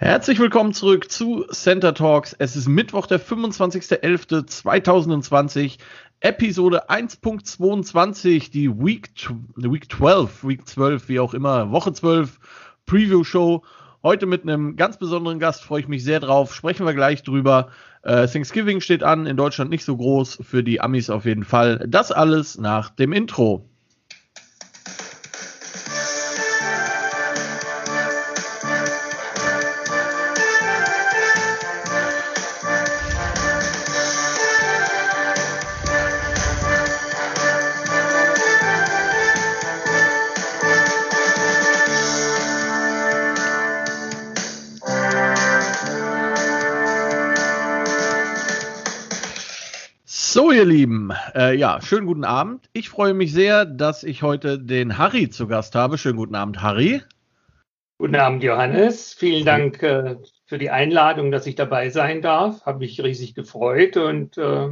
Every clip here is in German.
Herzlich willkommen zurück zu Center Talks. Es ist Mittwoch, der 25.11.2020, Episode 1.22, die Week, Week 12, Week 12, wie auch immer, Woche 12 Preview Show. Heute mit einem ganz besonderen Gast, freue ich mich sehr drauf. Sprechen wir gleich drüber. Äh, Thanksgiving steht an, in Deutschland nicht so groß, für die Amis auf jeden Fall. Das alles nach dem Intro. Ihr Lieben, äh, ja, schönen guten Abend. Ich freue mich sehr, dass ich heute den Harry zu Gast habe. Schönen guten Abend, Harry. Guten Abend, Johannes. Vielen Dank äh, für die Einladung, dass ich dabei sein darf. Habe mich riesig gefreut und äh,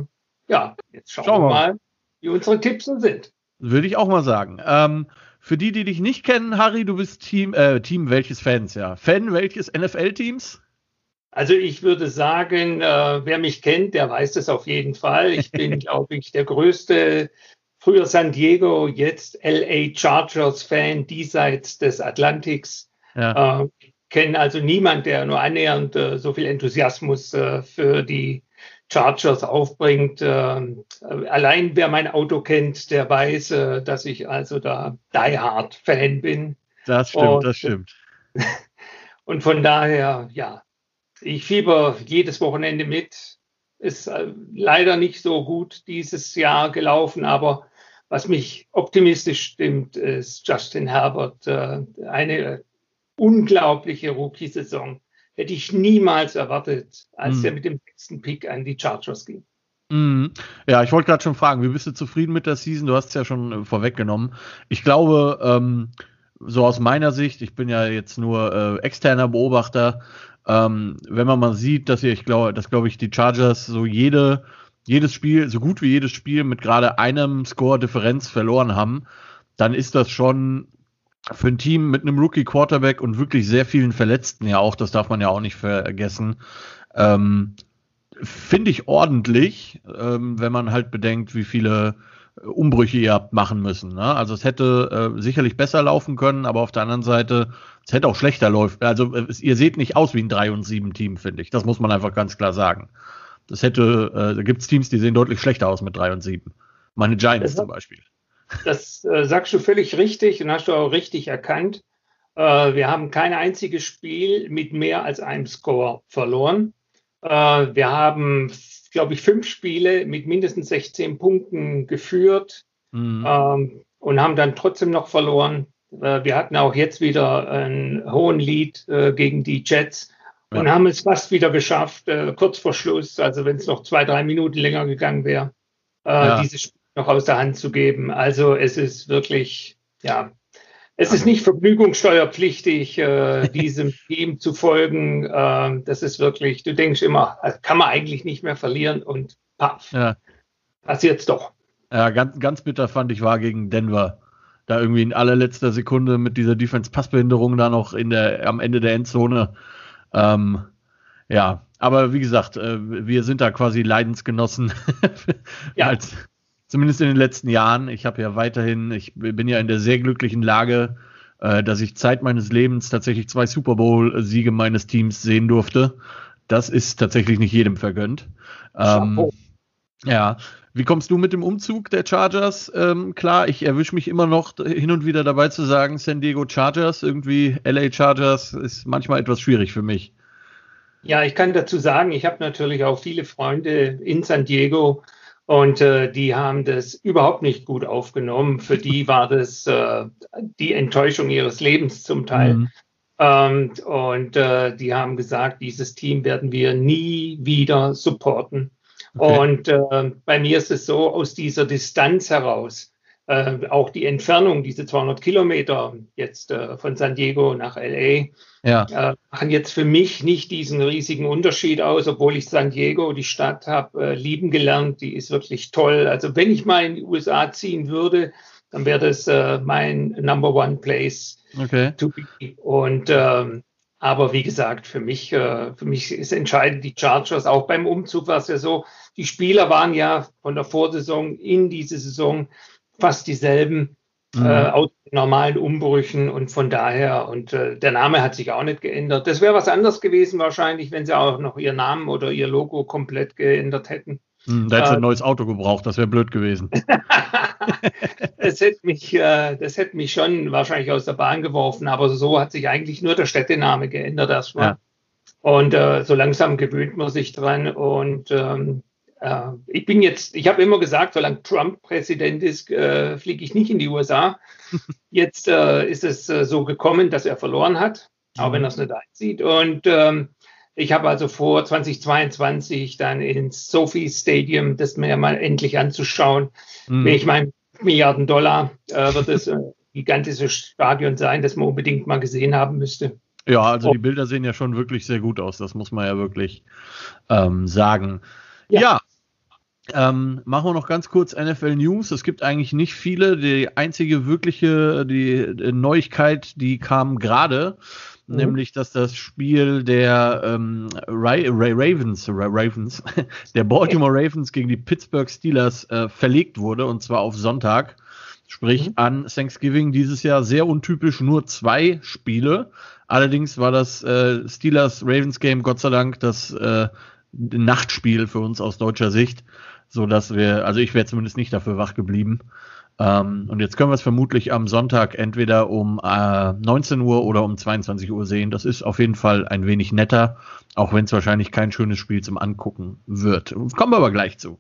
ja, jetzt schauen, schauen wir mal, wie unsere Tipps sind. Würde ich auch mal sagen. Ähm, für die, die dich nicht kennen, Harry, du bist Team, äh, Team welches Fans, ja? Fan welches NFL-Teams? Also ich würde sagen, äh, wer mich kennt, der weiß das auf jeden Fall. Ich bin, glaube ich, der größte, früher San Diego, jetzt LA Chargers Fan diesseits des Atlantiks. Ja. Äh, kenne also niemand, der nur annähernd äh, so viel Enthusiasmus äh, für die Chargers aufbringt. Äh, allein wer mein Auto kennt, der weiß, äh, dass ich also da Die Hard Fan bin. Das stimmt, und, das stimmt. Und von daher, ja, ich fieber jedes Wochenende mit. Ist äh, leider nicht so gut dieses Jahr gelaufen, aber was mich optimistisch stimmt, ist Justin Herbert. Äh, eine unglaubliche Rookie-Saison. Hätte ich niemals erwartet, als mhm. er mit dem sechsten Pick an die Chargers ging. Mhm. Ja, ich wollte gerade schon fragen, wie bist du zufrieden mit der Season? Du hast es ja schon äh, vorweggenommen. Ich glaube, ähm, so aus meiner Sicht, ich bin ja jetzt nur äh, externer Beobachter, ähm, wenn man mal sieht, dass ihr, ich glaube, dass glaube ich die Chargers so jede, jedes Spiel, so gut wie jedes Spiel mit gerade einem Score-Differenz verloren haben, dann ist das schon für ein Team mit einem Rookie-Quarterback und wirklich sehr vielen Verletzten ja auch, das darf man ja auch nicht vergessen, ähm, finde ich ordentlich, ähm, wenn man halt bedenkt, wie viele Umbrüche ihr habt machen müssen. Ne? Also es hätte äh, sicherlich besser laufen können, aber auf der anderen Seite, es hätte auch schlechter laufen. Also es, ihr seht nicht aus wie ein 3 und 7 Team, finde ich. Das muss man einfach ganz klar sagen. Das hätte, äh, da gibt es Teams, die sehen deutlich schlechter aus mit 3 und 7. Meine Giants das, zum Beispiel. Das äh, sagst du völlig richtig und hast du auch richtig erkannt. Äh, wir haben kein einziges Spiel mit mehr als einem Score verloren. Äh, wir haben glaube ich, fünf Spiele mit mindestens 16 Punkten geführt mhm. ähm, und haben dann trotzdem noch verloren. Äh, wir hatten auch jetzt wieder einen hohen Lead äh, gegen die Jets ja. und haben es fast wieder geschafft, äh, kurz vor Schluss, also wenn es noch zwei, drei Minuten länger gegangen wäre, äh, ja. dieses Spiel noch aus der Hand zu geben. Also es ist wirklich, ja, es ist nicht vergnügungssteuerpflichtig, äh, diesem Team zu folgen. Äh, das ist wirklich, du denkst immer, kann man eigentlich nicht mehr verlieren und paff, ja. passiert's doch. Ja, ganz, ganz bitter fand ich war gegen Denver. Da irgendwie in allerletzter Sekunde mit dieser Defense-Passbehinderung da noch in der, am Ende der Endzone. Ähm, ja, aber wie gesagt, äh, wir sind da quasi Leidensgenossen ja. als, zumindest in den letzten Jahren. Ich habe ja weiterhin, ich bin ja in der sehr glücklichen Lage, äh, dass ich Zeit meines Lebens tatsächlich zwei Super Bowl-Siege meines Teams sehen durfte. Das ist tatsächlich nicht jedem vergönnt. Ähm, ja, wie kommst du mit dem Umzug der Chargers? Ähm, klar, ich erwische mich immer noch hin und wieder dabei zu sagen, San Diego Chargers, irgendwie LA Chargers ist manchmal etwas schwierig für mich. Ja, ich kann dazu sagen, ich habe natürlich auch viele Freunde in San Diego und äh, die haben das überhaupt nicht gut aufgenommen. Für die war das äh, die Enttäuschung ihres Lebens zum Teil. Mhm. Ähm, und äh, die haben gesagt, dieses Team werden wir nie wieder supporten. Okay. Und äh, bei mir ist es so, aus dieser Distanz heraus, äh, auch die Entfernung, diese 200 Kilometer jetzt äh, von San Diego nach LA, ja. äh, machen jetzt für mich nicht diesen riesigen Unterschied aus, obwohl ich San Diego, die Stadt, habe äh, lieben gelernt. Die ist wirklich toll. Also wenn ich mal in die USA ziehen würde, dann wäre das äh, mein Number One Place okay. to be. Und ähm, Aber wie gesagt, für mich, äh, für mich ist entscheidend die Chargers. Auch beim Umzug war es ja so, die Spieler waren ja von der Vorsaison in diese Saison fast dieselben mhm. äh, aus normalen Umbrüchen und von daher, und äh, der Name hat sich auch nicht geändert. Das wäre was anderes gewesen wahrscheinlich, wenn sie auch noch ihr Namen oder ihr Logo komplett geändert hätten. Hm, da hätte äh, ein neues Auto gebraucht, das wäre blöd gewesen. das, hätte mich, äh, das hätte mich schon wahrscheinlich aus der Bahn geworfen, aber so hat sich eigentlich nur der Städtename geändert erstmal. Ja. Und äh, so langsam gewöhnt man sich dran. Und ähm, äh, ich bin jetzt, ich habe immer gesagt, solange Trump Präsident ist, äh, fliege ich nicht in die USA. Jetzt äh, ist es äh, so gekommen, dass er verloren hat, auch wenn mhm. er es nicht einsieht. Und ähm, ich habe also vor, 2022 dann ins Sophie Stadium das mir mal endlich anzuschauen. Mhm. Ich meine, Milliarden Dollar äh, wird es ein gigantisches Stadion sein, das man unbedingt mal gesehen haben müsste. Ja, also die Bilder sehen ja schon wirklich sehr gut aus, das muss man ja wirklich ähm, sagen. Ja, ja ähm, machen wir noch ganz kurz NFL News. Es gibt eigentlich nicht viele. Die einzige wirkliche die, die Neuigkeit, die kam gerade. Mhm. Nämlich, dass das Spiel der ähm, Ray, Ray Ravens, Ray Ravens, der Baltimore Ravens gegen die Pittsburgh Steelers äh, verlegt wurde und zwar auf Sonntag. Sprich, mhm. an Thanksgiving dieses Jahr sehr untypisch nur zwei Spiele. Allerdings war das äh, Steelers-Ravens-Game Gott sei Dank das äh, Nachtspiel für uns aus deutscher Sicht, so dass wir, also ich wäre zumindest nicht dafür wach geblieben. Ähm, und jetzt können wir es vermutlich am Sonntag entweder um äh, 19 Uhr oder um 22 Uhr sehen. Das ist auf jeden Fall ein wenig netter, auch wenn es wahrscheinlich kein schönes Spiel zum Angucken wird. Kommen wir aber gleich zu.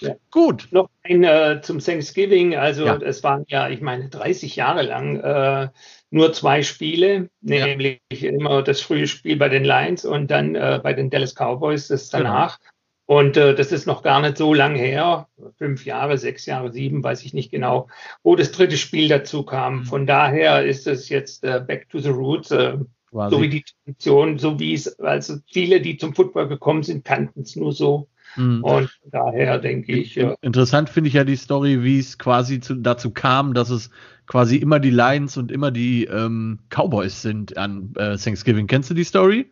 Ja. Gut. Noch ein äh, zum Thanksgiving. Also ja. es waren ja, ich meine, 30 Jahre lang äh, nur zwei Spiele, nämlich ja. immer das frühe Spiel bei den Lions und dann äh, bei den Dallas Cowboys das genau. danach. Genau. Und äh, das ist noch gar nicht so lang her, fünf Jahre, sechs Jahre, sieben, weiß ich nicht genau, wo das dritte Spiel dazu kam. Mhm. Von daher ist es jetzt äh, Back to the Roots, äh, so wie die Tradition, so wie es, also viele, die zum Football gekommen sind, kannten es nur so. Mhm. Und daher denke ich. Ja. Interessant finde ich ja die Story, wie es quasi zu, dazu kam, dass es quasi immer die Lions und immer die ähm, Cowboys sind an äh, Thanksgiving. Kennst du die Story?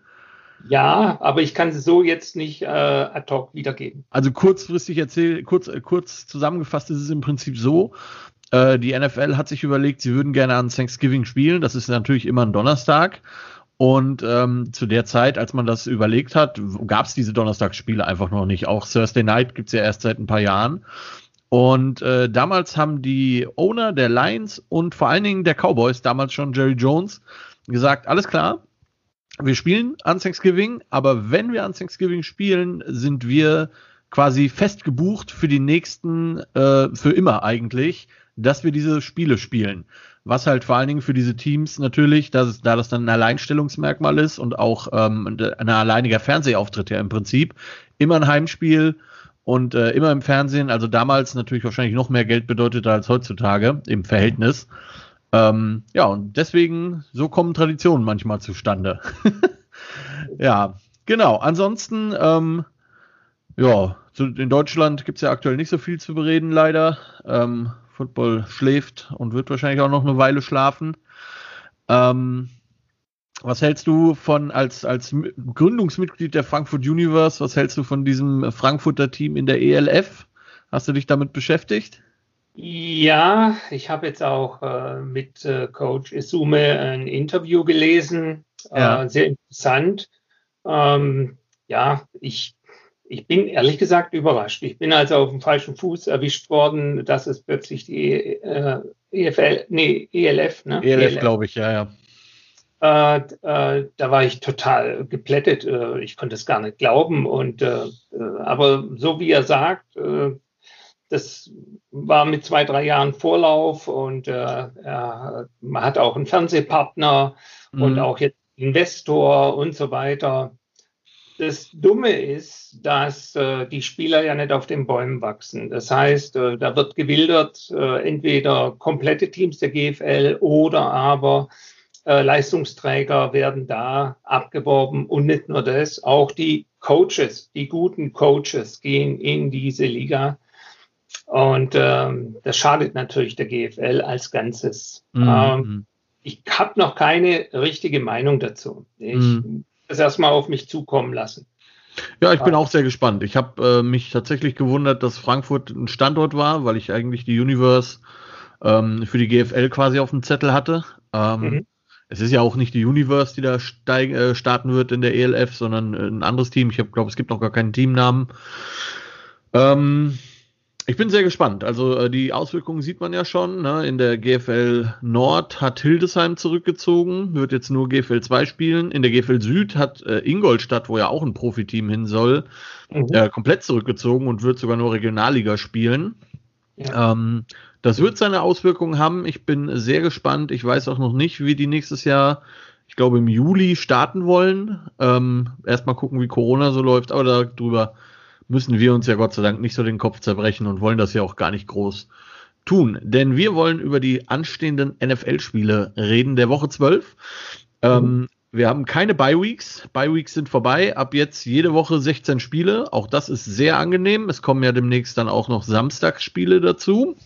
Ja, aber ich kann sie so jetzt nicht äh, ad hoc wiedergeben. Also kurzfristig erzählt, kurz, äh, kurz zusammengefasst ist es im Prinzip so. Äh, die NFL hat sich überlegt, sie würden gerne an Thanksgiving spielen. Das ist natürlich immer ein Donnerstag. Und ähm, zu der Zeit, als man das überlegt hat, gab es diese Donnerstagsspiele einfach noch nicht. Auch Thursday Night gibt es ja erst seit ein paar Jahren. Und äh, damals haben die Owner der Lions und vor allen Dingen der Cowboys, damals schon Jerry Jones, gesagt, alles klar, wir spielen an Thanksgiving, aber wenn wir an Thanksgiving spielen, sind wir quasi fest gebucht für die nächsten, äh, für immer eigentlich, dass wir diese Spiele spielen. Was halt vor allen Dingen für diese Teams natürlich, dass, da das dann ein Alleinstellungsmerkmal ist und auch ähm, ein alleiniger Fernsehauftritt ja im Prinzip, immer ein Heimspiel und äh, immer im Fernsehen, also damals natürlich wahrscheinlich noch mehr Geld bedeutet als heutzutage im Verhältnis. Ähm, ja, und deswegen, so kommen Traditionen manchmal zustande. ja, genau. Ansonsten, ähm, ja, in Deutschland gibt es ja aktuell nicht so viel zu bereden, leider. Ähm, Football schläft und wird wahrscheinlich auch noch eine Weile schlafen. Ähm, was hältst du von als, als Gründungsmitglied der Frankfurt Universe, was hältst du von diesem Frankfurter Team in der ELF? Hast du dich damit beschäftigt? Ja, ich habe jetzt auch äh, mit äh, Coach Isume ein Interview gelesen. Äh, ja. Äh, sehr interessant. Ähm, ja, ich, ich bin ehrlich gesagt überrascht. Ich bin also auf dem falschen Fuß erwischt worden, dass es plötzlich die äh, EFL, nee, ELF, ne? ELF, ELF. glaube ich, ja, ja. Äh, äh, da war ich total geplättet. Äh, ich konnte es gar nicht glauben. Und äh, aber so wie er sagt, das war mit zwei, drei Jahren Vorlauf und äh, er, man hat auch einen Fernsehpartner mhm. und auch jetzt Investor und so weiter. Das Dumme ist, dass äh, die Spieler ja nicht auf den Bäumen wachsen. Das heißt, äh, da wird gewildert, äh, entweder komplette Teams der GFL oder aber äh, Leistungsträger werden da abgeworben und nicht nur das, auch die Coaches, die guten Coaches gehen in diese Liga und ähm, das schadet natürlich der GFL als Ganzes. Mhm. Ähm, ich habe noch keine richtige Meinung dazu. Ich mhm. das erstmal auf mich zukommen lassen. Ja, ich bin auch sehr gespannt. Ich habe äh, mich tatsächlich gewundert, dass Frankfurt ein Standort war, weil ich eigentlich die Universe ähm, für die GFL quasi auf dem Zettel hatte. Ähm, mhm. Es ist ja auch nicht die Universe, die da steig, äh, starten wird in der ELF, sondern ein anderes Team. Ich glaube, es gibt noch gar keinen Teamnamen. Ähm, ich bin sehr gespannt. Also äh, die Auswirkungen sieht man ja schon. Ne? In der GFL Nord hat Hildesheim zurückgezogen, wird jetzt nur GFL 2 spielen. In der GFL Süd hat äh, Ingolstadt, wo ja auch ein Profiteam hin soll, mhm. äh, komplett zurückgezogen und wird sogar nur Regionalliga spielen. Ja. Ähm, das wird seine Auswirkungen haben. Ich bin sehr gespannt. Ich weiß auch noch nicht, wie die nächstes Jahr, ich glaube im Juli starten wollen. Ähm, Erstmal gucken, wie Corona so läuft, aber darüber müssen wir uns ja Gott sei Dank nicht so den Kopf zerbrechen und wollen das ja auch gar nicht groß tun. Denn wir wollen über die anstehenden NFL-Spiele reden der Woche 12. Ähm, mhm. wir haben keine Bye-Weeks. Bye-Weeks sind vorbei. Ab jetzt jede Woche 16 Spiele. Auch das ist sehr angenehm. Es kommen ja demnächst dann auch noch Samstagsspiele dazu.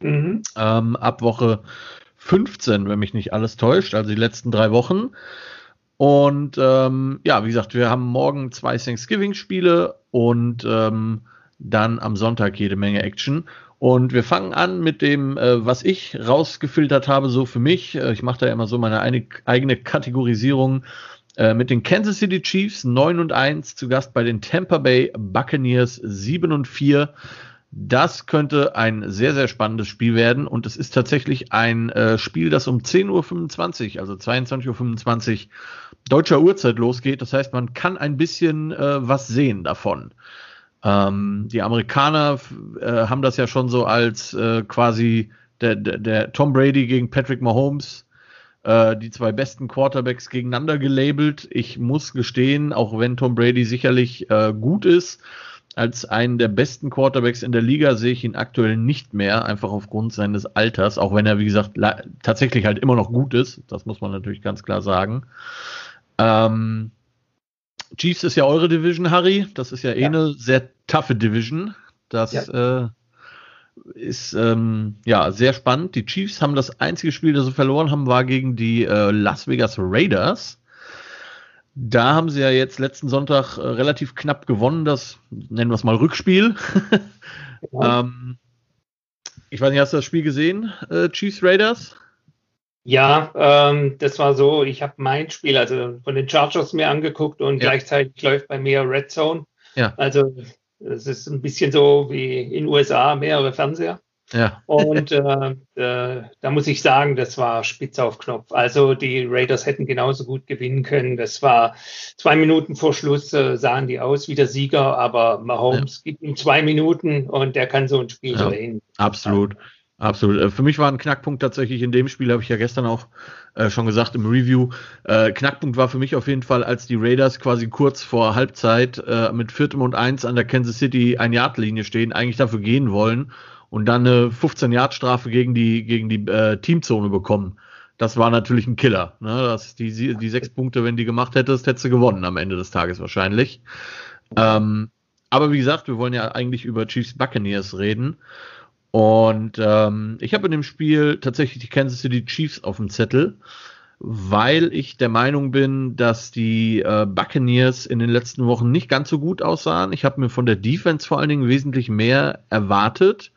Mhm. Ähm, ab Woche 15, wenn mich nicht alles täuscht, also die letzten drei Wochen. Und ähm, ja, wie gesagt, wir haben morgen zwei Thanksgiving-Spiele und ähm, dann am Sonntag jede Menge Action. Und wir fangen an mit dem, äh, was ich rausgefiltert habe, so für mich. Äh, ich mache da immer so meine eine, eigene Kategorisierung äh, mit den Kansas City Chiefs 9 und 1 zu Gast bei den Tampa Bay Buccaneers 7 und 4. Das könnte ein sehr, sehr spannendes Spiel werden. Und es ist tatsächlich ein äh, Spiel, das um 10.25 Uhr, also 22.25 Uhr deutscher Uhrzeit losgeht. Das heißt, man kann ein bisschen äh, was sehen davon. Ähm, die Amerikaner äh, haben das ja schon so als äh, quasi der, der, der, Tom Brady gegen Patrick Mahomes, äh, die zwei besten Quarterbacks gegeneinander gelabelt. Ich muss gestehen, auch wenn Tom Brady sicherlich äh, gut ist, als einen der besten Quarterbacks in der Liga sehe ich ihn aktuell nicht mehr, einfach aufgrund seines Alters, auch wenn er, wie gesagt, tatsächlich halt immer noch gut ist. Das muss man natürlich ganz klar sagen. Ähm, Chiefs ist ja eure Division, Harry. Das ist ja eh ja. eine sehr taffe Division. Das ja. äh, ist ähm, ja sehr spannend. Die Chiefs haben das einzige Spiel, das sie verloren haben, war gegen die äh, Las Vegas Raiders. Da haben sie ja jetzt letzten Sonntag äh, relativ knapp gewonnen, das nennen wir es mal Rückspiel. Ja. ähm, ich weiß nicht, hast du das Spiel gesehen, äh, Chiefs Raiders? Ja, ähm, das war so, ich habe mein Spiel, also von den Chargers mir angeguckt und ja. gleichzeitig läuft bei mir Red Zone. Ja. Also es ist ein bisschen so wie in USA mehrere Fernseher. Ja. Und äh, äh, da muss ich sagen, das war spitz auf Knopf. Also die Raiders hätten genauso gut gewinnen können. Das war zwei Minuten vor Schluss, äh, sahen die aus wie der Sieger, aber Mahomes ja. gibt ihm zwei Minuten und der kann so ein Spiel ja, drehen. Absolut. Absolut. Äh, für mich war ein Knackpunkt tatsächlich in dem Spiel, habe ich ja gestern auch äh, schon gesagt im Review. Äh, Knackpunkt war für mich auf jeden Fall, als die Raiders quasi kurz vor Halbzeit äh, mit viertem und eins an der Kansas City Ein-Yard-Linie stehen, eigentlich dafür gehen wollen und dann eine 15-Yard-Strafe gegen die, gegen die äh, Teamzone bekommen. Das war natürlich ein Killer. Ne? Das, die, die sechs Punkte, wenn die gemacht hättest, hättest du gewonnen am Ende des Tages wahrscheinlich. Ähm, aber wie gesagt, wir wollen ja eigentlich über Chiefs Buccaneers reden. Und ähm, ich habe in dem Spiel tatsächlich die Kansas City Chiefs auf dem Zettel, weil ich der Meinung bin, dass die äh, Buccaneers in den letzten Wochen nicht ganz so gut aussahen. Ich habe mir von der Defense vor allen Dingen wesentlich mehr erwartet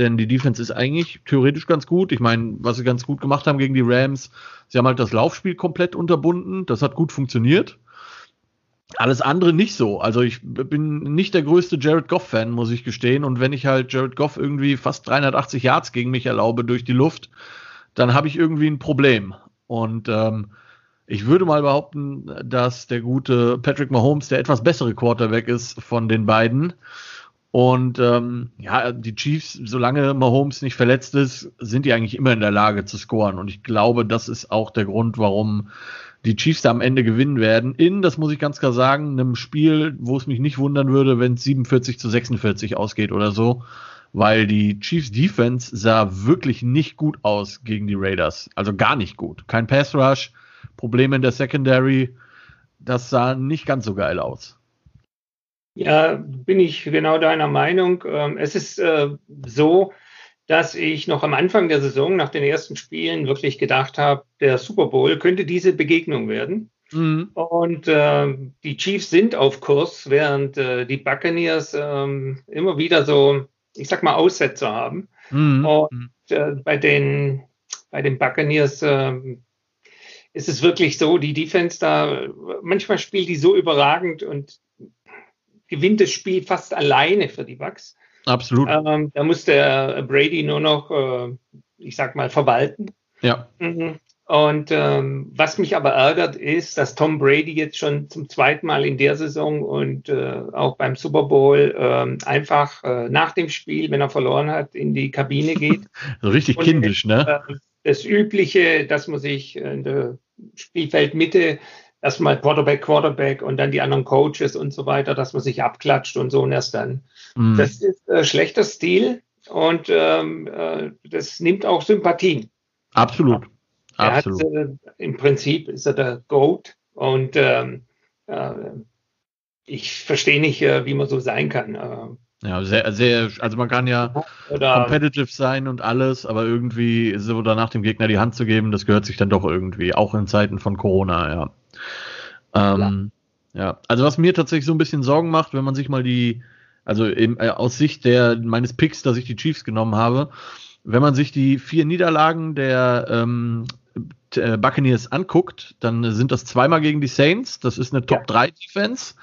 denn die Defense ist eigentlich theoretisch ganz gut. Ich meine, was sie ganz gut gemacht haben gegen die Rams, sie haben halt das Laufspiel komplett unterbunden. Das hat gut funktioniert. Alles andere nicht so. Also ich bin nicht der größte Jared Goff-Fan, muss ich gestehen. Und wenn ich halt Jared Goff irgendwie fast 380 Yards gegen mich erlaube durch die Luft, dann habe ich irgendwie ein Problem. Und ähm, ich würde mal behaupten, dass der gute Patrick Mahomes der etwas bessere Quarterback ist von den beiden. Und ähm, ja, die Chiefs, solange Mahomes nicht verletzt ist, sind die eigentlich immer in der Lage zu scoren. Und ich glaube, das ist auch der Grund, warum die Chiefs da am Ende gewinnen werden. In, das muss ich ganz klar sagen, einem Spiel, wo es mich nicht wundern würde, wenn es 47 zu 46 ausgeht oder so. Weil die Chiefs Defense sah wirklich nicht gut aus gegen die Raiders. Also gar nicht gut. Kein Pass Rush, Probleme in der Secondary. Das sah nicht ganz so geil aus. Ja, bin ich genau deiner Meinung. Ähm, es ist äh, so, dass ich noch am Anfang der Saison, nach den ersten Spielen, wirklich gedacht habe, der Super Bowl könnte diese Begegnung werden. Mhm. Und äh, die Chiefs sind auf Kurs, während äh, die Buccaneers äh, immer wieder so, ich sag mal, Aussetzer haben. Mhm. Und äh, bei den, bei den Buccaneers ähm, ist es wirklich so, die Defense da, manchmal spielt die so überragend und gewinnt das Spiel fast alleine für die Bucks. Absolut. Ähm, da muss der Brady nur noch, äh, ich sag mal, verwalten. Ja. Mhm. Und ähm, was mich aber ärgert, ist, dass Tom Brady jetzt schon zum zweiten Mal in der Saison und äh, auch beim Super Bowl äh, einfach äh, nach dem Spiel, wenn er verloren hat, in die Kabine geht. so richtig und, kindisch, ne? Äh, das Übliche, dass man sich in der Spielfeldmitte erstmal Quarterback, Quarterback und dann die anderen Coaches und so weiter, dass man sich abklatscht und so und erst dann. Mhm. Das ist äh, schlechter Stil und ähm, äh, das nimmt auch Sympathien. Absolut. Er Absolut. Hat, äh, Im Prinzip ist er der Goat und ähm, äh, ich verstehe nicht, äh, wie man so sein kann. Äh. Ja, sehr, sehr, also man kann ja Oder, competitive sein und alles, aber irgendwie so danach dem Gegner die Hand zu geben, das gehört sich dann doch irgendwie, auch in Zeiten von Corona, ja. Ähm, ja. ja. also was mir tatsächlich so ein bisschen Sorgen macht, wenn man sich mal die, also eben, äh, aus Sicht der meines Picks, dass ich die Chiefs genommen habe, wenn man sich die vier Niederlagen der ähm, äh, Buccaneers anguckt, dann sind das zweimal gegen die Saints, das ist eine Top 3 Defense.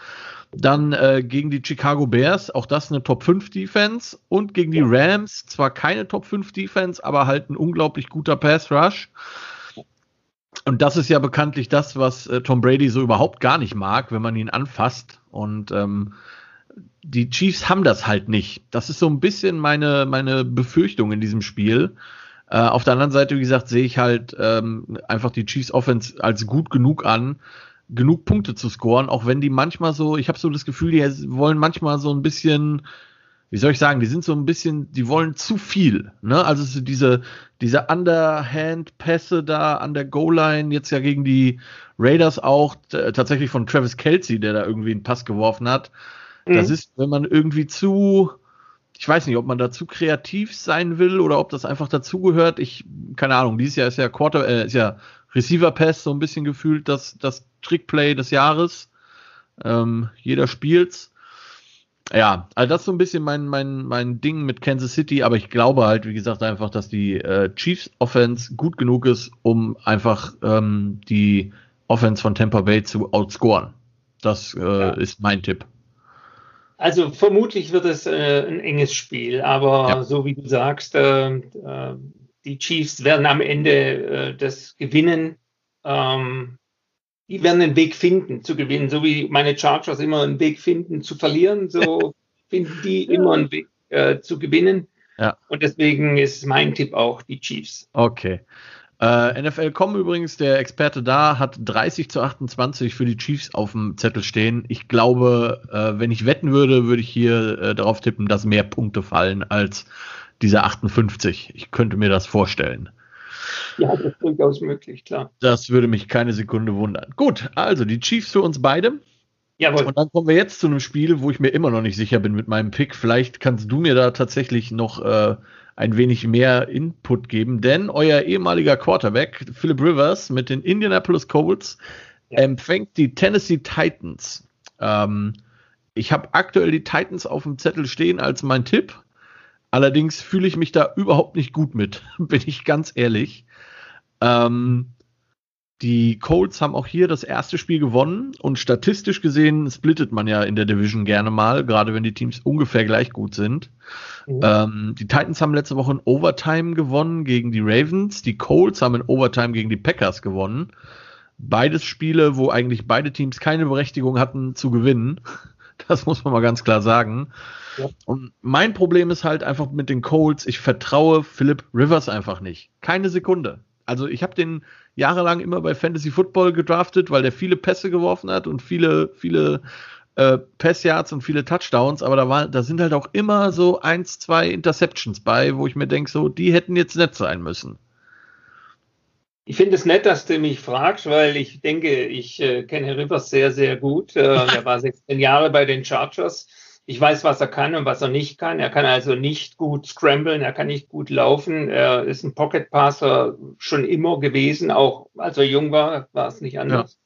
Dann äh, gegen die Chicago Bears, auch das eine Top 5 Defense. Und gegen die Rams, zwar keine Top 5 Defense, aber halt ein unglaublich guter Pass Rush. Und das ist ja bekanntlich das, was äh, Tom Brady so überhaupt gar nicht mag, wenn man ihn anfasst. Und ähm, die Chiefs haben das halt nicht. Das ist so ein bisschen meine, meine Befürchtung in diesem Spiel. Äh, auf der anderen Seite, wie gesagt, sehe ich halt ähm, einfach die Chiefs Offense als gut genug an, genug Punkte zu scoren, auch wenn die manchmal so, ich habe so das Gefühl, die wollen manchmal so ein bisschen, wie soll ich sagen, die sind so ein bisschen, die wollen zu viel. Ne? Also so diese, diese Underhand-Pässe da an der Goal-Line, jetzt ja gegen die Raiders auch, tatsächlich von Travis Kelsey, der da irgendwie einen Pass geworfen hat. Mhm. Das ist, wenn man irgendwie zu, ich weiß nicht, ob man da zu kreativ sein will oder ob das einfach dazugehört. Ich, keine Ahnung, dieses Jahr ist ja Quarter, äh, ist ja Receiver Pass so ein bisschen gefühlt das, das Trickplay des Jahres. Ähm, jeder spielt's. Ja, also das ist so ein bisschen mein, mein, mein Ding mit Kansas City, aber ich glaube halt, wie gesagt, einfach, dass die äh, Chiefs Offense gut genug ist, um einfach ähm, die Offense von Tampa Bay zu outscoren. Das äh, ja. ist mein Tipp. Also vermutlich wird es äh, ein enges Spiel, aber ja. so wie du sagst, äh, äh, die Chiefs werden am Ende äh, das gewinnen. Ähm, die werden einen Weg finden zu gewinnen, so wie meine Chargers immer einen Weg finden zu verlieren, so finden die immer einen Weg äh, zu gewinnen. Ja. Und deswegen ist mein Tipp auch die Chiefs. Okay. Äh, NFL.com übrigens, der Experte da, hat 30 zu 28 für die Chiefs auf dem Zettel stehen. Ich glaube, äh, wenn ich wetten würde, würde ich hier äh, darauf tippen, dass mehr Punkte fallen als diese 58. Ich könnte mir das vorstellen. Ja, das ist durchaus möglich, klar. Das würde mich keine Sekunde wundern. Gut, also die Chiefs für uns beide. Jawohl. Und dann kommen wir jetzt zu einem Spiel, wo ich mir immer noch nicht sicher bin mit meinem Pick. Vielleicht kannst du mir da tatsächlich noch äh, ein wenig mehr Input geben, denn euer ehemaliger Quarterback, Philip Rivers, mit den Indianapolis Colts ja. empfängt die Tennessee Titans. Ähm, ich habe aktuell die Titans auf dem Zettel stehen als mein Tipp. Allerdings fühle ich mich da überhaupt nicht gut mit, bin ich ganz ehrlich. Ähm, die Colts haben auch hier das erste Spiel gewonnen und statistisch gesehen splittet man ja in der Division gerne mal, gerade wenn die Teams ungefähr gleich gut sind. Mhm. Ähm, die Titans haben letzte Woche in Overtime gewonnen gegen die Ravens. Die Colts haben in Overtime gegen die Packers gewonnen. Beides Spiele, wo eigentlich beide Teams keine Berechtigung hatten zu gewinnen. Das muss man mal ganz klar sagen. Und mein Problem ist halt einfach mit den Colts, ich vertraue Philip Rivers einfach nicht. Keine Sekunde. Also ich habe den jahrelang immer bei Fantasy Football gedraftet, weil der viele Pässe geworfen hat und viele, viele äh, Passyards und viele Touchdowns, aber da, war, da sind halt auch immer so eins, zwei Interceptions bei, wo ich mir denke, so, die hätten jetzt nett sein müssen. Ich finde es nett, dass du mich fragst, weil ich denke, ich äh, kenne Rivers sehr, sehr gut. Äh, er war 16 Jahre bei den Chargers ich weiß, was er kann und was er nicht kann. Er kann also nicht gut scramblen, er kann nicht gut laufen. Er ist ein Pocket Passer schon immer gewesen, auch als er jung war, war es nicht anders.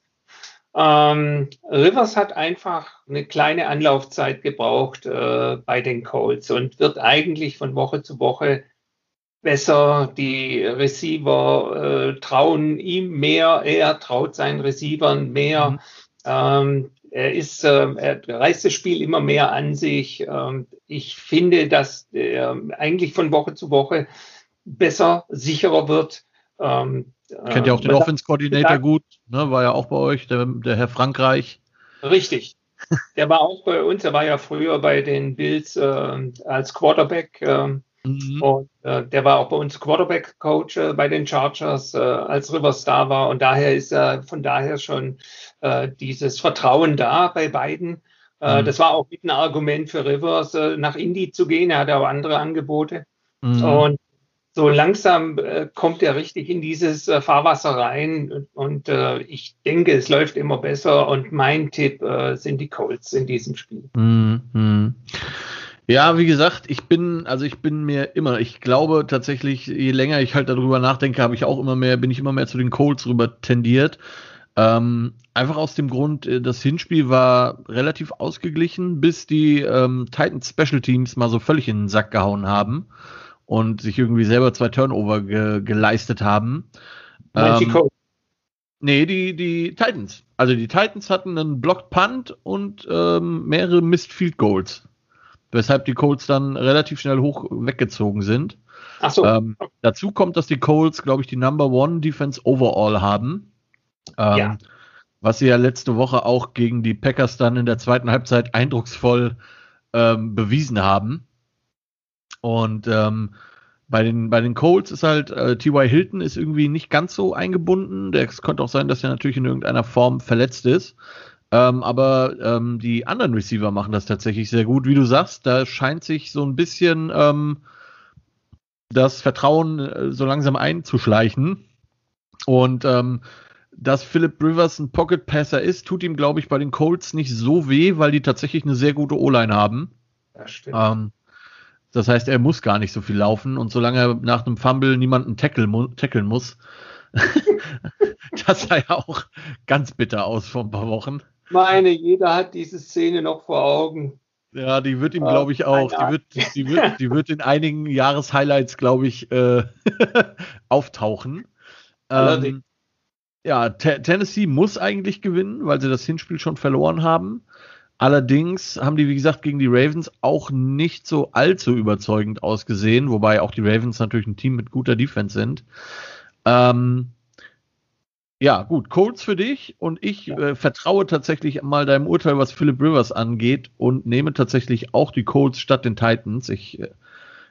Ja. Ähm, Rivers hat einfach eine kleine Anlaufzeit gebraucht äh, bei den Colts und wird eigentlich von Woche zu Woche besser. Die Receiver äh, trauen ihm mehr, er traut seinen Receivern mehr. Mhm. Ähm, er ist, äh, er reißt das Spiel immer mehr an sich. Ähm, ich finde, dass er eigentlich von Woche zu Woche besser, sicherer wird. Ähm, Kennt ja auch den Offense Coordinator gut, ne? war ja auch bei euch, der, der Herr Frankreich. Richtig. Der war auch bei uns, er war ja früher bei den Bills äh, als Quarterback. Äh, Mhm. Und äh, der war auch bei uns Quarterback-Coach äh, bei den Chargers, äh, als Rivers da war. Und daher ist er von daher schon äh, dieses Vertrauen da bei beiden. Äh, mhm. Das war auch mit ein Argument für Rivers, äh, nach Indy zu gehen. Er hatte auch andere Angebote. Mhm. Und so langsam äh, kommt er richtig in dieses äh, Fahrwasser rein und äh, ich denke, es läuft immer besser und mein Tipp äh, sind die Colts in diesem Spiel. Mhm. Ja, wie gesagt, ich bin, also ich bin mir immer, ich glaube tatsächlich, je länger ich halt darüber nachdenke, habe ich auch immer mehr, bin ich immer mehr zu den Colts rüber tendiert. Ähm, einfach aus dem Grund, äh, das Hinspiel war relativ ausgeglichen, bis die ähm, Titans Special Teams mal so völlig in den Sack gehauen haben und sich irgendwie selber zwei Turnover ge geleistet haben. Ähm, die Colts? Nee, die, die Titans. Also die Titans hatten einen Blocked Punt und ähm, mehrere Missed Field Goals weshalb die Colts dann relativ schnell hoch weggezogen sind. Ach so. Ähm, dazu kommt, dass die Colts, glaube ich, die Number One Defense Overall haben. Ähm, ja. Was sie ja letzte Woche auch gegen die Packers dann in der zweiten Halbzeit eindrucksvoll ähm, bewiesen haben. Und ähm, bei den, bei den Colts ist halt, äh, T.Y. Hilton ist irgendwie nicht ganz so eingebunden. Es könnte auch sein, dass er natürlich in irgendeiner Form verletzt ist. Ähm, aber ähm, die anderen Receiver machen das tatsächlich sehr gut. Wie du sagst, da scheint sich so ein bisschen ähm, das Vertrauen äh, so langsam einzuschleichen. Und ähm, dass Philip Rivers ein Pocket Passer ist, tut ihm, glaube ich, bei den Colts nicht so weh, weil die tatsächlich eine sehr gute O-Line haben. Das stimmt. Ähm, das heißt, er muss gar nicht so viel laufen und solange er nach einem Fumble niemanden tackle, mu tackeln muss, das sah ja auch ganz bitter aus vor ein paar Wochen meine, jeder hat diese Szene noch vor Augen. Ja, die wird ihm, glaube ich, auch. Die wird, die, wird, die wird in einigen Jahreshighlights, glaube ich, äh, auftauchen. Ähm, ja, Tennessee muss eigentlich gewinnen, weil sie das Hinspiel schon verloren haben. Allerdings haben die, wie gesagt, gegen die Ravens auch nicht so allzu überzeugend ausgesehen, wobei auch die Ravens natürlich ein Team mit guter Defense sind. Ähm, ja, gut, Colts für dich und ich ja. äh, vertraue tatsächlich mal deinem Urteil, was Philip Rivers angeht und nehme tatsächlich auch die Colts statt den Titans. Ich äh,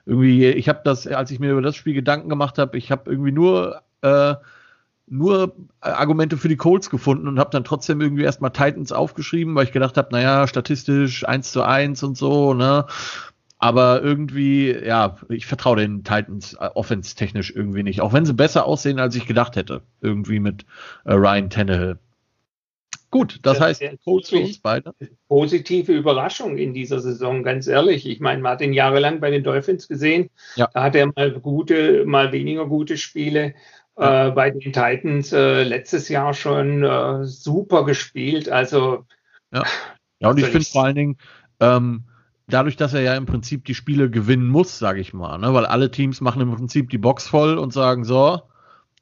irgendwie, ich habe das, als ich mir über das Spiel Gedanken gemacht habe, ich habe irgendwie nur äh, nur Argumente für die Colts gefunden und habe dann trotzdem irgendwie erstmal Titans aufgeschrieben, weil ich gedacht habe, naja, statistisch 1 zu 1 und so, ne? Aber irgendwie, ja, ich vertraue den Titans äh, offense-technisch irgendwie nicht. Auch wenn sie besser aussehen, als ich gedacht hätte. Irgendwie mit äh, Ryan Tannehill. Gut, das, das heißt, Colts für uns beide. Positive Überraschung in dieser Saison, ganz ehrlich. Ich meine, man hat ihn jahrelang bei den Dolphins gesehen. Ja. Da hat er mal gute, mal weniger gute Spiele. Ja. Äh, bei den Titans äh, letztes Jahr schon äh, super gespielt. Also. Ja, ja und ich finde vor allen Dingen, ähm, dadurch, dass er ja im Prinzip die Spiele gewinnen muss, sage ich mal, ne? weil alle Teams machen im Prinzip die Box voll und sagen so,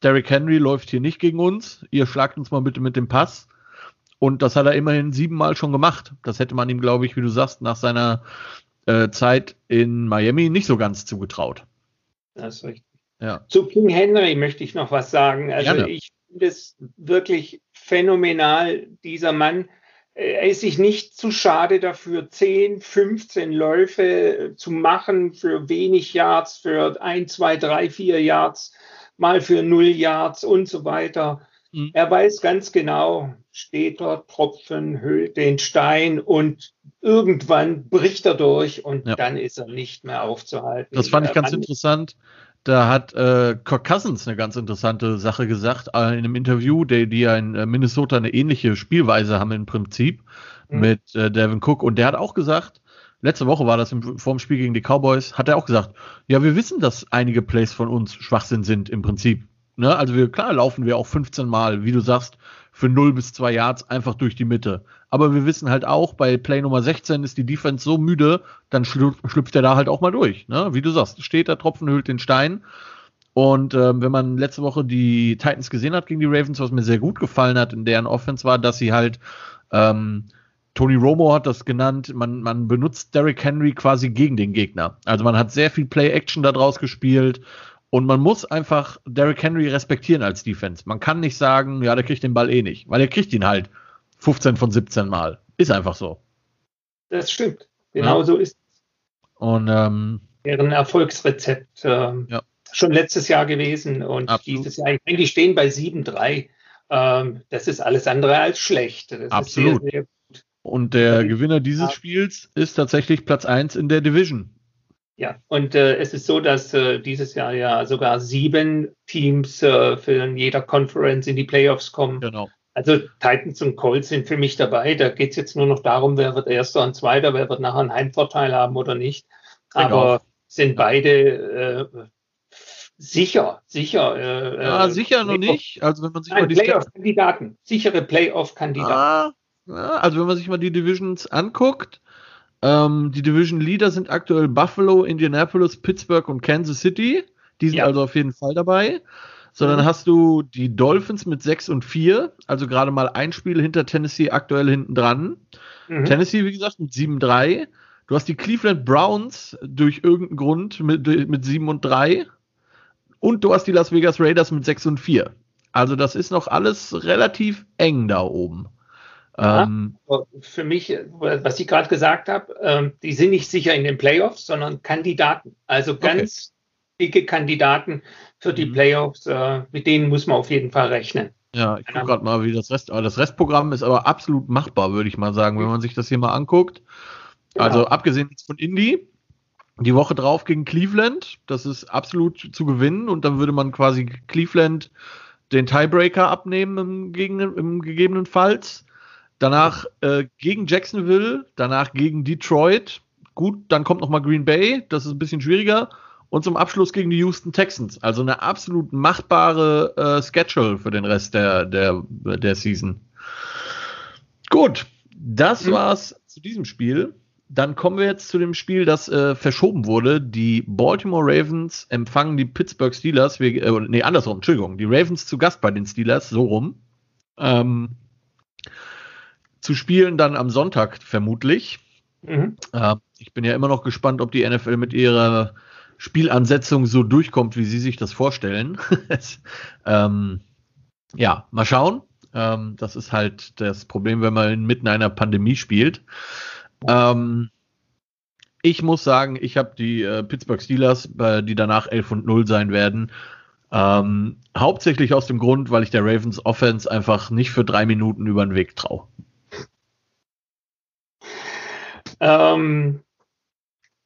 Derrick Henry läuft hier nicht gegen uns, ihr schlagt uns mal bitte mit dem Pass. Und das hat er immerhin siebenmal schon gemacht. Das hätte man ihm, glaube ich, wie du sagst, nach seiner äh, Zeit in Miami nicht so ganz zugetraut. Das ist richtig. Ja. Zu King Henry möchte ich noch was sagen. Also Gerne. ich finde es wirklich phänomenal, dieser Mann er ist sich nicht zu schade dafür, 10, 15 Läufe zu machen für wenig Yards, für 1, 2, 3, 4 Yards, mal für 0 Yards und so weiter. Mhm. Er weiß ganz genau, steht dort, Tropfen, hüllt den Stein und irgendwann bricht er durch und ja. dann ist er nicht mehr aufzuhalten. Das fand ich ganz interessant. Da hat äh, Kirk Cousins eine ganz interessante Sache gesagt äh, in einem Interview, die, die ja in äh, Minnesota eine ähnliche Spielweise haben im Prinzip mhm. mit äh, Devin Cook. Und der hat auch gesagt, letzte Woche war das im, vor dem Spiel gegen die Cowboys, hat er auch gesagt, ja, wir wissen, dass einige Plays von uns Schwachsinn sind im Prinzip. Ne? Also wir, klar laufen wir auch 15 Mal, wie du sagst, für 0 bis 2 Yards einfach durch die Mitte. Aber wir wissen halt auch, bei Play Nummer 16 ist die Defense so müde, dann schlüpft er da halt auch mal durch. Ne? Wie du sagst, steht da, Tropfen hüllt den Stein. Und ähm, wenn man letzte Woche die Titans gesehen hat gegen die Ravens, was mir sehr gut gefallen hat in deren Offense war, dass sie halt ähm, Tony Romo hat das genannt, man, man benutzt Derrick Henry quasi gegen den Gegner. Also man hat sehr viel Play-Action da draus gespielt und man muss einfach Derrick Henry respektieren als Defense. Man kann nicht sagen, ja, der kriegt den Ball eh nicht, weil er kriegt ihn halt 15 von 17 Mal. Ist einfach so. Das stimmt. Genau ja. so ist es. Und ähm, deren Erfolgsrezept ähm, ja. schon letztes Jahr gewesen und Absolut. dieses Jahr. Ich denke, die stehen bei 7-3. Ähm, das ist alles andere als schlecht. Das Absolut. Sehr, sehr und der Gewinner dieses Spiels ist tatsächlich Platz 1 in der Division. Ja, und äh, es ist so, dass äh, dieses Jahr ja sogar sieben Teams äh, für jeder Conference in die Playoffs kommen. Genau. Also Titans und Colts sind für mich dabei. Da geht es jetzt nur noch darum, wer wird Erster und Zweiter, wer wird nachher einen Heimvorteil haben oder nicht. Aber sind beide äh, sicher, sicher. Äh, ja, äh, sicher noch nicht. Also wenn man sich Nein, mal die Playoff-Kandidaten, sichere Playoff-Kandidaten. Ah, also wenn man sich mal die Divisions anguckt, ähm, die Division Leader sind aktuell Buffalo, Indianapolis, Pittsburgh und Kansas City. Die sind ja. also auf jeden Fall dabei. So, dann mhm. hast du die Dolphins mit 6 und 4, also gerade mal ein Spiel hinter Tennessee aktuell hinten dran. Mhm. Tennessee, wie gesagt, mit 7-3. Du hast die Cleveland Browns durch irgendeinen Grund mit, mit 7 und 3. Und du hast die Las Vegas Raiders mit 6 und 4. Also das ist noch alles relativ eng da oben. Ja, ähm, für mich, was ich gerade gesagt habe, ähm, die sind nicht sicher in den Playoffs, sondern Kandidaten. Also ganz. Dicke Kandidaten für die mhm. Playoffs, äh, mit denen muss man auf jeden Fall rechnen. Ja, ich gucke gerade mal, wie das Rest, das Restprogramm ist aber absolut machbar, würde ich mal sagen, wenn man sich das hier mal anguckt. Genau. Also abgesehen von Indy, die Woche drauf gegen Cleveland, das ist absolut zu gewinnen und dann würde man quasi Cleveland den Tiebreaker abnehmen im, gegen, im gegebenenfalls. Danach äh, gegen Jacksonville, danach gegen Detroit. Gut, dann kommt noch mal Green Bay, das ist ein bisschen schwieriger und zum Abschluss gegen die Houston Texans. Also eine absolut machbare äh, Schedule für den Rest der, der, der Season. Gut, das mhm. war's zu diesem Spiel. Dann kommen wir jetzt zu dem Spiel, das äh, verschoben wurde. Die Baltimore Ravens empfangen die Pittsburgh Steelers. Wir, äh, nee, andersrum, Entschuldigung. Die Ravens zu Gast bei den Steelers, so rum. Ähm, zu spielen dann am Sonntag vermutlich. Mhm. Äh, ich bin ja immer noch gespannt, ob die NFL mit ihrer Spielansetzung so durchkommt, wie Sie sich das vorstellen. ähm, ja, mal schauen. Ähm, das ist halt das Problem, wenn man inmitten einer Pandemie spielt. Ähm, ich muss sagen, ich habe die äh, Pittsburgh Steelers, äh, die danach 11 und 0 sein werden. Ähm, hauptsächlich aus dem Grund, weil ich der Ravens Offense einfach nicht für drei Minuten über den Weg traue. Ähm,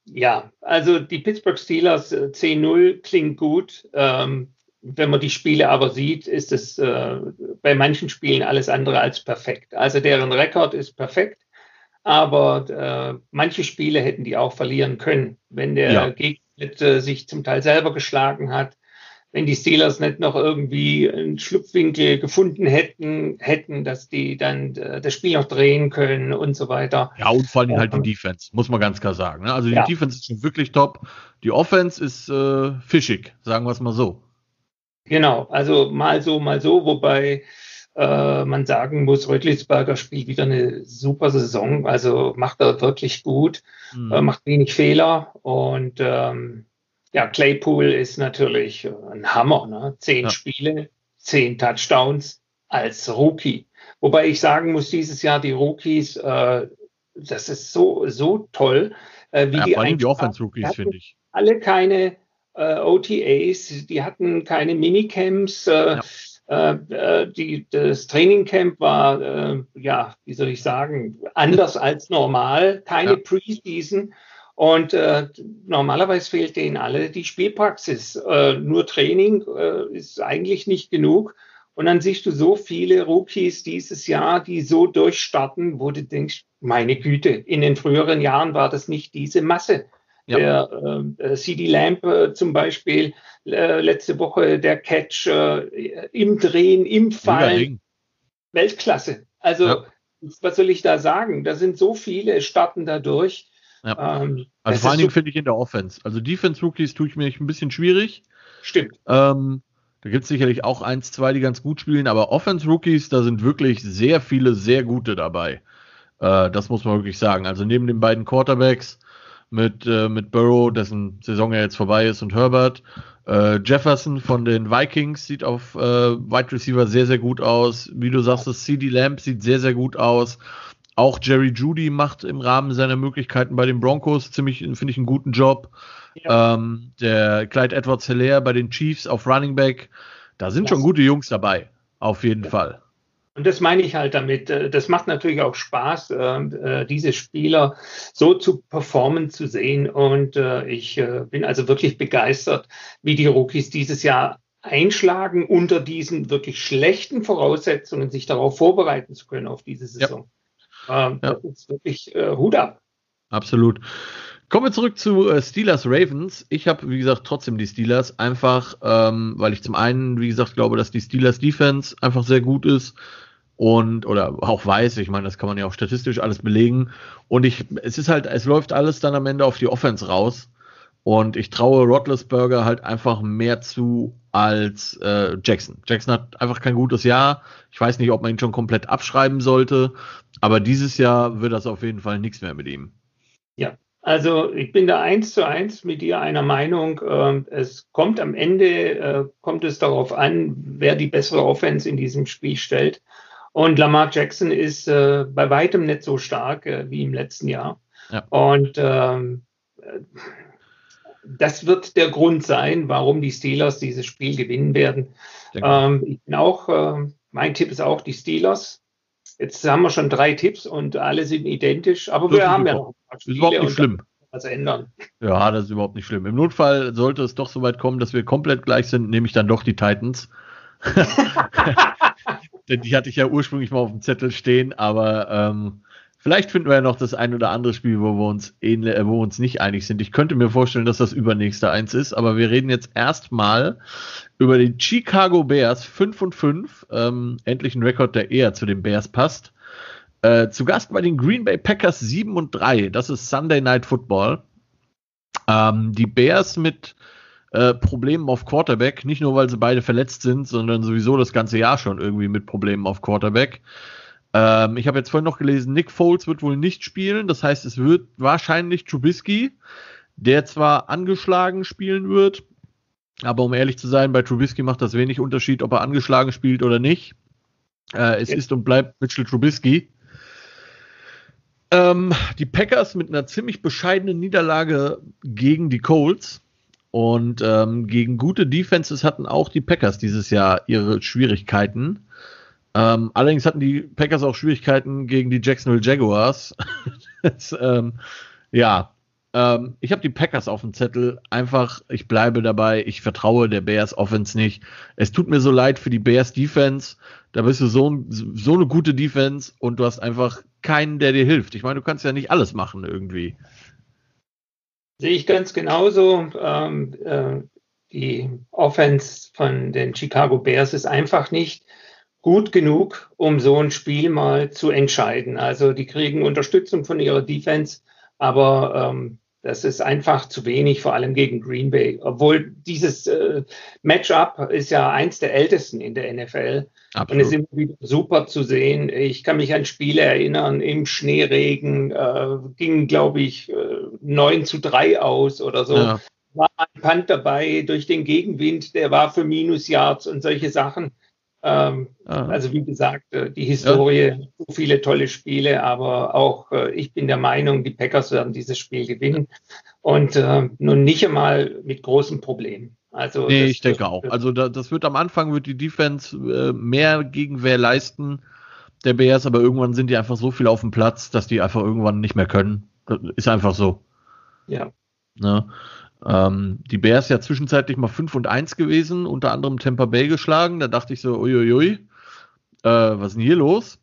ja, also die Pittsburgh Steelers äh, 10-0 klingt gut. Ähm, wenn man die Spiele aber sieht, ist es äh, bei manchen Spielen alles andere als perfekt. Also deren Rekord ist perfekt, aber äh, manche Spiele hätten die auch verlieren können, wenn der ja. Gegner äh, sich zum Teil selber geschlagen hat wenn die Steelers nicht noch irgendwie einen Schlupfwinkel gefunden hätten, hätten, dass die dann äh, das Spiel noch drehen können und so weiter. Ja, und vor allem halt die Defense, muss man ganz klar sagen. Ne? Also die ja. Defense ist schon wirklich top. Die Offense ist äh, fischig, sagen wir es mal so. Genau, also mal so, mal so, wobei äh, man sagen muss, Rötlisberger spielt wieder eine super Saison, also macht er wirklich gut, mhm. äh, macht wenig Fehler und ähm, ja, Claypool ist natürlich ein Hammer. Ne? Zehn ja. Spiele, zehn Touchdowns als Rookie. Wobei ich sagen muss, dieses Jahr die Rookies, äh, das ist so, so toll. Äh, wie ja, die vor allem die Offense-Rookies, finde ich. Alle keine äh, OTAs, die hatten keine Minicamps. Äh, ja. Äh, äh, die, das Trainingcamp war, äh, ja, wie soll ich sagen, anders als normal, keine ja. Preseason. Und äh, normalerweise fehlt denen alle die Spielpraxis. Äh, nur Training äh, ist eigentlich nicht genug. Und dann siehst du so viele Rookies dieses Jahr, die so durchstarten, wo du denkst, meine Güte, in den früheren Jahren war das nicht diese Masse. Ja. Der äh, CD Lamp äh, zum Beispiel, äh, letzte Woche der Catch äh, im Drehen, im Fallen. Weltklasse. Also, ja. was soll ich da sagen? Da sind so viele, starten da durch. Ja. Ähm, also vor allen Dingen so finde ich in der Offense. Also Defense-Rookies tue ich mir ein bisschen schwierig. Stimmt. Ähm, da gibt es sicherlich auch eins, zwei, die ganz gut spielen, aber Offense-Rookies, da sind wirklich sehr viele, sehr gute dabei. Äh, das muss man wirklich sagen. Also neben den beiden Quarterbacks mit, äh, mit Burrow, dessen Saison ja jetzt vorbei ist, und Herbert. Äh, Jefferson von den Vikings sieht auf äh, Wide Receiver sehr, sehr gut aus. Wie du sagst, das CD Lamp sieht sehr, sehr gut aus. Auch Jerry Judy macht im Rahmen seiner Möglichkeiten bei den Broncos ziemlich, finde ich, einen guten Job. Ja. Ähm, der Clyde Edwards Hilaire bei den Chiefs auf Running Back. Da sind das schon gute Jungs dabei. Auf jeden ja. Fall. Und das meine ich halt damit. Äh, das macht natürlich auch Spaß, ähm, äh, diese Spieler so zu performen zu sehen. Und äh, ich bin also wirklich begeistert, wie die Rookies dieses Jahr einschlagen, unter diesen wirklich schlechten Voraussetzungen sich darauf vorbereiten zu können auf diese Saison. Ja. Ähm, ja. Das ist wirklich Hut ab. Absolut. Kommen wir zurück zu äh, Steelers Ravens. Ich habe, wie gesagt, trotzdem die Steelers, einfach, ähm, weil ich zum einen, wie gesagt, glaube, dass die Steelers Defense einfach sehr gut ist und oder auch weiß, ich meine, das kann man ja auch statistisch alles belegen. Und ich, es ist halt, es läuft alles dann am Ende auf die Offense raus. Und ich traue Rotlesberger halt einfach mehr zu als äh, Jackson. Jackson hat einfach kein gutes Jahr. Ich weiß nicht, ob man ihn schon komplett abschreiben sollte, aber dieses Jahr wird das auf jeden Fall nichts mehr mit ihm. Ja, also ich bin da eins zu eins mit dir einer Meinung. Ähm, es kommt am Ende, äh, kommt es darauf an, wer die bessere Offense in diesem Spiel stellt. Und Lamar Jackson ist äh, bei weitem nicht so stark äh, wie im letzten Jahr. Ja. Und ähm, das wird der Grund sein, warum die Steelers dieses Spiel gewinnen werden. Ähm, ich bin auch, mein Tipp ist auch die Steelers. Jetzt haben wir schon drei Tipps und alle sind identisch, aber das wir haben ja noch ein paar überhaupt nicht schlimm. Was ändern. Ja, das ist überhaupt nicht schlimm. Im Notfall sollte es doch so weit kommen, dass wir komplett gleich sind, nehme ich dann doch die Titans. Denn die hatte ich ja ursprünglich mal auf dem Zettel stehen, aber ähm, Vielleicht finden wir ja noch das ein oder andere Spiel, wo wir uns ähnlich, äh, wo wir uns nicht einig sind. Ich könnte mir vorstellen, dass das übernächste eins ist, aber wir reden jetzt erstmal über die Chicago Bears 5 und 5. Ähm, endlich ein Rekord, der eher zu den Bears passt. Äh, zu Gast bei den Green Bay Packers 7 und 3. Das ist Sunday Night Football. Ähm, die Bears mit äh, Problemen auf Quarterback, nicht nur weil sie beide verletzt sind, sondern sowieso das ganze Jahr schon irgendwie mit Problemen auf Quarterback. Ähm, ich habe jetzt vorhin noch gelesen, Nick Foles wird wohl nicht spielen. Das heißt, es wird wahrscheinlich Trubisky, der zwar angeschlagen spielen wird, aber um ehrlich zu sein, bei Trubisky macht das wenig Unterschied, ob er angeschlagen spielt oder nicht. Äh, es ja. ist und bleibt Mitchell Trubisky. Ähm, die Packers mit einer ziemlich bescheidenen Niederlage gegen die Colts. Und ähm, gegen gute Defenses hatten auch die Packers dieses Jahr ihre Schwierigkeiten. Ähm, allerdings hatten die Packers auch Schwierigkeiten gegen die Jacksonville Jaguars. das, ähm, ja, ähm, ich habe die Packers auf dem Zettel. Einfach, ich bleibe dabei. Ich vertraue der Bears Offense nicht. Es tut mir so leid für die Bears Defense. Da bist du so, so eine gute Defense und du hast einfach keinen, der dir hilft. Ich meine, du kannst ja nicht alles machen irgendwie. Sehe ich ganz genauso. Ähm, äh, die Offense von den Chicago Bears ist einfach nicht gut genug, um so ein Spiel mal zu entscheiden. Also die kriegen Unterstützung von ihrer Defense, aber ähm, das ist einfach zu wenig, vor allem gegen Green Bay. Obwohl dieses äh, Matchup ist ja eins der ältesten in der NFL. Absolut. Und es ist immer wieder super zu sehen. Ich kann mich an Spiele erinnern, im Schneeregen äh, ging, glaube ich, äh, 9 zu 3 aus oder so. Ja. War ein Punt dabei durch den Gegenwind, der war für Minus-Yards und solche Sachen. Ähm, ah. Also wie gesagt, äh, die Historie, ja. so viele tolle Spiele, aber auch äh, ich bin der Meinung, die Packers werden dieses Spiel gewinnen und äh, nun nicht einmal mit großen Problemen. Also nee, ich denke auch. Also da, das wird am Anfang wird die Defense äh, mehr Gegenwehr leisten der Bears, aber irgendwann sind die einfach so viel auf dem Platz, dass die einfach irgendwann nicht mehr können. Das ist einfach so. Ja. Ne? Ähm, die Bears ja zwischenzeitlich mal 5 und 1 gewesen, unter anderem Tampa Bay geschlagen. Da dachte ich so, uiuiui, äh, was ist denn hier los?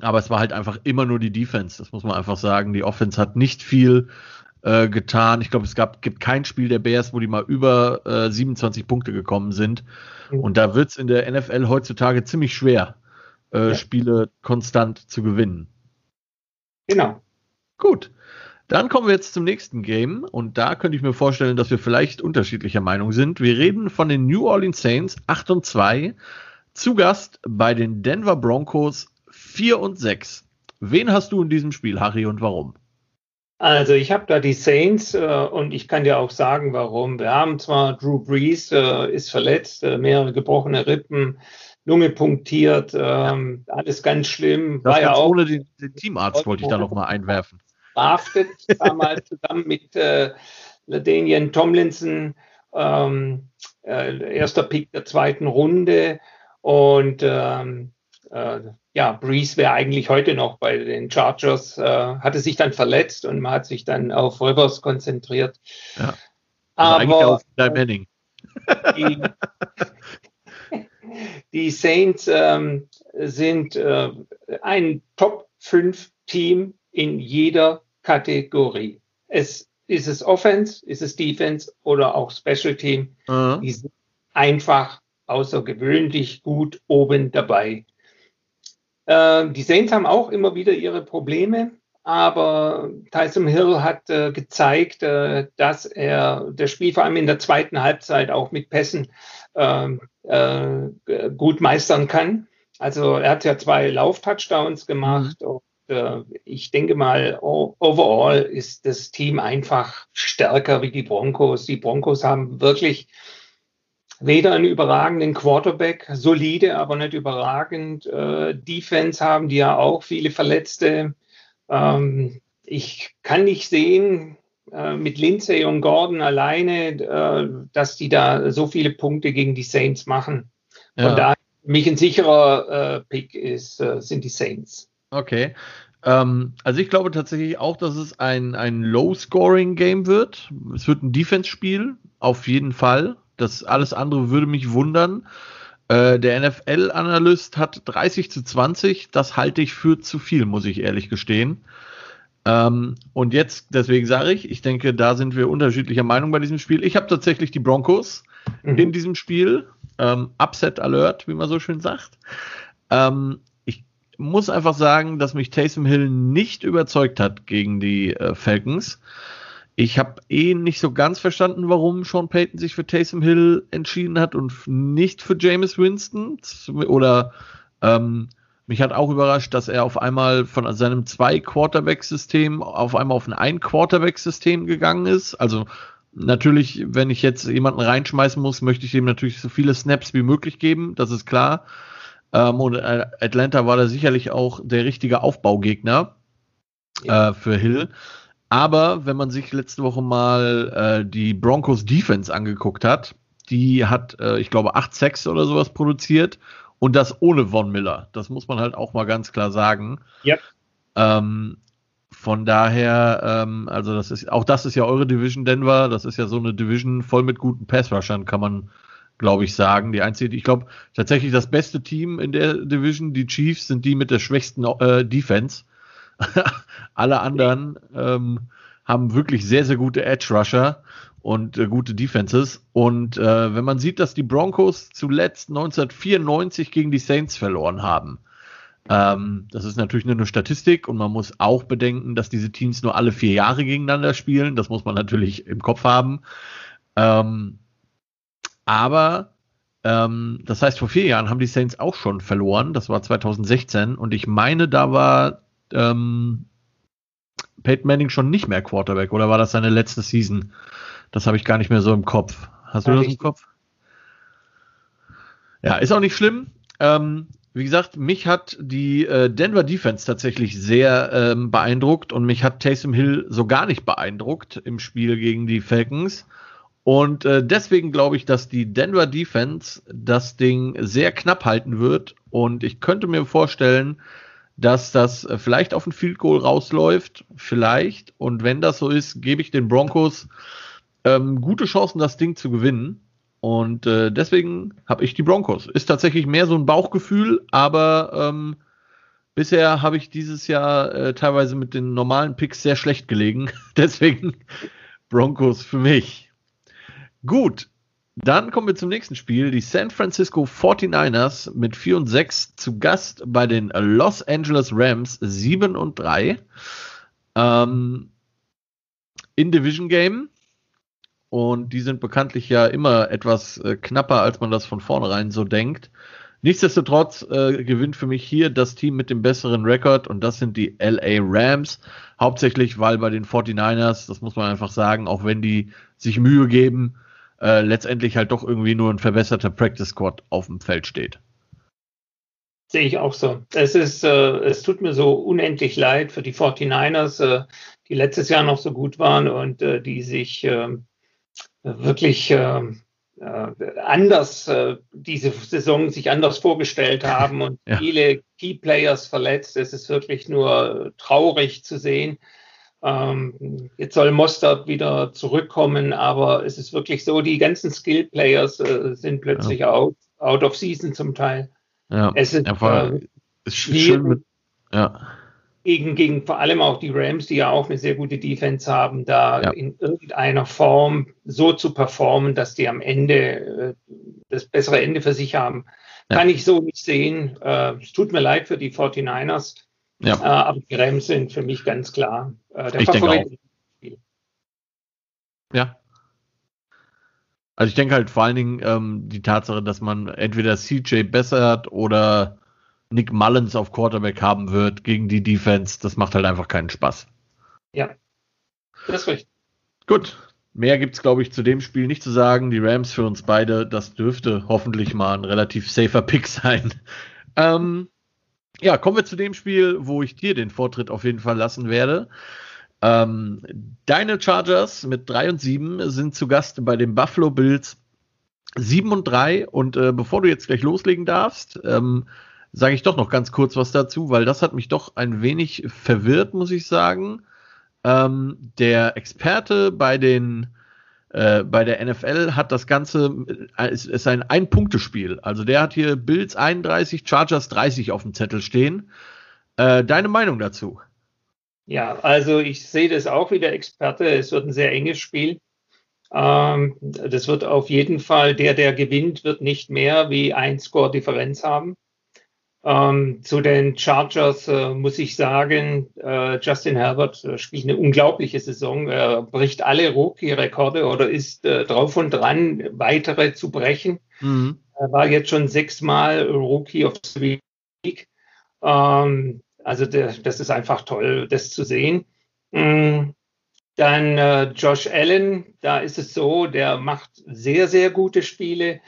Aber es war halt einfach immer nur die Defense, das muss man einfach sagen. Die Offense hat nicht viel äh, getan. Ich glaube, es gab, gibt kein Spiel der Bears, wo die mal über äh, 27 Punkte gekommen sind. Mhm. Und da wird es in der NFL heutzutage ziemlich schwer, äh, ja. Spiele konstant zu gewinnen. Genau. Gut. Dann kommen wir jetzt zum nächsten Game und da könnte ich mir vorstellen, dass wir vielleicht unterschiedlicher Meinung sind. Wir reden von den New Orleans Saints 8 und 2, zu Gast bei den Denver Broncos 4 und 6. Wen hast du in diesem Spiel, Harry, und warum? Also ich habe da die Saints äh, und ich kann dir auch sagen, warum. Wir haben zwar Drew Brees äh, ist verletzt, äh, mehrere gebrochene Rippen, Lunge punktiert, ähm, alles ganz schlimm. Das war ja auch ohne den, den Teamarzt wollte ich da noch mal einwerfen. Drafted damals zusammen mit äh, Daniel Tomlinson, ähm, äh, erster Pick der zweiten Runde und ähm, äh, ja, Breeze wäre eigentlich heute noch bei den Chargers, äh, hatte sich dann verletzt und man hat sich dann auf Rivers konzentriert. Ja. Aber auf Manning. Die, die Saints ähm, sind äh, ein Top 5 Team in jeder Kategorie. Es ist es Offense, ist es Defense oder auch Special Team. Mhm. Die sind einfach außergewöhnlich gut oben dabei. Äh, die Saints haben auch immer wieder ihre Probleme, aber Tyson Hill hat äh, gezeigt, äh, dass er das Spiel vor allem in der zweiten Halbzeit auch mit Pässen ähm, äh, gut meistern kann. Also er hat ja zwei Lauf-Touchdowns gemacht mhm. Und äh, ich denke mal, overall ist das Team einfach stärker wie die Broncos. Die Broncos haben wirklich weder einen überragenden Quarterback, solide, aber nicht überragend. Äh, Defense haben die ja auch viele Verletzte. Ähm, ich kann nicht sehen, äh, mit Lindsay und Gordon alleine, äh, dass die da so viele Punkte gegen die Saints machen. Von ja. daher mich ein sicherer äh, Pick ist, äh, sind die Saints. Okay. Ähm, also ich glaube tatsächlich auch, dass es ein, ein Low-Scoring-Game wird. Es wird ein Defense-Spiel, auf jeden Fall. Das alles andere würde mich wundern. Äh, der NFL-Analyst hat 30 zu 20. Das halte ich für zu viel, muss ich ehrlich gestehen. Ähm, und jetzt, deswegen sage ich, ich denke, da sind wir unterschiedlicher Meinung bei diesem Spiel. Ich habe tatsächlich die Broncos mhm. in diesem Spiel. Ähm, Upset Alert, wie man so schön sagt. Ähm, muss einfach sagen, dass mich Taysom Hill nicht überzeugt hat gegen die äh, Falcons. Ich habe eh nicht so ganz verstanden, warum Sean Payton sich für Taysom Hill entschieden hat und nicht für Jameis Winston. Oder ähm, mich hat auch überrascht, dass er auf einmal von seinem Zwei-Quarterback-System auf einmal auf ein Ein-Quarterback-System gegangen ist. Also natürlich, wenn ich jetzt jemanden reinschmeißen muss, möchte ich ihm natürlich so viele Snaps wie möglich geben, das ist klar. Ähm, und äh, Atlanta war da sicherlich auch der richtige Aufbaugegner äh, für Hill. Aber wenn man sich letzte Woche mal äh, die Broncos Defense angeguckt hat, die hat, äh, ich glaube, 8 Sacks oder sowas produziert und das ohne Von Miller. Das muss man halt auch mal ganz klar sagen. Ja. Ähm, von daher, ähm, also das ist, auch das ist ja eure Division Denver. Das ist ja so eine Division voll mit guten Pass-Rushern, kann man, glaube ich, sagen. Die einzige, ich glaube, tatsächlich das beste Team in der Division, die Chiefs, sind die mit der schwächsten äh, Defense. Alle anderen ähm, haben wirklich sehr, sehr gute Edge-Rusher und äh, gute Defenses. Und äh, wenn man sieht, dass die Broncos zuletzt 1994 gegen die Saints verloren haben, ähm, das ist natürlich nur eine Statistik und man muss auch bedenken, dass diese Teams nur alle vier Jahre gegeneinander spielen. Das muss man natürlich im Kopf haben. Ähm, aber ähm, das heißt, vor vier Jahren haben die Saints auch schon verloren. Das war 2016 und ich meine, da war ähm, Peyton Manning schon nicht mehr Quarterback oder war das seine letzte Season? Das habe ich gar nicht mehr so im Kopf. Hast du ja, das im Kopf? Ja, ist auch nicht schlimm. Ähm, wie gesagt, mich hat die äh, Denver Defense tatsächlich sehr ähm, beeindruckt und mich hat Taysom Hill so gar nicht beeindruckt im Spiel gegen die Falcons. Und äh, deswegen glaube ich, dass die Denver Defense das Ding sehr knapp halten wird. Und ich könnte mir vorstellen, dass das äh, vielleicht auf ein Field Goal rausläuft, vielleicht. Und wenn das so ist, gebe ich den Broncos ähm, gute Chancen, das Ding zu gewinnen. Und äh, deswegen habe ich die Broncos. Ist tatsächlich mehr so ein Bauchgefühl, aber ähm, bisher habe ich dieses Jahr äh, teilweise mit den normalen Picks sehr schlecht gelegen. deswegen Broncos für mich. Gut, dann kommen wir zum nächsten Spiel. Die San Francisco 49ers mit 4 und 6 zu Gast bei den Los Angeles Rams 7 und 3. Ähm, in Division Game. Und die sind bekanntlich ja immer etwas äh, knapper, als man das von vornherein so denkt. Nichtsdestotrotz äh, gewinnt für mich hier das Team mit dem besseren Rekord und das sind die LA Rams. Hauptsächlich, weil bei den 49ers, das muss man einfach sagen, auch wenn die sich Mühe geben, äh, letztendlich halt doch irgendwie nur ein verbesserter Practice Squad auf dem Feld steht. Sehe ich auch so. Es ist, äh, es tut mir so unendlich leid für die 49ers, äh, die letztes Jahr noch so gut waren und äh, die sich ähm, wirklich ähm, äh, anders äh, diese Saison sich anders vorgestellt haben und ja. viele Key Players verletzt. Es ist wirklich nur traurig zu sehen. Ähm, jetzt soll Mostert wieder zurückkommen, aber es ist wirklich so, die ganzen Skill Players äh, sind plötzlich ja. out, out of season zum Teil. Ja, es ist, ja, äh, ist schön mit, ja gegen, gegen vor allem auch die Rams, die ja auch eine sehr gute Defense haben, da ja. in irgendeiner Form so zu performen, dass die am Ende äh, das bessere Ende für sich haben. Kann ich so nicht sehen. Äh, es tut mir leid für die 49ers, ja. äh, aber die Rams sind für mich ganz klar äh, der ich Favorit. Ja. Also ich denke halt vor allen Dingen ähm, die Tatsache, dass man entweder CJ bessert oder Nick Mullins auf Quarterback haben wird gegen die Defense, das macht halt einfach keinen Spaß. Ja, das ist richtig. Gut, mehr gibt es, glaube ich, zu dem Spiel nicht zu sagen. Die Rams für uns beide, das dürfte hoffentlich mal ein relativ safer Pick sein. Ähm, ja, kommen wir zu dem Spiel, wo ich dir den Vortritt auf jeden Fall lassen werde. Ähm, deine Chargers mit 3 und 7 sind zu Gast bei den Buffalo Bills 7 und 3. Und äh, bevor du jetzt gleich loslegen darfst, ähm, sage ich doch noch ganz kurz was dazu, weil das hat mich doch ein wenig verwirrt, muss ich sagen. Ähm, der Experte bei den äh, bei der NFL hat das Ganze, äh, es ist ein Ein-Punkte-Spiel. Also der hat hier Bills 31, Chargers 30 auf dem Zettel stehen. Äh, deine Meinung dazu? Ja, also ich sehe das auch wie der Experte. Es wird ein sehr enges Spiel. Ähm, das wird auf jeden Fall, der, der gewinnt, wird nicht mehr wie ein Score-Differenz haben. Ähm, zu den Chargers äh, muss ich sagen, äh, Justin Herbert äh, spielt eine unglaubliche Saison. Er bricht alle Rookie-Rekorde oder ist äh, drauf und dran, weitere zu brechen. Mhm. Er war jetzt schon sechsmal Rookie of the Week. Ähm, also der, das ist einfach toll, das zu sehen. Mhm. Dann äh, Josh Allen, da ist es so, der macht sehr, sehr gute Spiele.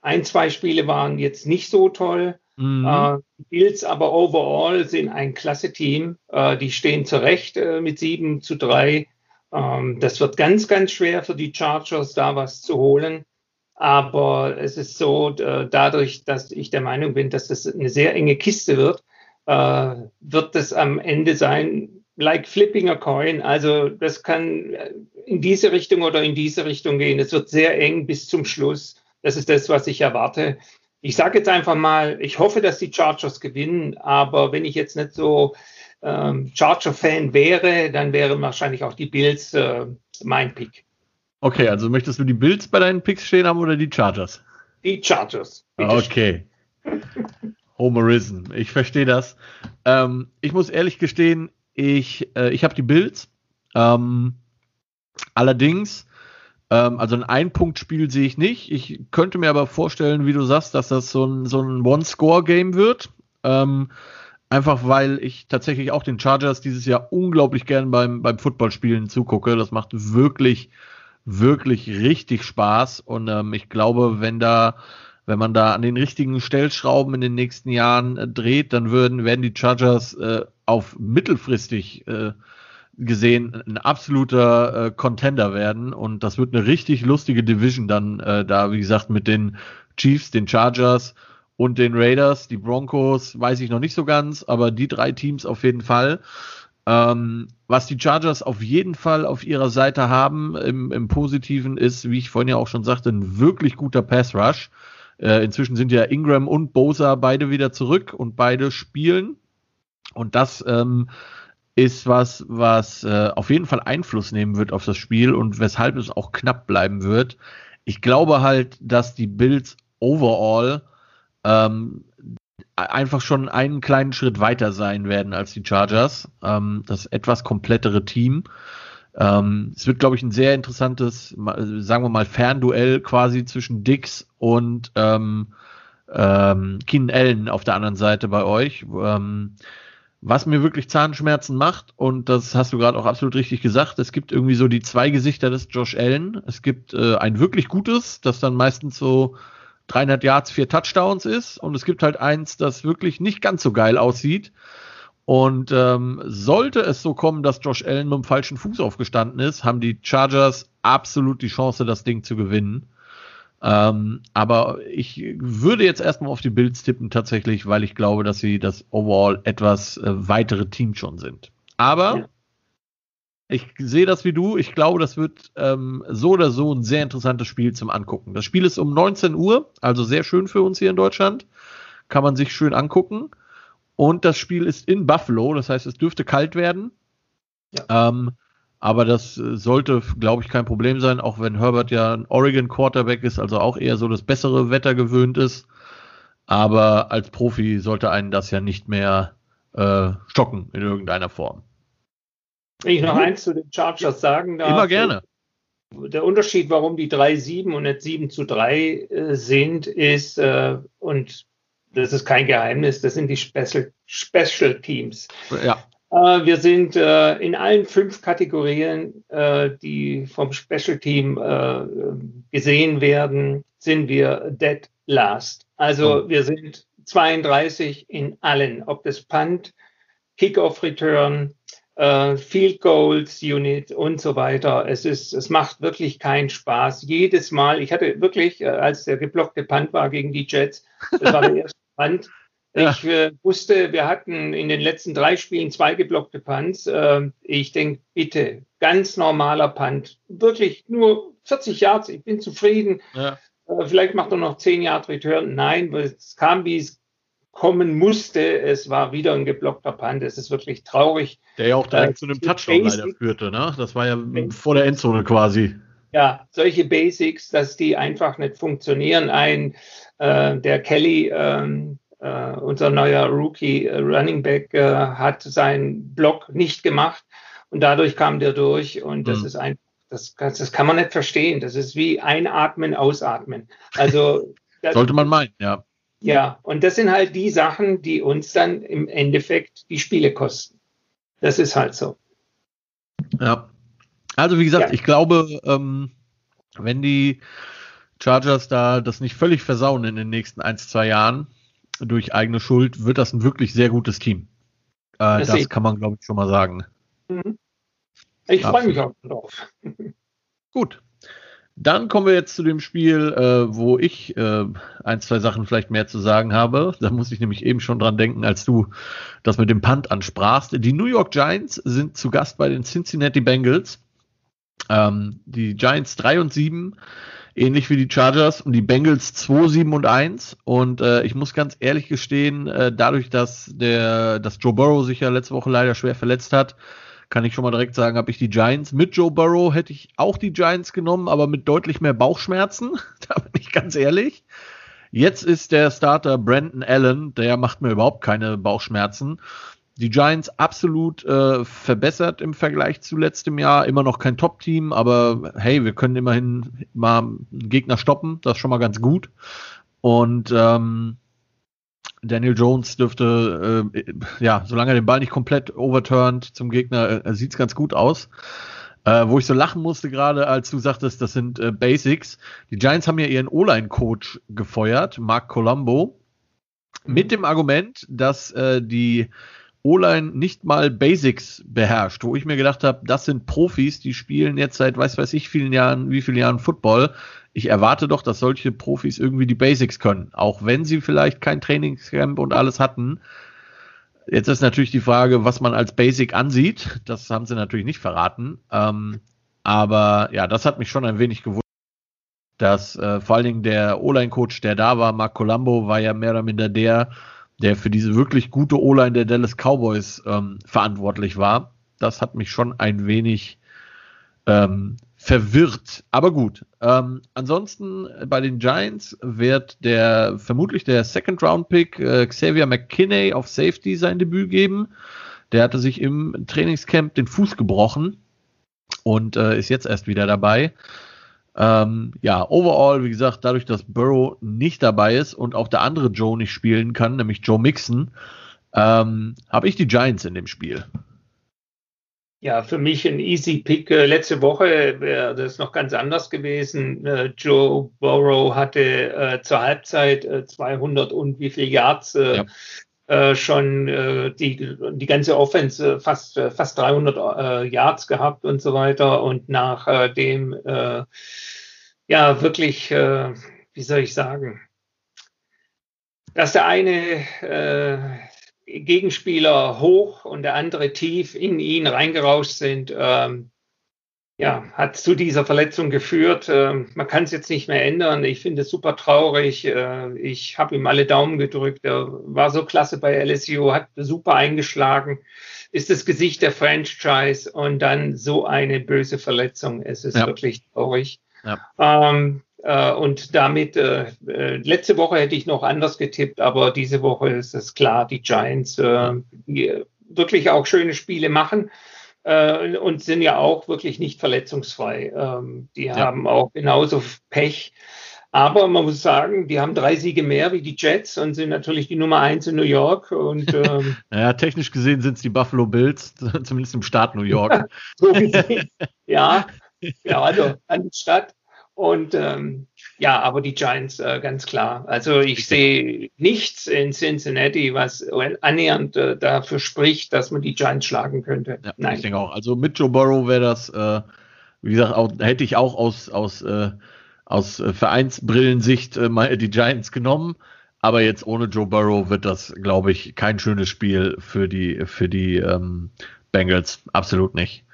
Ein, zwei Spiele waren jetzt nicht so toll. Mhm. Äh, Bills aber overall sind ein klasse Team. Äh, die stehen zurecht äh, mit 7 zu 3. Ähm, das wird ganz, ganz schwer für die Chargers, da was zu holen. Aber es ist so, äh, dadurch, dass ich der Meinung bin, dass das eine sehr enge Kiste wird, äh, wird das am Ende sein, like flipping a coin. Also das kann in diese Richtung oder in diese Richtung gehen. Es wird sehr eng bis zum Schluss. Das ist das, was ich erwarte ich sage jetzt einfach mal, ich hoffe, dass die Chargers gewinnen, aber wenn ich jetzt nicht so ähm, Charger-Fan wäre, dann wären wahrscheinlich auch die Bills äh, mein Pick. Okay, also möchtest du die Bills bei deinen Picks stehen haben oder die Chargers? Die Chargers. Okay. Homerism, ich verstehe das. Ähm, ich muss ehrlich gestehen, ich, äh, ich habe die Bills. Ähm, allerdings ähm, also ein Ein-Punkt-Spiel sehe ich nicht. Ich könnte mir aber vorstellen, wie du sagst, dass das so ein, so ein One-Score-Game wird. Ähm, einfach weil ich tatsächlich auch den Chargers dieses Jahr unglaublich gern beim, beim Footballspielen zugucke. Das macht wirklich, wirklich richtig Spaß. Und ähm, ich glaube, wenn da, wenn man da an den richtigen Stellschrauben in den nächsten Jahren äh, dreht, dann würden, werden die Chargers äh, auf mittelfristig äh, gesehen ein absoluter äh, Contender werden und das wird eine richtig lustige Division dann äh, da, wie gesagt, mit den Chiefs, den Chargers und den Raiders, die Broncos, weiß ich noch nicht so ganz, aber die drei Teams auf jeden Fall. Ähm, was die Chargers auf jeden Fall auf ihrer Seite haben im, im Positiven ist, wie ich vorhin ja auch schon sagte, ein wirklich guter Pass Rush. Äh, inzwischen sind ja Ingram und Bosa beide wieder zurück und beide spielen. Und das ähm, ist was, was äh, auf jeden Fall Einfluss nehmen wird auf das Spiel und weshalb es auch knapp bleiben wird. Ich glaube halt, dass die Bills overall ähm, einfach schon einen kleinen Schritt weiter sein werden als die Chargers. Ähm, das etwas komplettere Team. Ähm, es wird, glaube ich, ein sehr interessantes, sagen wir mal, Fernduell quasi zwischen Dix und ähm, ähm, Keenan Allen auf der anderen Seite bei euch. Ähm, was mir wirklich Zahnschmerzen macht, und das hast du gerade auch absolut richtig gesagt, es gibt irgendwie so die zwei Gesichter des Josh Allen. Es gibt äh, ein wirklich gutes, das dann meistens so 300 Yards, vier Touchdowns ist. Und es gibt halt eins, das wirklich nicht ganz so geil aussieht. Und ähm, sollte es so kommen, dass Josh Allen mit dem falschen Fuß aufgestanden ist, haben die Chargers absolut die Chance, das Ding zu gewinnen. Ähm, aber ich würde jetzt erstmal auf die Bills tippen, tatsächlich, weil ich glaube, dass sie das overall etwas äh, weitere Team schon sind. Aber ja. Ich sehe das wie du. Ich glaube, das wird ähm, so oder so ein sehr interessantes Spiel zum Angucken. Das Spiel ist um 19 Uhr, also sehr schön für uns hier in Deutschland. Kann man sich schön angucken. Und das Spiel ist in Buffalo, das heißt, es dürfte kalt werden. Ja. Ähm, aber das sollte, glaube ich, kein Problem sein, auch wenn Herbert ja ein Oregon Quarterback ist, also auch eher so das bessere Wetter gewöhnt ist. Aber als Profi sollte einen das ja nicht mehr äh, stocken in irgendeiner Form. Wenn ich noch mhm. eins zu den Chargers sagen darf. Immer gerne. Der Unterschied, warum die 3-7 und nicht 7 zu 3 äh, sind, ist, äh, und das ist kein Geheimnis, das sind die Special, Special Teams. Ja. Äh, wir sind äh, in allen fünf Kategorien, äh, die vom Special Team gesehen werden, sind wir dead last. Also oh. wir sind 32 in allen, ob das Punt, Kickoff Return, Field Goals Unit und so weiter. Es ist, es macht wirklich keinen Spaß. Jedes Mal, ich hatte wirklich, als der geblockte Punt war gegen die Jets, das war der erste Punt. Ja. Ich äh, wusste, wir hatten in den letzten drei Spielen zwei geblockte Punts. Äh, ich denke, bitte, ganz normaler Punt. Wirklich nur 40 Yards, ich bin zufrieden. Ja. Äh, vielleicht macht er noch 10 Yard Return. Nein, es kam, wie es kommen musste. Es war wieder ein geblockter Punt. Es ist wirklich traurig. Der ja auch direkt äh, zu einem Touchdown Basic, leider führte, ne? Das war ja vor der Endzone quasi. Ja, solche Basics, dass die einfach nicht funktionieren. Ein, äh, der Kelly, ähm, äh, unser neuer Rookie äh, Running Back, äh, hat seinen Block nicht gemacht und dadurch kam der durch und das mhm. ist ein das, das kann man nicht verstehen. Das ist wie einatmen, ausatmen. Also sollte man meinen, ja. Ja, und das sind halt die Sachen, die uns dann im Endeffekt die Spiele kosten. Das ist halt so. Ja. Also wie gesagt, ja. ich glaube, ähm, wenn die Chargers da das nicht völlig versauen in den nächsten ein, zwei Jahren durch eigene Schuld, wird das ein wirklich sehr gutes Team. Äh, das, das kann man, glaube ich, schon mal sagen. Mhm. Ich freue mich auch drauf. Gut. Dann kommen wir jetzt zu dem Spiel, äh, wo ich äh, ein, zwei Sachen vielleicht mehr zu sagen habe. Da muss ich nämlich eben schon dran denken, als du das mit dem Punt ansprachst. Die New York Giants sind zu Gast bei den Cincinnati Bengals. Ähm, die Giants 3 und 7, ähnlich wie die Chargers, und die Bengals 2, 7 und 1. Und äh, ich muss ganz ehrlich gestehen, äh, dadurch, dass der, dass Joe Burrow sich ja letzte Woche leider schwer verletzt hat, kann ich schon mal direkt sagen, habe ich die Giants. Mit Joe Burrow hätte ich auch die Giants genommen, aber mit deutlich mehr Bauchschmerzen. da bin ich ganz ehrlich. Jetzt ist der Starter Brandon Allen, der macht mir überhaupt keine Bauchschmerzen. Die Giants absolut äh, verbessert im Vergleich zu letztem Jahr. Immer noch kein Top-Team, aber hey, wir können immerhin mal einen Gegner stoppen. Das ist schon mal ganz gut. Und ähm, Daniel Jones dürfte, äh, ja, solange er den Ball nicht komplett overturnt zum Gegner, äh, sieht es ganz gut aus. Äh, wo ich so lachen musste gerade, als du sagtest, das sind äh, Basics. Die Giants haben ja ihren O-Line-Coach gefeuert, Mark Colombo, mit dem Argument, dass äh, die O-Line nicht mal Basics beherrscht, wo ich mir gedacht habe, das sind Profis, die spielen jetzt seit weiß weiß ich vielen Jahren, wie vielen Jahren Football ich erwarte doch, dass solche Profis irgendwie die Basics können. Auch wenn sie vielleicht kein Trainingscamp und alles hatten. Jetzt ist natürlich die Frage, was man als Basic ansieht. Das haben sie natürlich nicht verraten. Ähm, aber ja, das hat mich schon ein wenig gewundert, dass äh, vor allen Dingen der O-Line-Coach, der da war, Mark Colombo, war ja mehr oder minder der, der für diese wirklich gute O-Line der Dallas Cowboys ähm, verantwortlich war. Das hat mich schon ein wenig ähm, verwirrt. Aber gut. Ähm, ansonsten bei den Giants wird der vermutlich der Second Round Pick äh, Xavier McKinney auf Safety sein Debüt geben. Der hatte sich im Trainingscamp den Fuß gebrochen und äh, ist jetzt erst wieder dabei. Ähm, ja, overall, wie gesagt, dadurch, dass Burrow nicht dabei ist und auch der andere Joe nicht spielen kann, nämlich Joe Mixon, ähm, habe ich die Giants in dem Spiel. Ja, für mich ein easy Pick. Äh, letzte Woche wäre das noch ganz anders gewesen. Äh, Joe Burrow hatte äh, zur Halbzeit 200 und wie viel Yards ja. Schon die, die ganze Offense fast, fast 300 Yards gehabt und so weiter. Und nach dem, ja, wirklich, wie soll ich sagen, dass der eine Gegenspieler hoch und der andere tief in ihn reingerauscht sind, ähm, ja, hat zu dieser Verletzung geführt. Ähm, man kann es jetzt nicht mehr ändern. Ich finde es super traurig. Äh, ich habe ihm alle Daumen gedrückt. Er war so klasse bei LSU, hat super eingeschlagen, ist das Gesicht der Franchise und dann so eine böse Verletzung. Es ist ja. wirklich traurig. Ja. Ähm, äh, und damit, äh, äh, letzte Woche hätte ich noch anders getippt, aber diese Woche ist es klar, die Giants, äh, die wirklich auch schöne Spiele machen äh, und sind ja auch wirklich nicht verletzungsfrei. Ähm, die ja. haben auch genauso Pech. Aber man muss sagen, die haben drei Siege mehr wie die Jets und sind natürlich die Nummer eins in New York. Und, ähm, naja, technisch gesehen sind es die Buffalo Bills, zumindest im Staat New York. so gesehen, ja. Ja, also an die Stadt. Und ähm, ja, aber die Giants äh, ganz klar. Also ich sehe nichts in Cincinnati, was annähernd äh, dafür spricht, dass man die Giants schlagen könnte. Ja, Nein. Ich denke auch. Also mit Joe Burrow wäre das, äh, wie gesagt, auch, hätte ich auch aus, aus, äh, aus äh, Vereinsbrillensicht äh, mal die Giants genommen. Aber jetzt ohne Joe Burrow wird das, glaube ich, kein schönes Spiel für die, für die ähm, Bengals. Absolut nicht.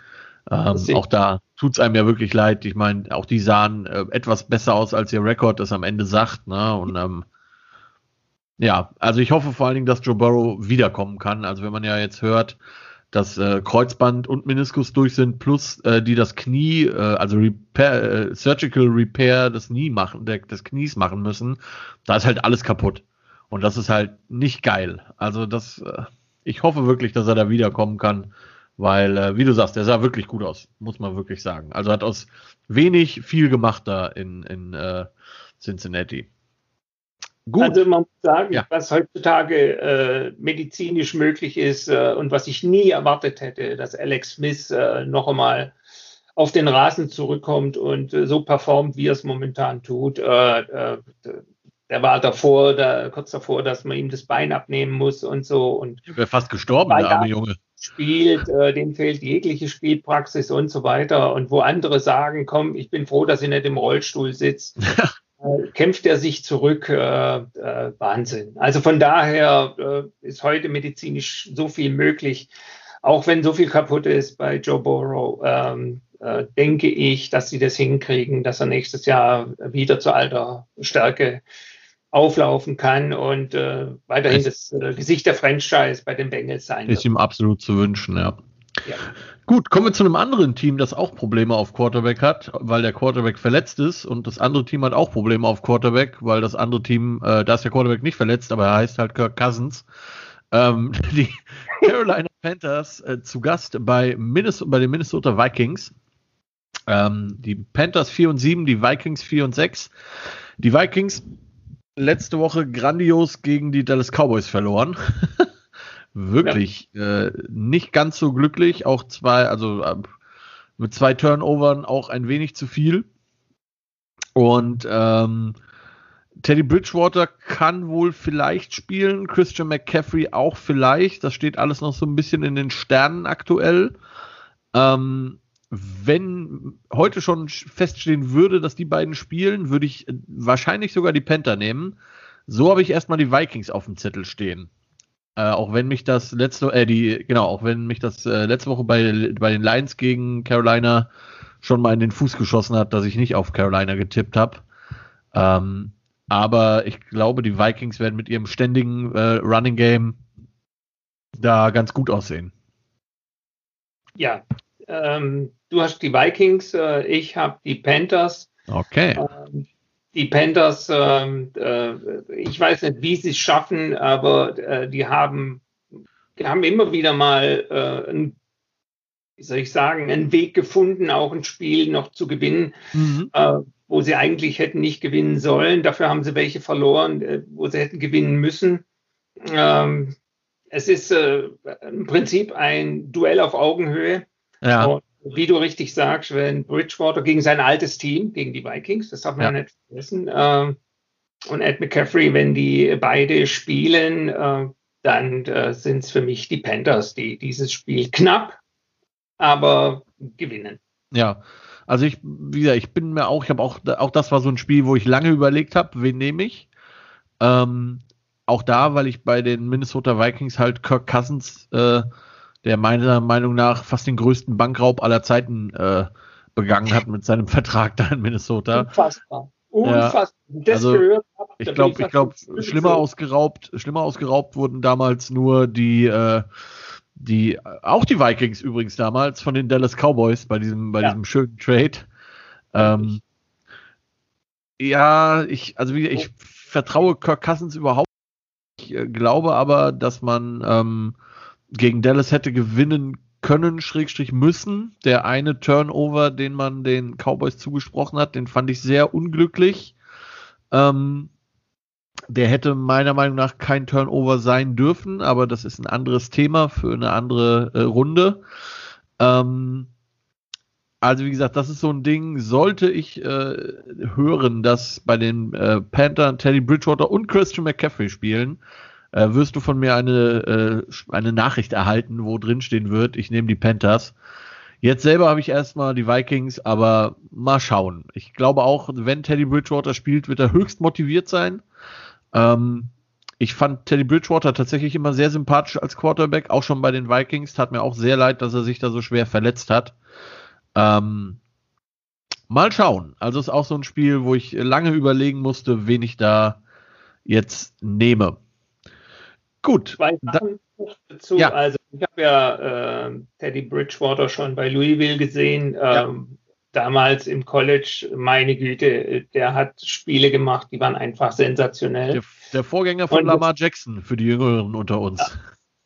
Ähm, auch da tut es einem ja wirklich leid. Ich meine, auch die sahen äh, etwas besser aus, als ihr Rekord das am Ende sagt. Ne? Und ähm, ja, also ich hoffe vor allen Dingen, dass Joe Burrow wiederkommen kann. Also wenn man ja jetzt hört, dass äh, Kreuzband und Meniskus durch sind, plus äh, die das Knie, äh, also Repair, äh, Surgical Repair des Knie machen, der, des Knies machen müssen, da ist halt alles kaputt. Und das ist halt nicht geil. Also das, äh, ich hoffe wirklich, dass er da wiederkommen kann. Weil, äh, wie du sagst, der sah wirklich gut aus, muss man wirklich sagen. Also hat aus wenig viel gemacht da in, in äh, Cincinnati. Gut. Also man muss sagen, ja. was heutzutage äh, medizinisch möglich ist äh, und was ich nie erwartet hätte, dass Alex Smith äh, noch einmal auf den Rasen zurückkommt und äh, so performt, wie er es momentan tut. Äh, äh, der war davor, da, kurz davor, dass man ihm das Bein abnehmen muss und so. Und er wäre fast gestorben, der arme Junge spielt, äh, dem fehlt jegliche Spielpraxis und so weiter. Und wo andere sagen, komm, ich bin froh, dass er nicht im Rollstuhl sitzt, äh, kämpft er sich zurück. Äh, äh, Wahnsinn. Also von daher äh, ist heute medizinisch so viel möglich. Auch wenn so viel kaputt ist bei Joe Burrow, ähm, äh, denke ich, dass sie das hinkriegen, dass er nächstes Jahr wieder zu alter Stärke auflaufen kann und äh, weiterhin das äh, Gesicht der Franchise bei den Bengals sein wird. Ist ihm absolut zu wünschen, ja. ja. Gut, kommen wir zu einem anderen Team, das auch Probleme auf Quarterback hat, weil der Quarterback verletzt ist und das andere Team hat auch Probleme auf Quarterback, weil das andere Team, äh, da ist der Quarterback nicht verletzt, aber er heißt halt Kirk Cousins. Ähm, die Carolina Panthers äh, zu Gast bei, Minnesota, bei den Minnesota Vikings. Ähm, die Panthers 4 und 7, die Vikings 4 und 6. Die Vikings letzte Woche grandios gegen die Dallas Cowboys verloren. Wirklich ja. äh, nicht ganz so glücklich. Auch zwei, also äh, mit zwei Turnovern auch ein wenig zu viel. Und ähm, Teddy Bridgewater kann wohl vielleicht spielen, Christian McCaffrey auch vielleicht. Das steht alles noch so ein bisschen in den Sternen aktuell. Ähm, wenn heute schon feststehen würde, dass die beiden spielen, würde ich wahrscheinlich sogar die Panther nehmen. So habe ich erstmal die Vikings auf dem Zettel stehen. Äh, auch wenn mich das letzte, äh, die, genau, auch wenn mich das äh, letzte Woche bei, bei den Lions gegen Carolina schon mal in den Fuß geschossen hat, dass ich nicht auf Carolina getippt habe. Ähm, aber ich glaube, die Vikings werden mit ihrem ständigen äh, Running Game da ganz gut aussehen. Ja, ähm, du hast die Vikings, äh, ich habe die Panthers. Okay. Ähm, die Panthers, ähm, äh, ich weiß nicht, wie sie es schaffen, aber äh, die haben, die haben immer wieder mal äh, ein, wie soll ich sagen, einen Weg gefunden, auch ein Spiel noch zu gewinnen, mhm. Äh, wo sie eigentlich hätten nicht gewinnen sollen. Dafür haben sie welche verloren, äh, wo sie hätten gewinnen müssen. Ähm, es ist äh, im Prinzip ein Duell auf Augenhöhe. Ja. Und wie du richtig sagst, wenn Bridgewater gegen sein altes Team, gegen die Vikings, das darf man ja, nicht vergessen, äh, und Ed McCaffrey, wenn die beide spielen, äh, dann äh, sind es für mich die Panthers, die dieses Spiel knapp, aber gewinnen. Ja, also ich, wie gesagt, ich bin mir auch, ich habe auch, auch das war so ein Spiel, wo ich lange überlegt habe, wen nehme ich. Ähm, auch da, weil ich bei den Minnesota Vikings halt Kirk Cousins äh, der meiner Meinung nach fast den größten Bankraub aller Zeiten äh, begangen hat mit seinem Vertrag da in Minnesota. Unfassbar. Unfassbar. Ja, also, ich glaube, ich glaube, schlimmer ausgeraubt, schlimmer ausgeraubt wurden damals nur die, äh, die, auch die Vikings übrigens damals von den Dallas Cowboys bei diesem, bei ja. diesem schönen Trade. Ähm, ja, ich, also wie, ich vertraue Kirk Cousins überhaupt. Ich äh, glaube aber, dass man ähm, gegen Dallas hätte gewinnen können, Schrägstrich müssen. Der eine Turnover, den man den Cowboys zugesprochen hat, den fand ich sehr unglücklich. Ähm, der hätte meiner Meinung nach kein Turnover sein dürfen, aber das ist ein anderes Thema für eine andere äh, Runde. Ähm, also wie gesagt, das ist so ein Ding, sollte ich äh, hören, dass bei den äh, Panthers Teddy Bridgewater und Christian McCaffrey spielen, äh, wirst du von mir eine, äh, eine Nachricht erhalten, wo drin stehen wird, ich nehme die Panthers. Jetzt selber habe ich erstmal die Vikings, aber mal schauen. Ich glaube auch, wenn Teddy Bridgewater spielt, wird er höchst motiviert sein. Ähm, ich fand Teddy Bridgewater tatsächlich immer sehr sympathisch als Quarterback, auch schon bei den Vikings. Tat mir auch sehr leid, dass er sich da so schwer verletzt hat. Ähm, mal schauen. Also ist auch so ein Spiel, wo ich lange überlegen musste, wen ich da jetzt nehme. Gut. Zwei Sachen dazu. Ja. Also ich habe ja äh, Teddy Bridgewater schon bei Louisville gesehen. Ja. Ähm, damals im College, meine Güte, der hat Spiele gemacht, die waren einfach sensationell. Der, der Vorgänger von Und, Lamar Jackson für die Jüngeren unter uns.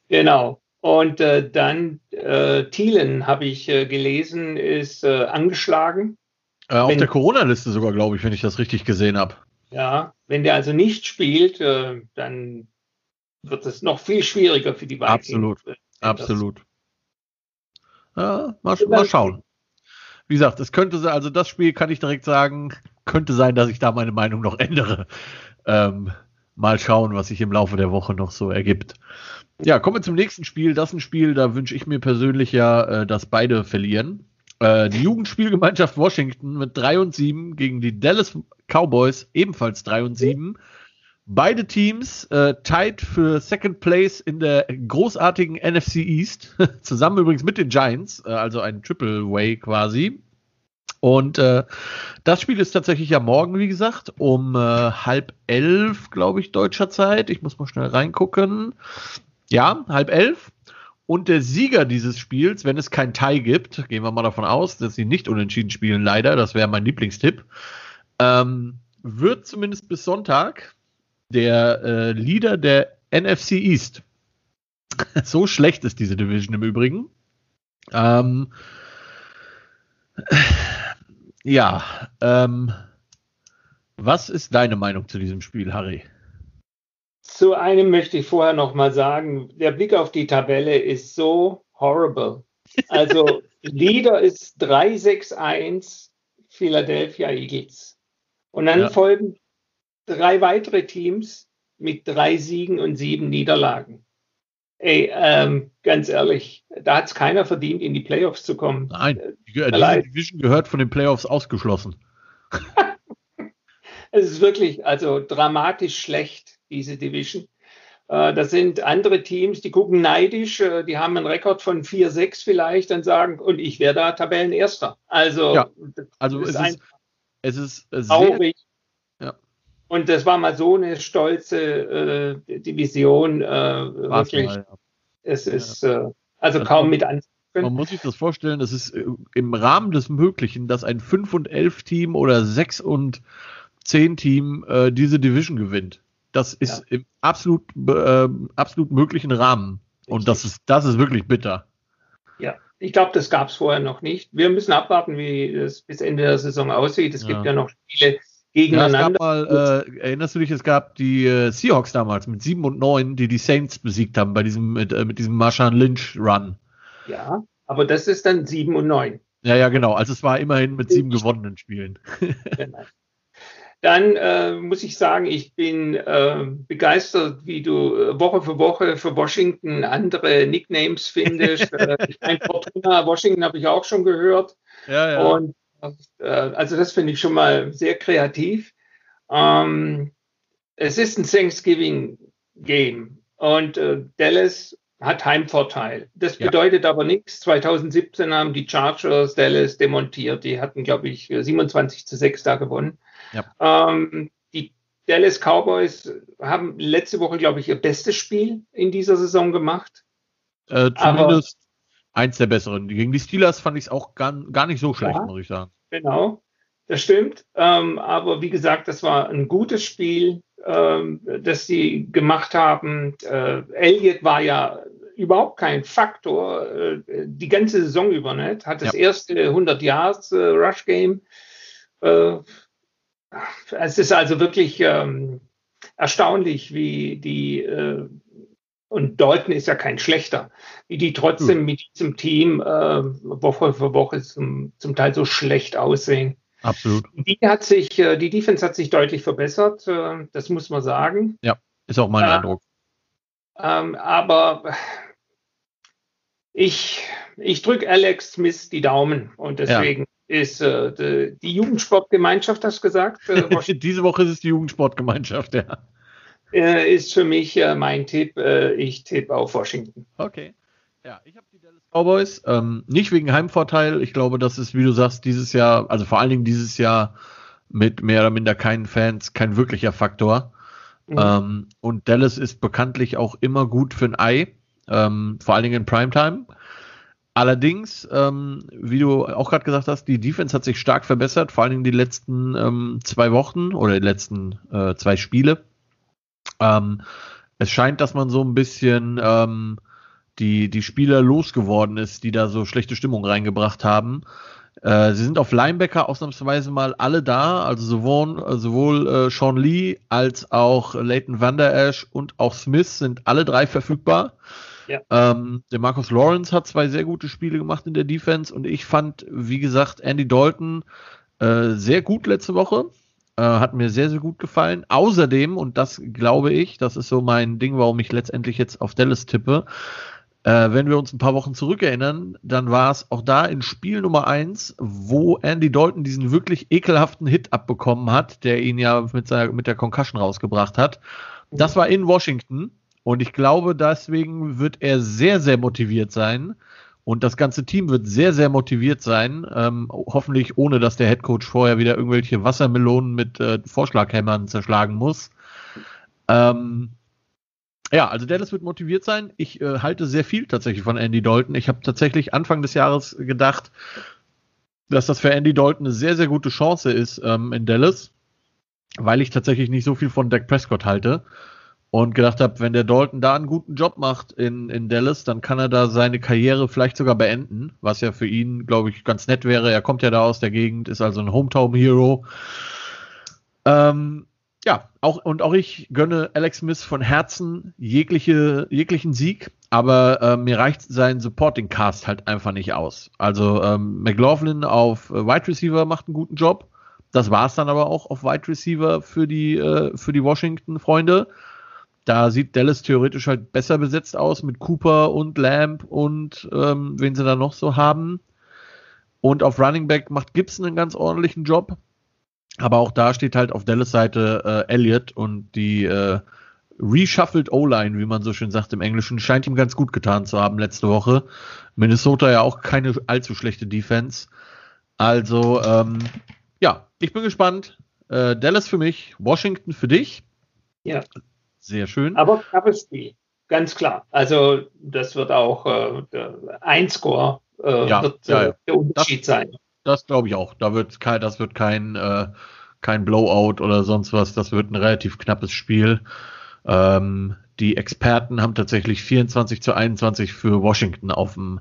Ja, genau. Und äh, dann äh, Thielen habe ich äh, gelesen, ist äh, angeschlagen. Äh, auf wenn, der Corona-Liste sogar, glaube ich, wenn ich das richtig gesehen habe. Ja, wenn der also nicht spielt, äh, dann wird es noch viel schwieriger für die Vikings. Absolut, absolut. Ja, mal, mal schauen. Wie gesagt, es könnte sein, also das Spiel kann ich direkt sagen, könnte sein, dass ich da meine Meinung noch ändere. Ähm, mal schauen, was sich im Laufe der Woche noch so ergibt. Ja, kommen wir zum nächsten Spiel. Das ist ein Spiel, da wünsche ich mir persönlich ja, äh, dass beide verlieren. Äh, die Jugendspielgemeinschaft Washington mit 3 und 7 gegen die Dallas Cowboys ebenfalls 3 und 7. Beide Teams äh, tied für Second Place in der großartigen NFC East, zusammen übrigens mit den Giants, äh, also ein Triple Way quasi. Und äh, das Spiel ist tatsächlich ja morgen, wie gesagt, um äh, halb elf, glaube ich, deutscher Zeit. Ich muss mal schnell reingucken. Ja, halb elf. Und der Sieger dieses Spiels, wenn es kein Tie gibt, gehen wir mal davon aus, dass sie nicht unentschieden spielen, leider, das wäre mein Lieblingstipp, ähm, wird zumindest bis Sonntag der äh, Leader der NFC East. so schlecht ist diese Division im Übrigen. Ähm, ja, ähm, was ist deine Meinung zu diesem Spiel, Harry? Zu einem möchte ich vorher noch mal sagen, der Blick auf die Tabelle ist so horrible. Also Leader ist 361 Philadelphia Eagles. Und dann ja. folgen drei weitere Teams mit drei Siegen und sieben Niederlagen. Ey, ähm, ganz ehrlich, da hat es keiner verdient, in die Playoffs zu kommen. Nein, die, diese Division gehört von den Playoffs ausgeschlossen. es ist wirklich also dramatisch schlecht, diese Division. Äh, das sind andere Teams, die gucken neidisch, äh, die haben einen Rekord von 4-6 vielleicht und sagen, und ich wäre da Tabellenerster. Also, ja, also ist es, ist, es ist sehr. Und das war mal so eine stolze äh, Division. Äh, wirklich. Mal, ja. Es ist äh, also kaum mit an. Man muss sich das vorstellen, das ist äh, im Rahmen des Möglichen, dass ein 5 und 11 Team oder 6 und 10 Team äh, diese Division gewinnt. Das ist ja. im absolut, äh, absolut möglichen Rahmen. Richtig. Und das ist, das ist wirklich bitter. Ja, ich glaube, das gab es vorher noch nicht. Wir müssen abwarten, wie es bis Ende der Saison aussieht. Es ja. gibt ja noch Spiele gegeneinander. Ja, mal, äh, erinnerst du dich, es gab die äh, Seahawks damals mit 7 und 9, die die Saints besiegt haben bei diesem, mit, äh, mit diesem Marshawn Lynch Run. Ja, aber das ist dann 7 und 9. Ja, ja, genau. Also es war immerhin mit sieben gewonnenen Spielen. genau dann äh, muss ich sagen, ich bin äh, begeistert, wie du äh, Woche für Woche für Washington andere Nicknames findest. äh, ich meine, Fortuna Washington habe ich auch schon gehört. Ja, ja. Und also das finde ich schon mal sehr kreativ. Ähm, es ist ein Thanksgiving Game und äh, Dallas hat Heimvorteil. Das bedeutet ja. aber nichts. 2017 haben die Chargers Dallas demontiert. Die hatten, glaube ich, 27 zu 6 da gewonnen. Ja. Ähm, die Dallas Cowboys haben letzte Woche, glaube ich, ihr bestes Spiel in dieser Saison gemacht. Äh, zumindest Aber, eins der besseren. Gegen die Steelers fand ich es auch gar, gar nicht so schlecht, ja, muss ich sagen. Genau, das stimmt. Ähm, aber wie gesagt, das war ein gutes Spiel, ähm, das sie gemacht haben. Äh, Elliott war ja überhaupt kein Faktor äh, die ganze Saison über nicht. Hat das ja. erste 100 Yards äh, Rush Game äh, es ist also wirklich ähm, erstaunlich, wie die, äh, und Dalton ist ja kein schlechter, wie die trotzdem hm. mit diesem Team äh, Woche für Woche zum, zum Teil so schlecht aussehen. Absolut. Die hat sich, äh, die Defense hat sich deutlich verbessert, äh, das muss man sagen. Ja, ist auch mein äh, Eindruck. Ähm, aber ich, ich drücke Alex Smith die Daumen und deswegen ist äh, die Jugendsportgemeinschaft, hast du gesagt? Äh, Diese Woche ist es die Jugendsportgemeinschaft, ja. Äh, ist für mich äh, mein Tipp. Äh, ich tippe auf Washington. Okay. Ja, ich habe die Dallas Cowboys. Ähm, nicht wegen Heimvorteil. Ich glaube, das ist, wie du sagst, dieses Jahr, also vor allen Dingen dieses Jahr mit mehr oder minder keinen Fans, kein wirklicher Faktor. Mhm. Ähm, und Dallas ist bekanntlich auch immer gut für ein Ei, ähm, vor allen Dingen in Primetime. Allerdings, ähm, wie du auch gerade gesagt hast, die Defense hat sich stark verbessert, vor allen Dingen die letzten ähm, zwei Wochen oder die letzten äh, zwei Spiele. Ähm, es scheint, dass man so ein bisschen ähm, die, die Spieler losgeworden ist, die da so schlechte Stimmung reingebracht haben. Äh, sie sind auf Linebacker ausnahmsweise mal alle da, also sowohl, sowohl äh, Sean Lee als auch Leighton Van Der Esch und auch Smith sind alle drei verfügbar. Ja. Ähm, der Marcus Lawrence hat zwei sehr gute Spiele gemacht in der Defense und ich fand, wie gesagt, Andy Dalton äh, sehr gut letzte Woche. Äh, hat mir sehr, sehr gut gefallen. Außerdem, und das glaube ich, das ist so mein Ding, warum ich letztendlich jetzt auf Dallas tippe, äh, wenn wir uns ein paar Wochen zurückerinnern, dann war es auch da in Spiel Nummer eins, wo Andy Dalton diesen wirklich ekelhaften Hit abbekommen hat, der ihn ja mit, seiner, mit der Concussion rausgebracht hat. Das war in Washington. Und ich glaube, deswegen wird er sehr, sehr motiviert sein. Und das ganze Team wird sehr, sehr motiviert sein. Ähm, hoffentlich ohne, dass der Headcoach vorher wieder irgendwelche Wassermelonen mit äh, Vorschlaghämmern zerschlagen muss. Ähm, ja, also Dallas wird motiviert sein. Ich äh, halte sehr viel tatsächlich von Andy Dalton. Ich habe tatsächlich Anfang des Jahres gedacht, dass das für Andy Dalton eine sehr, sehr gute Chance ist ähm, in Dallas, weil ich tatsächlich nicht so viel von Dak Prescott halte und gedacht habe, wenn der Dalton da einen guten Job macht in, in Dallas, dann kann er da seine Karriere vielleicht sogar beenden, was ja für ihn, glaube ich, ganz nett wäre. Er kommt ja da aus der Gegend, ist also ein Hometown-Hero. Ähm, ja, auch, und auch ich gönne Alex Smith von Herzen jegliche, jeglichen Sieg, aber äh, mir reicht sein Supporting Cast halt einfach nicht aus. Also ähm, McLaughlin auf äh, Wide Receiver macht einen guten Job. Das war es dann aber auch auf Wide Receiver für die, äh, für die Washington-Freunde. Da sieht Dallas theoretisch halt besser besetzt aus mit Cooper und Lamb und ähm, wen sie da noch so haben. Und auf Running Back macht Gibson einen ganz ordentlichen Job. Aber auch da steht halt auf Dallas Seite äh, Elliott und die äh, reshuffled O-Line, wie man so schön sagt im Englischen, scheint ihm ganz gut getan zu haben letzte Woche. Minnesota ja auch keine allzu schlechte Defense. Also, ähm, ja, ich bin gespannt. Äh, Dallas für mich, Washington für dich. Ja. Sehr schön. Aber knappes Spiel, ganz klar. Also, das wird auch äh, ein Score äh, ja, wird ja, ja. der Unterschied das, sein. Das glaube ich auch. Da wird kein, das wird kein, äh, kein Blowout oder sonst was. Das wird ein relativ knappes Spiel. Ähm, die Experten haben tatsächlich 24 zu 21 für Washington auf dem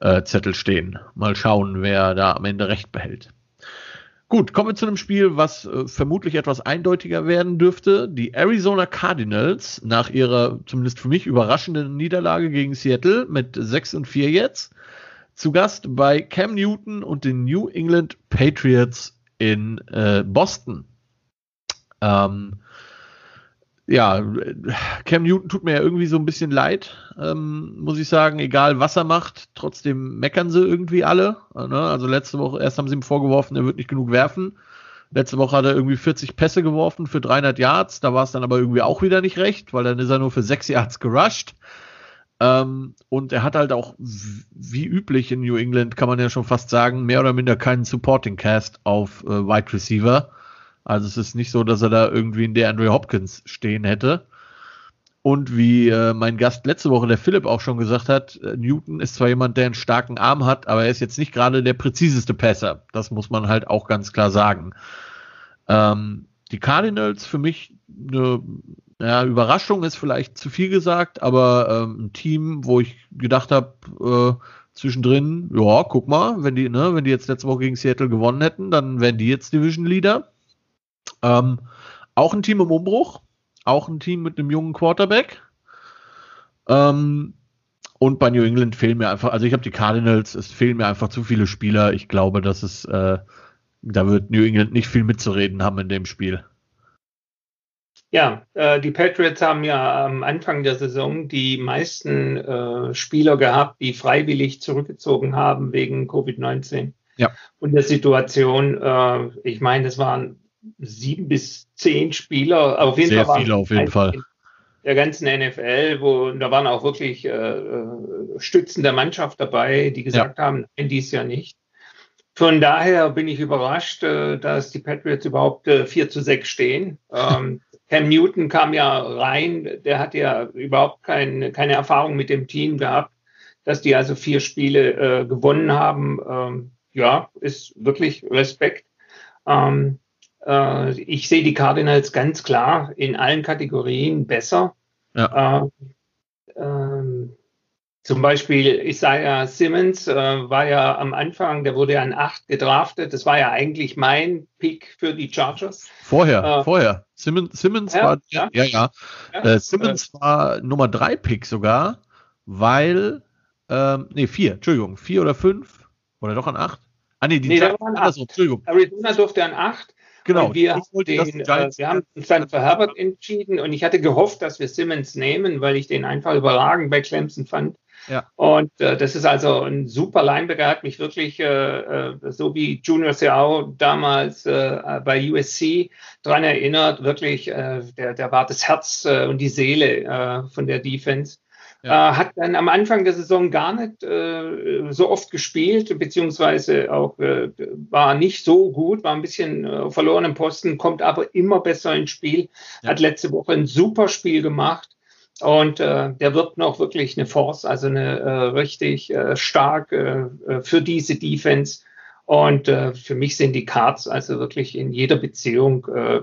äh, Zettel stehen. Mal schauen, wer da am Ende recht behält. Gut, kommen wir zu einem Spiel, was äh, vermutlich etwas eindeutiger werden dürfte. Die Arizona Cardinals nach ihrer zumindest für mich überraschenden Niederlage gegen Seattle mit 6 und 4 jetzt zu Gast bei Cam Newton und den New England Patriots in äh, Boston. Ähm, ja, Cam Newton tut mir ja irgendwie so ein bisschen leid, ähm, muss ich sagen. Egal was er macht, trotzdem meckern sie irgendwie alle. Ne? Also letzte Woche, erst haben sie ihm vorgeworfen, er wird nicht genug werfen. Letzte Woche hat er irgendwie 40 Pässe geworfen für 300 Yards. Da war es dann aber irgendwie auch wieder nicht recht, weil dann ist er nur für 6 Yards gerusht. Ähm, und er hat halt auch, wie üblich in New England, kann man ja schon fast sagen, mehr oder minder keinen Supporting Cast auf äh, Wide Receiver. Also es ist nicht so, dass er da irgendwie in der Andrew Hopkins stehen hätte. Und wie äh, mein Gast letzte Woche, der Philipp, auch schon gesagt hat, äh, Newton ist zwar jemand, der einen starken Arm hat, aber er ist jetzt nicht gerade der präziseste Passer. Das muss man halt auch ganz klar sagen. Ähm, die Cardinals für mich eine ja, Überraschung ist vielleicht zu viel gesagt, aber ähm, ein Team, wo ich gedacht habe, äh, zwischendrin, ja, guck mal, wenn die, ne, wenn die jetzt letzte Woche gegen Seattle gewonnen hätten, dann wären die jetzt Division Leader. Ähm, auch ein Team im Umbruch, auch ein Team mit einem jungen Quarterback. Ähm, und bei New England fehlen mir einfach, also ich habe die Cardinals, es fehlen mir einfach zu viele Spieler. Ich glaube, dass es, äh, da wird New England nicht viel mitzureden haben in dem Spiel. Ja, äh, die Patriots haben ja am Anfang der Saison die meisten äh, Spieler gehabt, die freiwillig zurückgezogen haben wegen Covid-19. Ja. Und der Situation, äh, ich meine, es waren sieben bis zehn Spieler, auf jeden Sehr Fall. viele auf jeden Fall. Der ganzen NFL, wo da waren auch wirklich äh, äh, Stützen der Mannschaft dabei, die gesagt ja. haben, nein, dies ja nicht. Von daher bin ich überrascht, äh, dass die Patriots überhaupt äh, 4 zu 6 stehen. Ähm, Cam Newton kam ja rein, der hat ja überhaupt kein, keine Erfahrung mit dem Team gehabt, dass die also vier Spiele äh, gewonnen haben. Ähm, ja, ist wirklich Respekt. Ähm, äh, ich sehe die Cardinals ganz klar in allen Kategorien besser. Ja. Äh, ähm, zum Beispiel Isaiah Simmons äh, war ja am Anfang, der wurde ja an 8 gedraftet. Das war ja eigentlich mein Pick für die Chargers. Vorher, äh, vorher. Simmons, Simmons ja, war, ja, ja. ja. ja. Äh, Simmons war Nummer 3 Pick sogar, weil, ähm, nee, 4, Entschuldigung, 4 oder 5 oder doch an 8? Ah, nee, die nee, Giants, waren andersrum, Entschuldigung. Arizona durfte an 8 Genau. Wir, den, äh, wir haben uns dann für Herbert entschieden und ich hatte gehofft, dass wir Simmons nehmen, weil ich den einfach überragend bei Clemson fand. Ja. Und äh, das ist also ein super Linebacker, hat mich wirklich, äh, äh so wie Junior Seau damals äh, bei USC dran erinnert, wirklich, äh, der, der war das Herz und die Seele von der Defense. Ja. Äh, hat dann am Anfang der Saison gar nicht äh, so oft gespielt, beziehungsweise auch äh, war nicht so gut, war ein bisschen äh, verloren im Posten, kommt aber immer besser ins Spiel. Ja. Hat letzte Woche ein super Spiel gemacht. Und äh, der wird noch wirklich eine Force, also eine äh, richtig äh, stark äh, äh für diese Defense. Und äh, für mich sind die Cards also wirklich in jeder Beziehung äh,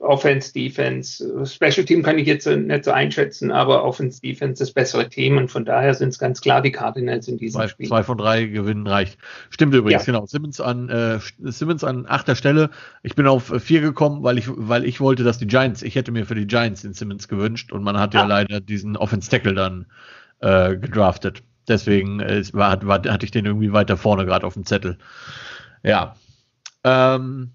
Offense, Defense, Special Team kann ich jetzt nicht so einschätzen, aber Offense, Defense das bessere Team und von daher sind es ganz klar die Cardinals in diesem zwei, Spiel. Zwei von drei Gewinnen reicht. Stimmt übrigens, ja. genau. Simmons an, äh, Simmons an achter Stelle. Ich bin auf vier gekommen, weil ich, weil ich wollte, dass die Giants, ich hätte mir für die Giants den Simmons gewünscht und man hat ja, ja leider diesen Offense Tackle dann äh, gedraftet. Deswegen äh, war, war, hatte ich den irgendwie weiter vorne gerade auf dem Zettel. Ja. Ähm,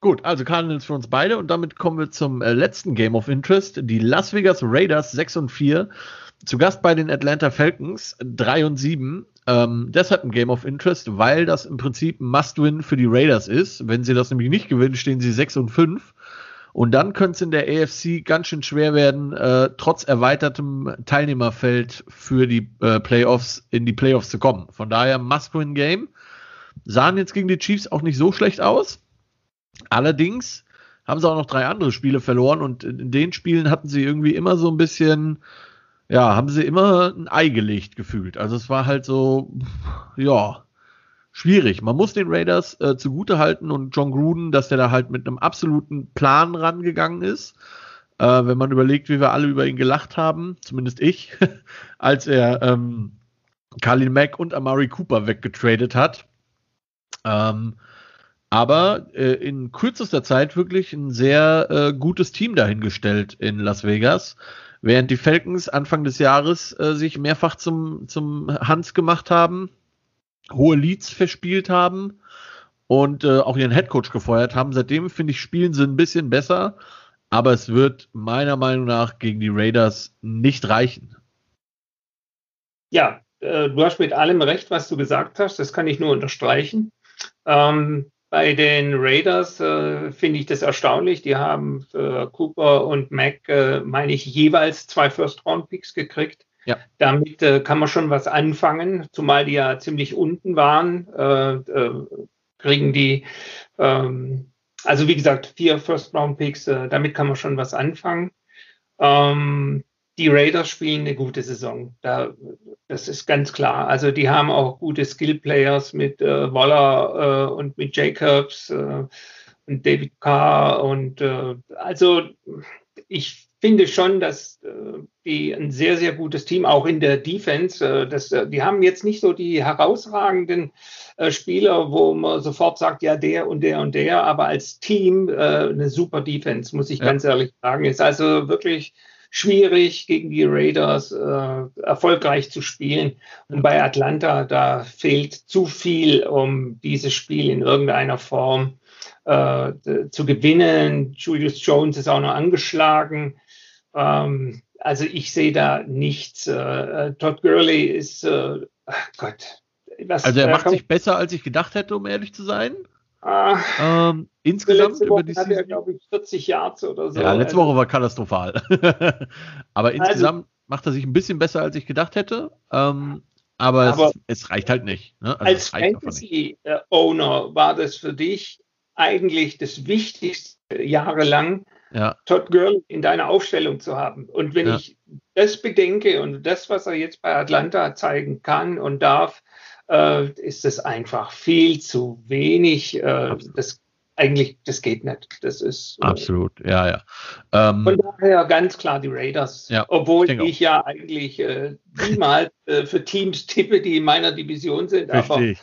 Gut, also Cardinals für uns beide und damit kommen wir zum äh, letzten Game of Interest. Die Las Vegas Raiders 6 und 4, zu Gast bei den Atlanta Falcons 3 und 7. Ähm, deshalb ein Game of Interest, weil das im Prinzip ein Must-Win für die Raiders ist. Wenn sie das nämlich nicht gewinnen, stehen sie 6 und 5. Und dann könnte es in der AFC ganz schön schwer werden, äh, trotz erweitertem Teilnehmerfeld für die äh, Playoffs in die Playoffs zu kommen. Von daher Must-Win-Game. Sahen jetzt gegen die Chiefs auch nicht so schlecht aus. Allerdings haben sie auch noch drei andere Spiele verloren und in den Spielen hatten sie irgendwie immer so ein bisschen, ja, haben sie immer ein Ei gelegt gefühlt. Also es war halt so, ja, schwierig. Man muss den Raiders äh, zugute halten und John Gruden, dass der da halt mit einem absoluten Plan rangegangen ist. Äh, wenn man überlegt, wie wir alle über ihn gelacht haben, zumindest ich, als er ähm, Carlin Mack und Amari Cooper weggetradet hat. Ähm, aber äh, in kürzester Zeit wirklich ein sehr äh, gutes Team dahingestellt in Las Vegas. Während die Falcons Anfang des Jahres äh, sich mehrfach zum, zum Hans gemacht haben, hohe Leads verspielt haben und äh, auch ihren Headcoach gefeuert haben. Seitdem, finde ich, spielen sie ein bisschen besser, aber es wird meiner Meinung nach gegen die Raiders nicht reichen. Ja, äh, du hast mit allem recht, was du gesagt hast. Das kann ich nur unterstreichen. Ähm, bei den Raiders äh, finde ich das erstaunlich. Die haben für Cooper und Mac, äh, meine ich, jeweils zwei First-Round-Picks gekriegt. Ja. Damit äh, kann man schon was anfangen, zumal die ja ziemlich unten waren. Äh, äh, kriegen die, ähm, also wie gesagt, vier First-Round-Picks, äh, damit kann man schon was anfangen. Ähm, die Raiders spielen eine gute Saison. Da, das ist ganz klar. Also die haben auch gute Skill-Players mit äh, Waller äh, und mit Jacobs äh, und David Carr und äh, also ich finde schon, dass äh, die ein sehr, sehr gutes Team, auch in der Defense, äh, das, äh, die haben jetzt nicht so die herausragenden Spieler, wo man sofort sagt, ja, der und der und der, aber als Team eine super Defense, muss ich ja. ganz ehrlich sagen. Ist also wirklich schwierig, gegen die Raiders äh, erfolgreich zu spielen. Und bei Atlanta, da fehlt zu viel, um dieses Spiel in irgendeiner Form äh, zu gewinnen. Julius Jones ist auch noch angeschlagen. Ähm, also ich sehe da nichts. Äh, Todd Gurley ist, äh, Gott. Was, also er macht sich besser, als ich gedacht hätte, um ehrlich zu sein. Ah, ähm, insgesamt über die Season, er, glaube ich, 40 Yards oder so. Ja, letzte Woche war katastrophal. aber also, insgesamt macht er sich ein bisschen besser, als ich gedacht hätte. Ähm, aber, aber es, es, reicht halt nicht. Ne? Also als Fantasy-Owner war das für dich eigentlich das Wichtigste jahrelang, ja. Todd Gurley in deiner Aufstellung zu haben. Und wenn ja. ich das bedenke und das, was er jetzt bei Atlanta zeigen kann und darf, äh, ist es einfach viel zu wenig. Äh, das eigentlich, das geht nicht. Das ist äh, absolut, ja, ja. Ähm, von daher ganz klar die Raiders. Ja, Obwohl ich, ich ja eigentlich äh, niemals äh, für Teams tippe, die in meiner Division sind. Richtig. Aber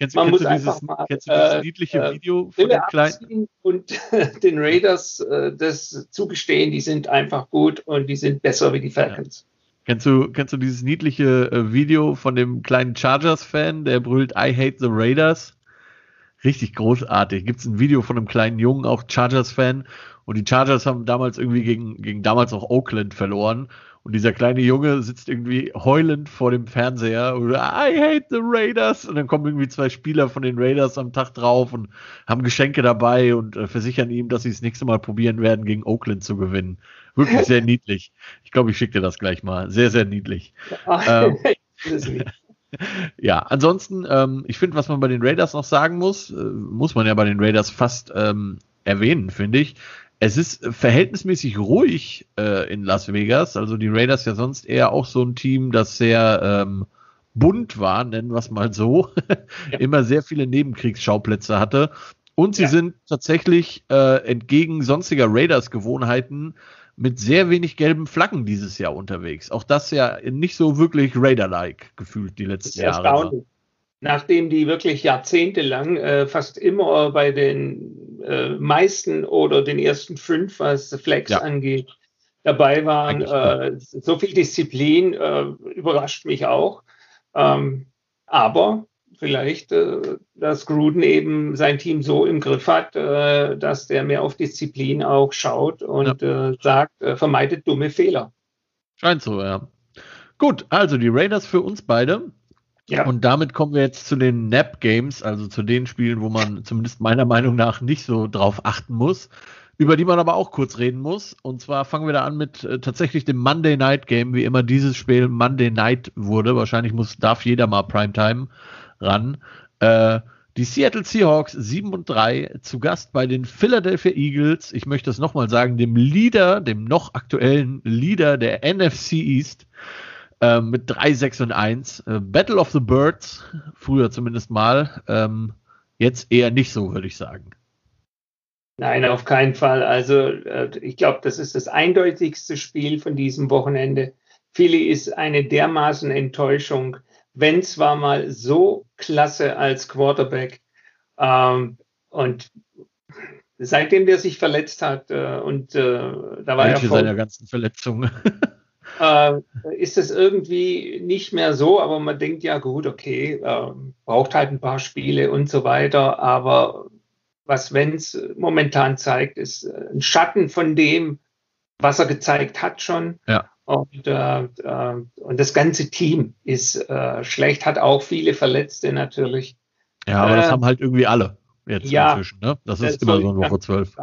Kennst, man kennst muss einfach mal kennst du dieses äh, niedliche äh, Video von dem kleinen und den Raiders äh, das zugestehen, die sind einfach gut und die sind besser wie die Falcons. Ja. Kennst du, kennst du dieses niedliche äh, Video von dem kleinen Chargers-Fan, der brüllt I hate the Raiders? Richtig großartig. Gibt es ein Video von einem kleinen Jungen, auch Chargers-Fan. Und die Chargers haben damals irgendwie gegen, gegen damals auch Oakland verloren. Und dieser kleine Junge sitzt irgendwie heulend vor dem Fernseher oder I hate the Raiders. Und dann kommen irgendwie zwei Spieler von den Raiders am Tag drauf und haben Geschenke dabei und äh, versichern ihm, dass sie das nächste Mal probieren werden, gegen Oakland zu gewinnen. Wirklich sehr niedlich. Ich glaube, ich schicke dir das gleich mal. Sehr, sehr niedlich. ähm, ja, ansonsten, ähm, ich finde, was man bei den Raiders noch sagen muss, äh, muss man ja bei den Raiders fast ähm, erwähnen, finde ich. Es ist verhältnismäßig ruhig äh, in Las Vegas. Also die Raiders ja sonst eher auch so ein Team, das sehr ähm, bunt war, nennen wir es mal so. Ja. Immer sehr viele Nebenkriegsschauplätze hatte. Und sie ja. sind tatsächlich äh, entgegen sonstiger Raiders-Gewohnheiten mit sehr wenig gelben Flaggen dieses Jahr unterwegs. Auch das ja nicht so wirklich Raider-like gefühlt die letzten Jahre. Nachdem die wirklich jahrzehntelang äh, fast immer bei den äh, meisten oder den ersten fünf, was Flex ja. angeht, dabei waren. Äh, so viel Disziplin äh, überrascht mich auch. Ähm, aber vielleicht, äh, dass Gruden eben sein Team so im Griff hat, äh, dass der mehr auf Disziplin auch schaut und ja. sagt, vermeidet dumme Fehler. Scheint so, ja. Gut, also die Raiders für uns beide. Ja. Und damit kommen wir jetzt zu den Nap Games, also zu den Spielen, wo man zumindest meiner Meinung nach nicht so drauf achten muss. über die man aber auch kurz reden muss. Und zwar fangen wir da an mit äh, tatsächlich dem Monday Night Game, wie immer dieses Spiel Monday Night wurde. Wahrscheinlich muss, darf jeder mal Primetime ran. Äh, die Seattle Seahawks 7 und 3 zu Gast bei den Philadelphia Eagles. Ich möchte es nochmal sagen, dem Leader, dem noch aktuellen Leader der NFC East äh, mit 3, 6 und 1. Äh, Battle of the Birds, früher zumindest mal. Ähm, jetzt eher nicht so, würde ich sagen. Nein, auf keinen Fall. Also äh, ich glaube, das ist das eindeutigste Spiel von diesem Wochenende. Philly ist eine dermaßen Enttäuschung. Wenn zwar mal so klasse als Quarterback ähm, und seitdem der sich verletzt hat äh, und äh, da war Manche er seiner ganzen Verletzungen. äh, ist es irgendwie nicht mehr so, aber man denkt ja gut, okay, äh, braucht halt ein paar Spiele und so weiter, aber was Wenz momentan zeigt, ist äh, ein Schatten von dem, was er gezeigt hat schon. Ja. Und, äh, äh, und das ganze Team ist äh, schlecht, hat auch viele Verletzte natürlich. Ja, aber das haben halt irgendwie alle jetzt ja, inzwischen. Ne? Das ist immer so eine Woche zwölf.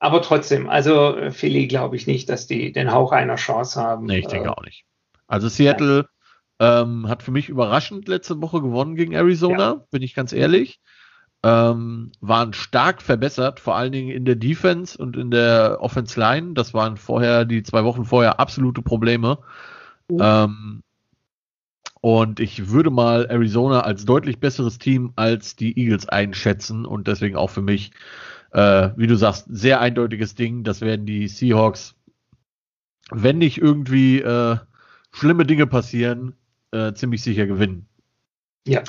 Aber trotzdem, also Philly glaube ich nicht, dass die den Hauch einer Chance haben. Nee, ich denke auch nicht. Also Seattle ähm, hat für mich überraschend letzte Woche gewonnen gegen Arizona, ja. bin ich ganz ehrlich ähm, waren stark verbessert, vor allen Dingen in der Defense und in der Offense Line. Das waren vorher, die zwei Wochen vorher, absolute Probleme. Mhm. Ähm, und ich würde mal Arizona als deutlich besseres Team als die Eagles einschätzen und deswegen auch für mich, äh, wie du sagst, sehr eindeutiges Ding. Das werden die Seahawks, wenn nicht irgendwie äh, schlimme Dinge passieren, äh, ziemlich sicher gewinnen. Ja.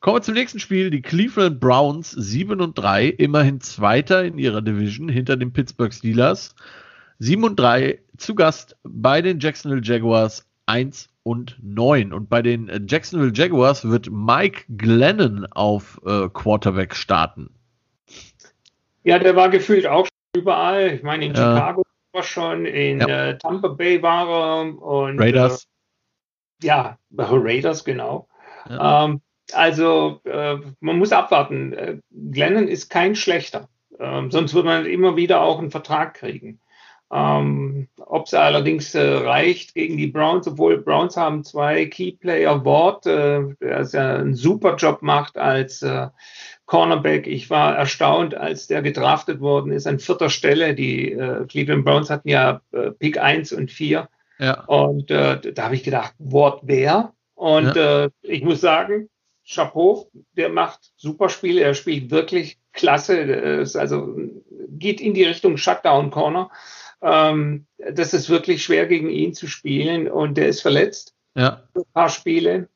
Kommen wir zum nächsten Spiel. Die Cleveland Browns 7 und 3, immerhin Zweiter in ihrer Division hinter den Pittsburgh Steelers. 7 und 3 zu Gast bei den Jacksonville Jaguars 1 und 9. Und bei den Jacksonville Jaguars wird Mike Glennon auf äh, Quarterback starten. Ja, der war gefühlt auch überall. Ich meine, in ja. Chicago war schon, in ja. äh, Tampa Bay war er und Raiders. Äh, ja, Raiders, genau. Ja. Ähm, also äh, man muss abwarten. Äh, Glennon ist kein schlechter. Ähm, sonst würde man immer wieder auch einen Vertrag kriegen. Ähm, Ob es allerdings äh, reicht gegen die Browns, obwohl Browns haben zwei Keyplayer Ward, äh, der ja einen super Job macht als äh, Cornerback. Ich war erstaunt, als der gedraftet worden ist an vierter Stelle. Die äh, Cleveland Browns hatten ja äh, Pick 1 und 4. Ja. Und äh, da habe ich gedacht, Ward wer? Und ja. äh, ich muss sagen, Chapeau, der macht super Spiele, er spielt wirklich klasse, ist also geht in die Richtung Shutdown Corner. Ähm, das ist wirklich schwer gegen ihn zu spielen und der ist verletzt. Ja. Ein paar Spiele.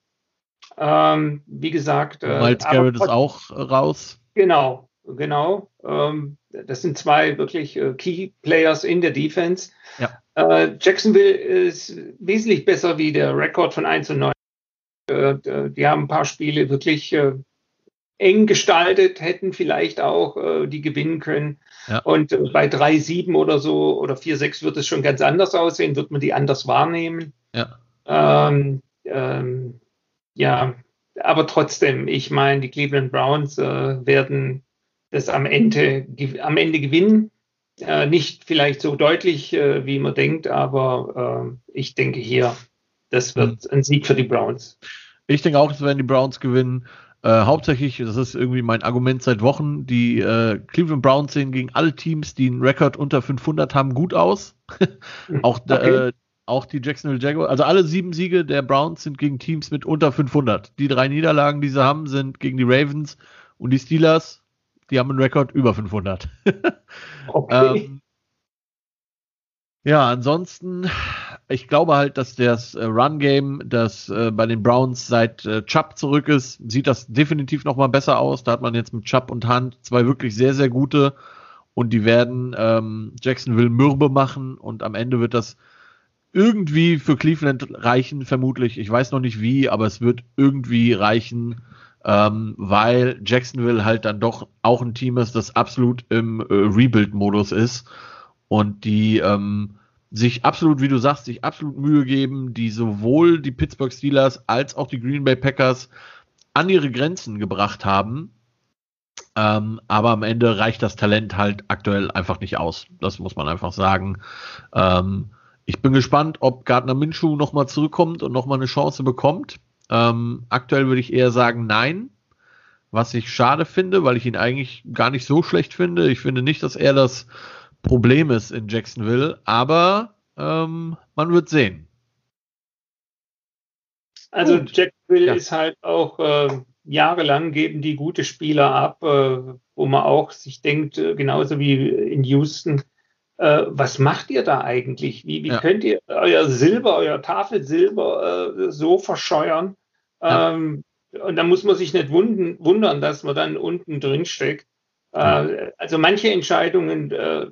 Ähm, wie gesagt. Äh, Miles Garrett ist auch raus. Genau, genau. Ähm, das sind zwei wirklich äh, Key Players in der Defense. Ja. Äh, Jacksonville ist wesentlich besser wie der Rekord von 1 und 9 äh, die haben ein paar Spiele wirklich äh, eng gestaltet, hätten vielleicht auch äh, die gewinnen können. Ja. Und bei 3-7 oder so oder 4-6 wird es schon ganz anders aussehen, wird man die anders wahrnehmen. Ja. Ähm, ähm, ja, aber trotzdem, ich meine, die Cleveland Browns äh, werden das am Ende, am Ende gewinnen. Äh, nicht vielleicht so deutlich, äh, wie man denkt, aber ich denke hier, das wird hm. ein Sieg für die Browns. Ich denke auch, es werden die Browns gewinnen. Äh, hauptsächlich, das ist irgendwie mein Argument seit Wochen, die äh, Cleveland Browns sehen gegen alle Teams, die einen Rekord unter 500 haben, gut aus. auch, okay. äh, auch die Jacksonville Jaguars, also alle sieben Siege der Browns sind gegen Teams mit unter 500. Die drei Niederlagen, die sie haben, sind gegen die Ravens und die Steelers, die haben einen Rekord über 500. okay. ähm, ja, ansonsten, ich glaube halt, dass das äh, Run-Game, das äh, bei den Browns seit äh, Chubb zurück ist, sieht das definitiv nochmal besser aus. Da hat man jetzt mit Chubb und Hunt zwei wirklich sehr, sehr gute und die werden ähm, Jacksonville mürbe machen und am Ende wird das irgendwie für Cleveland reichen, vermutlich. Ich weiß noch nicht wie, aber es wird irgendwie reichen, ähm, weil Jacksonville halt dann doch auch ein Team ist, das absolut im äh, Rebuild-Modus ist und die ähm, sich absolut, wie du sagst, sich absolut Mühe geben, die sowohl die Pittsburgh Steelers als auch die Green Bay Packers an ihre Grenzen gebracht haben. Ähm, aber am Ende reicht das Talent halt aktuell einfach nicht aus. Das muss man einfach sagen. Ähm, ich bin gespannt, ob Gardner Minshew nochmal zurückkommt und nochmal eine Chance bekommt. Ähm, aktuell würde ich eher sagen, nein. Was ich schade finde, weil ich ihn eigentlich gar nicht so schlecht finde. Ich finde nicht, dass er das Problem ist in Jacksonville, aber ähm, man wird sehen. Also Gut. Jacksonville ja. ist halt auch äh, jahrelang geben die gute Spieler ab, äh, wo man auch sich denkt, äh, genauso wie in Houston, äh, was macht ihr da eigentlich? Wie, wie ja. könnt ihr euer Silber, euer Tafelsilber äh, so verscheuern? Ja. Ähm, und da muss man sich nicht wundern, dass man dann unten drin steckt. Äh, also manche Entscheidungen äh,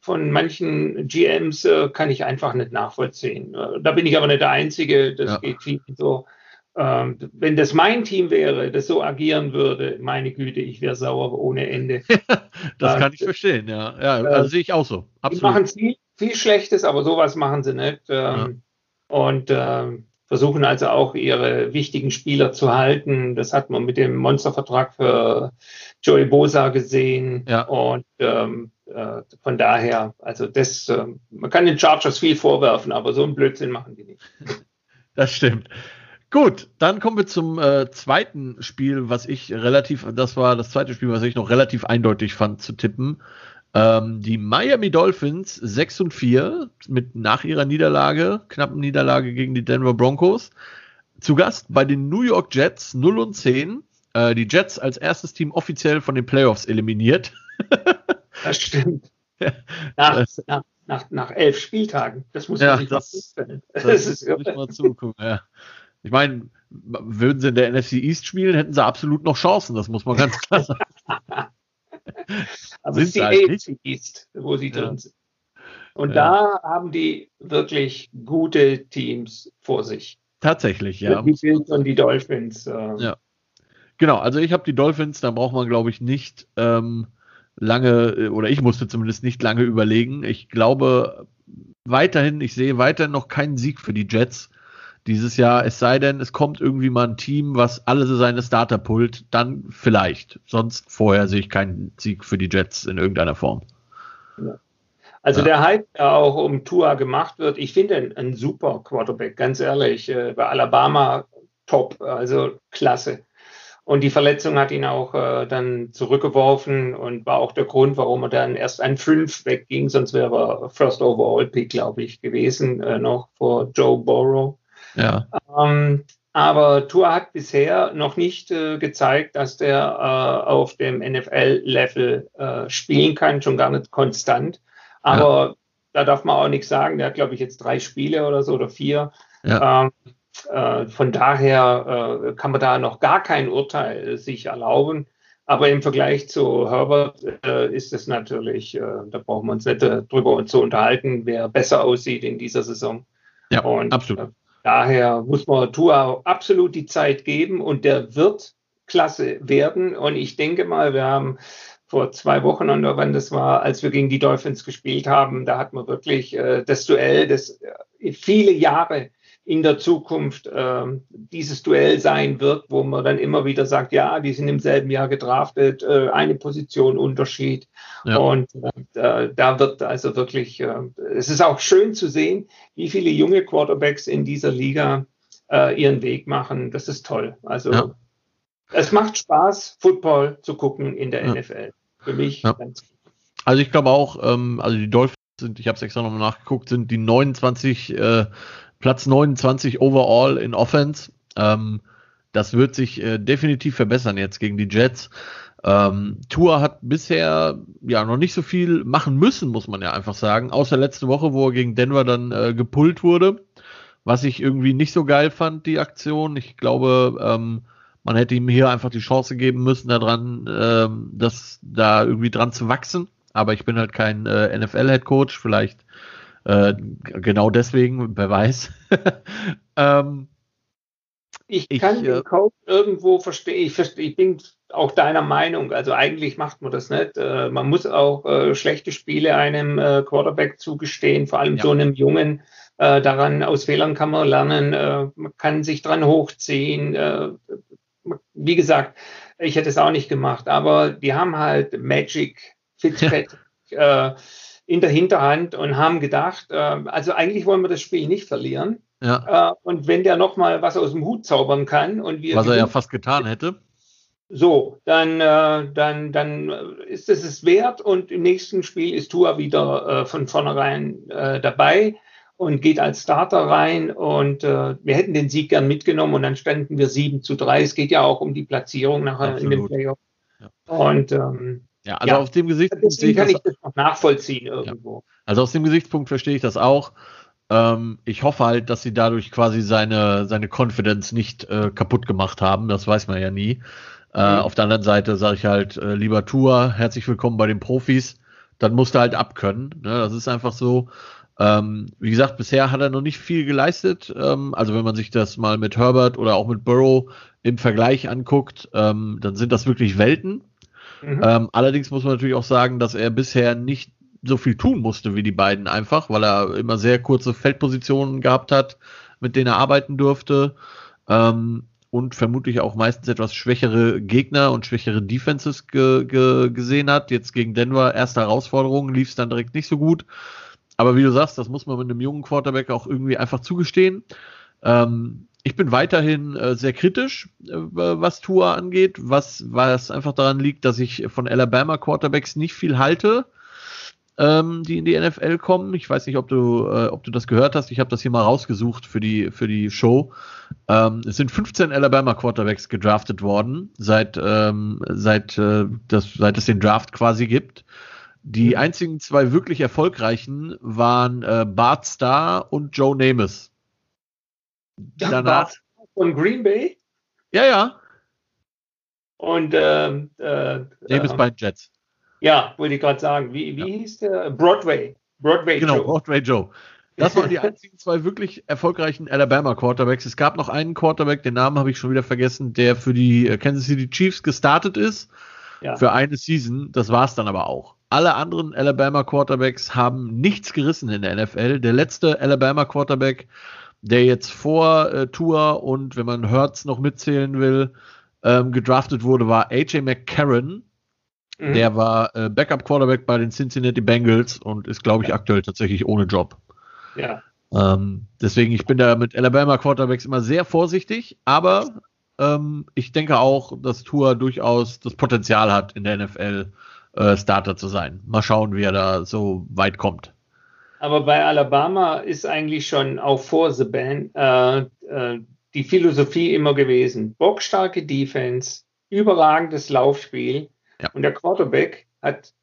von manchen GMs äh, kann ich einfach nicht nachvollziehen. Da bin ich aber nicht der Einzige. Das ja. geht vielen so. Ähm, wenn das mein Team wäre, das so agieren würde, meine Güte, ich wäre sauer ohne Ende. das kann ich verstehen, ja. Ja, also sehe ich auch so. Absolut. Die machen viel, viel Schlechtes, aber sowas machen sie nicht. Ähm, ja. Und ähm, versuchen also auch ihre wichtigen Spieler zu halten. Das hat man mit dem Monstervertrag für Joey Bosa gesehen. Ja. Und ähm, äh, von daher, also das, äh, man kann den Chargers viel vorwerfen, aber so einen Blödsinn machen die nicht. Das stimmt. Gut, dann kommen wir zum äh, zweiten Spiel, was ich relativ, das war das zweite Spiel, was ich noch relativ eindeutig fand zu tippen. Ähm, die Miami Dolphins 6 und 4 mit nach ihrer Niederlage, knappen Niederlage gegen die Denver Broncos. Zu Gast bei den New York Jets 0 und 10. Äh, die Jets als erstes Team offiziell von den Playoffs eliminiert. das stimmt. Nach, nach, nach, nach, elf Spieltagen. Das muss man ja, sich das, vorstellen. Das, das ist muss ich mal zugucken, ja. Ich meine, würden sie in der NFC East spielen, hätten sie absolut noch Chancen, das muss man ganz klar sagen. Aber es ist die AFC East, wo sie ja. drin sind. Und ja. da haben die wirklich gute Teams vor sich. Tatsächlich, ja. Die Bills und die Dolphins. Äh. Ja. Genau, also ich habe die Dolphins, da braucht man, glaube ich, nicht ähm, lange, äh, oder ich musste zumindest nicht lange überlegen. Ich glaube weiterhin, ich sehe weiterhin noch keinen Sieg für die Jets dieses Jahr, es sei denn, es kommt irgendwie mal ein Team, was alle seine Starter pullt, dann vielleicht. Sonst vorher sehe ich keinen Sieg für die Jets in irgendeiner Form. Also ja. der Hype, der auch um Tua gemacht wird, ich finde ein, ein super Quarterback, ganz ehrlich. Äh, bei Alabama top, also klasse. Und die Verletzung hat ihn auch äh, dann zurückgeworfen und war auch der Grund, warum er dann erst ein 5 wegging, sonst wäre er First Overall Pick, glaube ich, gewesen, äh, noch vor Joe Burrow. Ja. Ähm, aber Tour hat bisher noch nicht äh, gezeigt, dass der äh, auf dem NFL-Level äh, spielen kann, schon gar nicht konstant. Aber ja. da darf man auch nichts sagen. Der hat, glaube ich, jetzt drei Spiele oder so oder vier. Ja. Ähm, äh, von daher äh, kann man da noch gar kein Urteil sich erlauben. Aber im Vergleich zu Herbert äh, ist es natürlich, da brauchen wir uns nicht drüber zu unterhalten, wer besser aussieht in dieser Saison. Ja, Und, absolut. Daher muss man Tua absolut die Zeit geben und der wird klasse werden. Und ich denke mal, wir haben vor zwei Wochen oder wann das war, als wir gegen die Dolphins gespielt haben, da hat man wirklich äh, das Duell, das äh, viele Jahre in der Zukunft äh, dieses Duell sein wird, wo man dann immer wieder sagt, ja, die sind im selben Jahr gedraftet, äh, eine Position Unterschied. Ja. Und äh, da wird also wirklich, äh, es ist auch schön zu sehen, wie viele junge Quarterbacks in dieser Liga äh, ihren Weg machen. Das ist toll. Also ja. es macht Spaß, Football zu gucken in der ja. NFL. Für mich ganz Also ich glaube auch, ähm, also die Dolphins sind, ich habe es extra nochmal nachgeguckt, sind die 29 äh, Platz 29 overall in Offense. Ähm, das wird sich äh, definitiv verbessern jetzt gegen die Jets. Ähm, Tour hat bisher ja noch nicht so viel machen müssen, muss man ja einfach sagen. Außer letzte Woche, wo er gegen Denver dann äh, gepullt wurde. Was ich irgendwie nicht so geil fand, die Aktion. Ich glaube, ähm, man hätte ihm hier einfach die Chance geben müssen, daran, ähm, das da irgendwie dran zu wachsen. Aber ich bin halt kein äh, NFL-Head-Coach. Vielleicht äh, genau deswegen, wer weiß. ähm, ich kann ich, den äh, Coach irgendwo verstehen. Ich, versteh, ich bin auch deiner Meinung. Also eigentlich macht man das nicht. Äh, man muss auch äh, schlechte Spiele einem äh, Quarterback zugestehen, vor allem ja. so einem Jungen. Äh, daran aus Fehlern kann man lernen. man kann sich dran hochziehen. wie gesagt, Ich hätte es auch nicht gemacht, aber die haben halt Magic Fitzpatrick ja. In der Hinterhand und haben gedacht, äh, also eigentlich wollen wir das Spiel nicht verlieren. Ja. Äh, und wenn der nochmal was aus dem Hut zaubern kann und wir. Was er ja fast getan hätte. So, dann, äh, dann, dann ist es es wert und im nächsten Spiel ist Tua wieder äh, von vornherein äh, dabei und geht als Starter rein und äh, wir hätten den Sieg gern mitgenommen und dann standen wir 7 zu 3. Es geht ja auch um die Platzierung nachher Absolut. in dem Playoff. Ja. Und ähm, ja, also ja, aus dem Gesichtspunkt ich kann ich das noch nachvollziehen irgendwo. Ja. Also aus dem Gesichtspunkt verstehe ich das auch. Ähm, ich hoffe halt, dass sie dadurch quasi seine, seine Confidence nicht äh, kaputt gemacht haben. Das weiß man ja nie. Äh, mhm. Auf der anderen Seite sage ich halt, äh, lieber Tour, herzlich willkommen bei den Profis. Dann musst du halt abkönnen. Ne? Das ist einfach so. Ähm, wie gesagt, bisher hat er noch nicht viel geleistet. Ähm, also wenn man sich das mal mit Herbert oder auch mit Burrow im Vergleich anguckt, ähm, dann sind das wirklich Welten. Mhm. Ähm, allerdings muss man natürlich auch sagen, dass er bisher nicht so viel tun musste wie die beiden einfach, weil er immer sehr kurze Feldpositionen gehabt hat, mit denen er arbeiten durfte. Ähm, und vermutlich auch meistens etwas schwächere Gegner und schwächere Defenses ge ge gesehen hat. Jetzt gegen Denver, erste Herausforderung, lief es dann direkt nicht so gut. Aber wie du sagst, das muss man mit einem jungen Quarterback auch irgendwie einfach zugestehen. Ähm, ich bin weiterhin äh, sehr kritisch, äh, was Tour angeht, was, was einfach daran liegt, dass ich von Alabama Quarterbacks nicht viel halte ähm, die in die NFL kommen. Ich weiß nicht, ob du, äh, ob du das gehört hast. Ich habe das hier mal rausgesucht für die, für die Show. Ähm, es sind 15 Alabama Quarterbacks gedraftet worden, seit, ähm, seit, äh, das, seit es den Draft quasi gibt. Die mhm. einzigen zwei wirklich erfolgreichen waren äh, Bart Starr und Joe Namath. Danach, von Green Bay? Ja, ja. Und ähm, äh, Namath bei den Jets. Ja, wollte ich gerade sagen. Wie, wie ja. hieß der? Broadway. Broadway genau, Joe. Broadway Joe. Das waren die einzigen zwei wirklich erfolgreichen Alabama Quarterbacks. Es gab noch einen Quarterback, den Namen habe ich schon wieder vergessen, der für die äh, Kansas City Chiefs gestartet ist. Ja. Für eine Season. Das war es dann aber auch. Alle anderen Alabama Quarterbacks haben nichts gerissen in der NFL. Der letzte Alabama Quarterback, der jetzt vor äh, Tour und wenn man Hurts noch mitzählen will, ähm, gedraftet wurde, war AJ McCarron Mhm. Der war äh, Backup Quarterback bei den Cincinnati Bengals und ist, glaube ich, ja. aktuell tatsächlich ohne Job. Ja. Ähm, deswegen, ich bin da mit Alabama Quarterbacks immer sehr vorsichtig, aber ähm, ich denke auch, dass Tour durchaus das Potenzial hat, in der NFL äh, Starter zu sein. Mal schauen, wie er da so weit kommt. Aber bei Alabama ist eigentlich schon auch vor The Band äh, äh, die Philosophie immer gewesen. Bockstarke Defense, überragendes Laufspiel ja. Und der Quarterback hat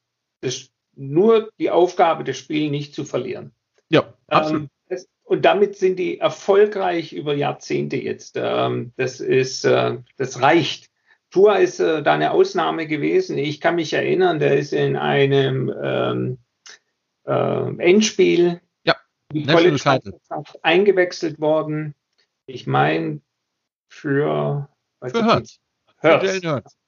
das, nur die Aufgabe, das Spiel nicht zu verlieren. Ja, ähm, absolut. Ähm, das, und damit sind die erfolgreich über Jahrzehnte jetzt. Ähm, das ist, äh, das reicht. Tua ist äh, da eine Ausnahme gewesen. Ich kann mich erinnern, der ist in einem ähm, äh, Endspiel ja, eingewechselt worden. Ich meine, für, für Hertz. Hertz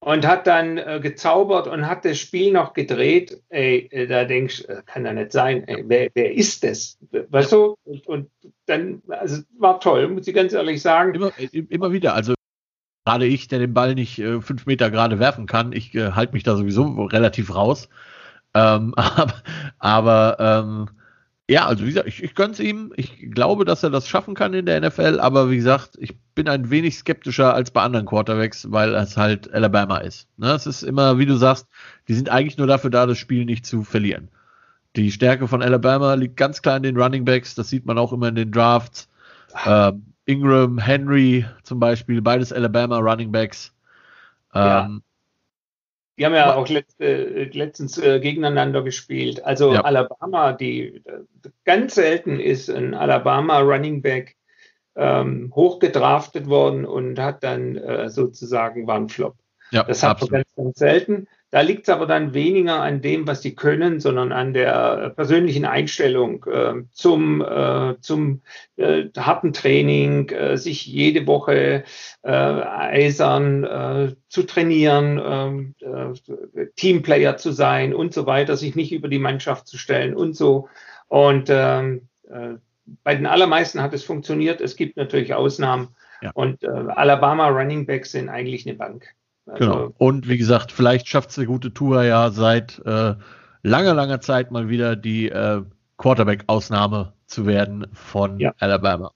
und hat dann äh, gezaubert und hat das Spiel noch gedreht. Ey, äh, da denkst du, äh, kann ja nicht sein. Ey, wer, wer ist das? Weißt du? Und, und, dann, also war toll, muss ich ganz ehrlich sagen. Immer, äh, immer wieder. Also gerade ich, der den Ball nicht äh, fünf Meter gerade werfen kann, ich halte mich da sowieso relativ raus. Ähm, aber aber ähm, ja, also wie gesagt, ich, ich gönne es ihm. Ich glaube, dass er das schaffen kann in der NFL, aber wie gesagt, ich bin ein wenig skeptischer als bei anderen Quarterbacks, weil es halt Alabama ist. Ne? Es ist immer, wie du sagst, die sind eigentlich nur dafür da, das Spiel nicht zu verlieren. Die Stärke von Alabama liegt ganz klar in den Running Backs, das sieht man auch immer in den Drafts. Ähm, Ingram, Henry zum Beispiel, beides Alabama Running Backs. Ähm, ja. Die haben ja auch letzt, äh, letztens äh, gegeneinander gespielt. Also ja. Alabama, die ganz selten ist ein Alabama Running Back ähm, hochgedraftet worden und hat dann äh, sozusagen war ein Flop. Ja, das hat man ganz, ganz selten. Da liegt es aber dann weniger an dem, was sie können, sondern an der persönlichen Einstellung äh, zum, äh, zum äh, harten Training, äh, sich jede Woche äh, eisern äh, zu trainieren, ähm, äh, Teamplayer zu sein und so weiter, sich nicht über die Mannschaft zu stellen und so. Und ähm, äh, bei den allermeisten hat es funktioniert. Es gibt natürlich Ausnahmen. Ja. Und äh, Alabama Running Backs sind eigentlich eine Bank. Also, genau. Und wie gesagt, vielleicht schafft es der gute Tour ja seit äh, langer, langer Zeit mal wieder die äh, Quarterback-Ausnahme zu werden von ja. Alabama.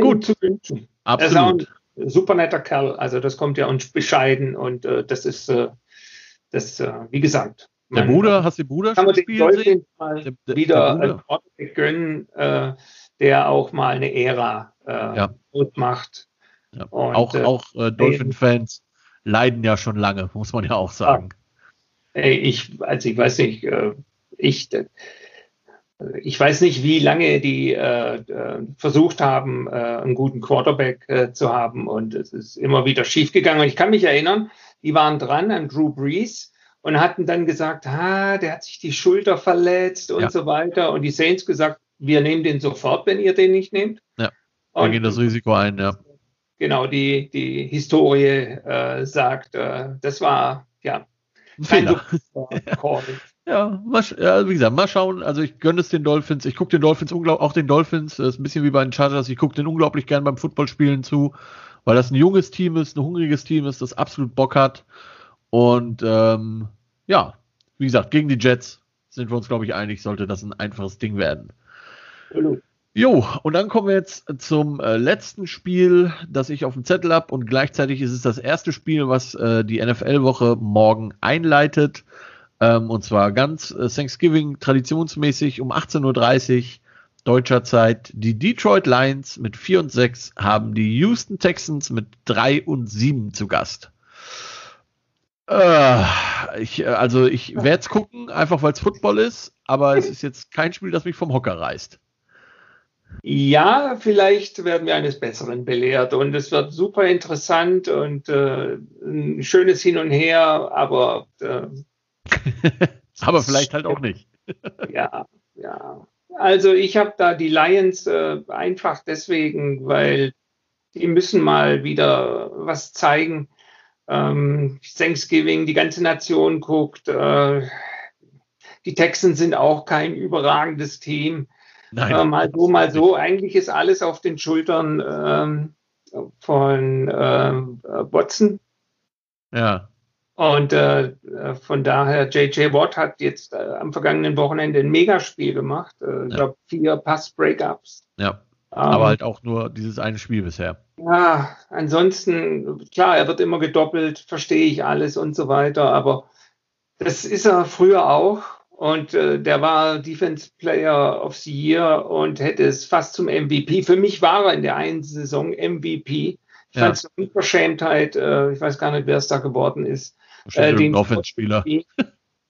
Gut. zu wünschen. Absolut. Er ist auch ein super netter Kerl. Also das kommt ja uns bescheiden und äh, das ist, äh, das, äh, wie gesagt. Der Bruder, hast du den Bruder schon gespielt? Mal der, der, wieder der Quarterback gönnen, äh, der auch mal eine Ära äh, ja. macht. Ja. Und, auch äh, auch Dolphin-Fans leiden ja schon lange, muss man ja auch sagen. Ey, ich, also ich weiß nicht, äh, ich, ich weiß nicht, wie lange die äh, äh, versucht haben, äh, einen guten Quarterback äh, zu haben und es ist immer wieder schiefgegangen. Und ich kann mich erinnern, die waren dran an Drew Brees und hatten dann gesagt, ah, der hat sich die Schulter verletzt und ja. so weiter. Und die Saints gesagt, wir nehmen den sofort, wenn ihr den nicht nehmt. Ja, wir und, gehen das Risiko ein, ja. Genau, die, die Historie äh, sagt, äh, das war ja Fehler. ja, mal, ja, wie gesagt, mal schauen. Also ich gönne es den Dolphins. Ich gucke den Dolphins unglaublich, auch den Dolphins. Das ist ein bisschen wie bei den Chargers. Ich gucke den unglaublich gern beim Footballspielen zu, weil das ein junges Team ist, ein hungriges Team ist, das absolut Bock hat. Und ähm, ja, wie gesagt, gegen die Jets sind wir uns, glaube ich, einig, sollte das ein einfaches Ding werden. Hallo. Jo, und dann kommen wir jetzt zum äh, letzten Spiel, das ich auf dem Zettel habe und gleichzeitig ist es das erste Spiel, was äh, die NFL-Woche morgen einleitet. Ähm, und zwar ganz äh, Thanksgiving traditionsmäßig um 18.30 Uhr deutscher Zeit. Die Detroit Lions mit 4 und 6 haben die Houston Texans mit 3 und 7 zu Gast. Äh, ich, äh, also ich werde es gucken, einfach weil es Football ist, aber es ist jetzt kein Spiel, das mich vom Hocker reißt. Ja, vielleicht werden wir eines Besseren belehrt und es wird super interessant und äh, ein schönes Hin und Her, aber äh, aber vielleicht halt auch nicht. ja, ja. Also ich habe da die Lions äh, einfach deswegen, weil die müssen mal wieder was zeigen. Ähm, Thanksgiving, die ganze Nation guckt. Äh, die Texans sind auch kein überragendes Team. Nein. Äh, mal so, mal so. Eigentlich ist alles auf den Schultern ähm, von ähm, Watson. Ja. Und äh, von daher, JJ Watt hat jetzt äh, am vergangenen Wochenende ein Megaspiel gemacht. Äh, ich ja. glaube, vier Pass-Breakups. Ja. Ähm, Aber halt auch nur dieses eine Spiel bisher. Ja, ansonsten, klar, er wird immer gedoppelt, verstehe ich alles und so weiter. Aber das ist er früher auch. Und äh, der war Defense Player of the Year und hätte es fast zum MVP. Für mich war er in der einen Saison MVP. Ich ja. fand es eine Unverschämtheit. Äh, ich weiß gar nicht, wer es da geworden ist. Äh, den Offense-Spieler.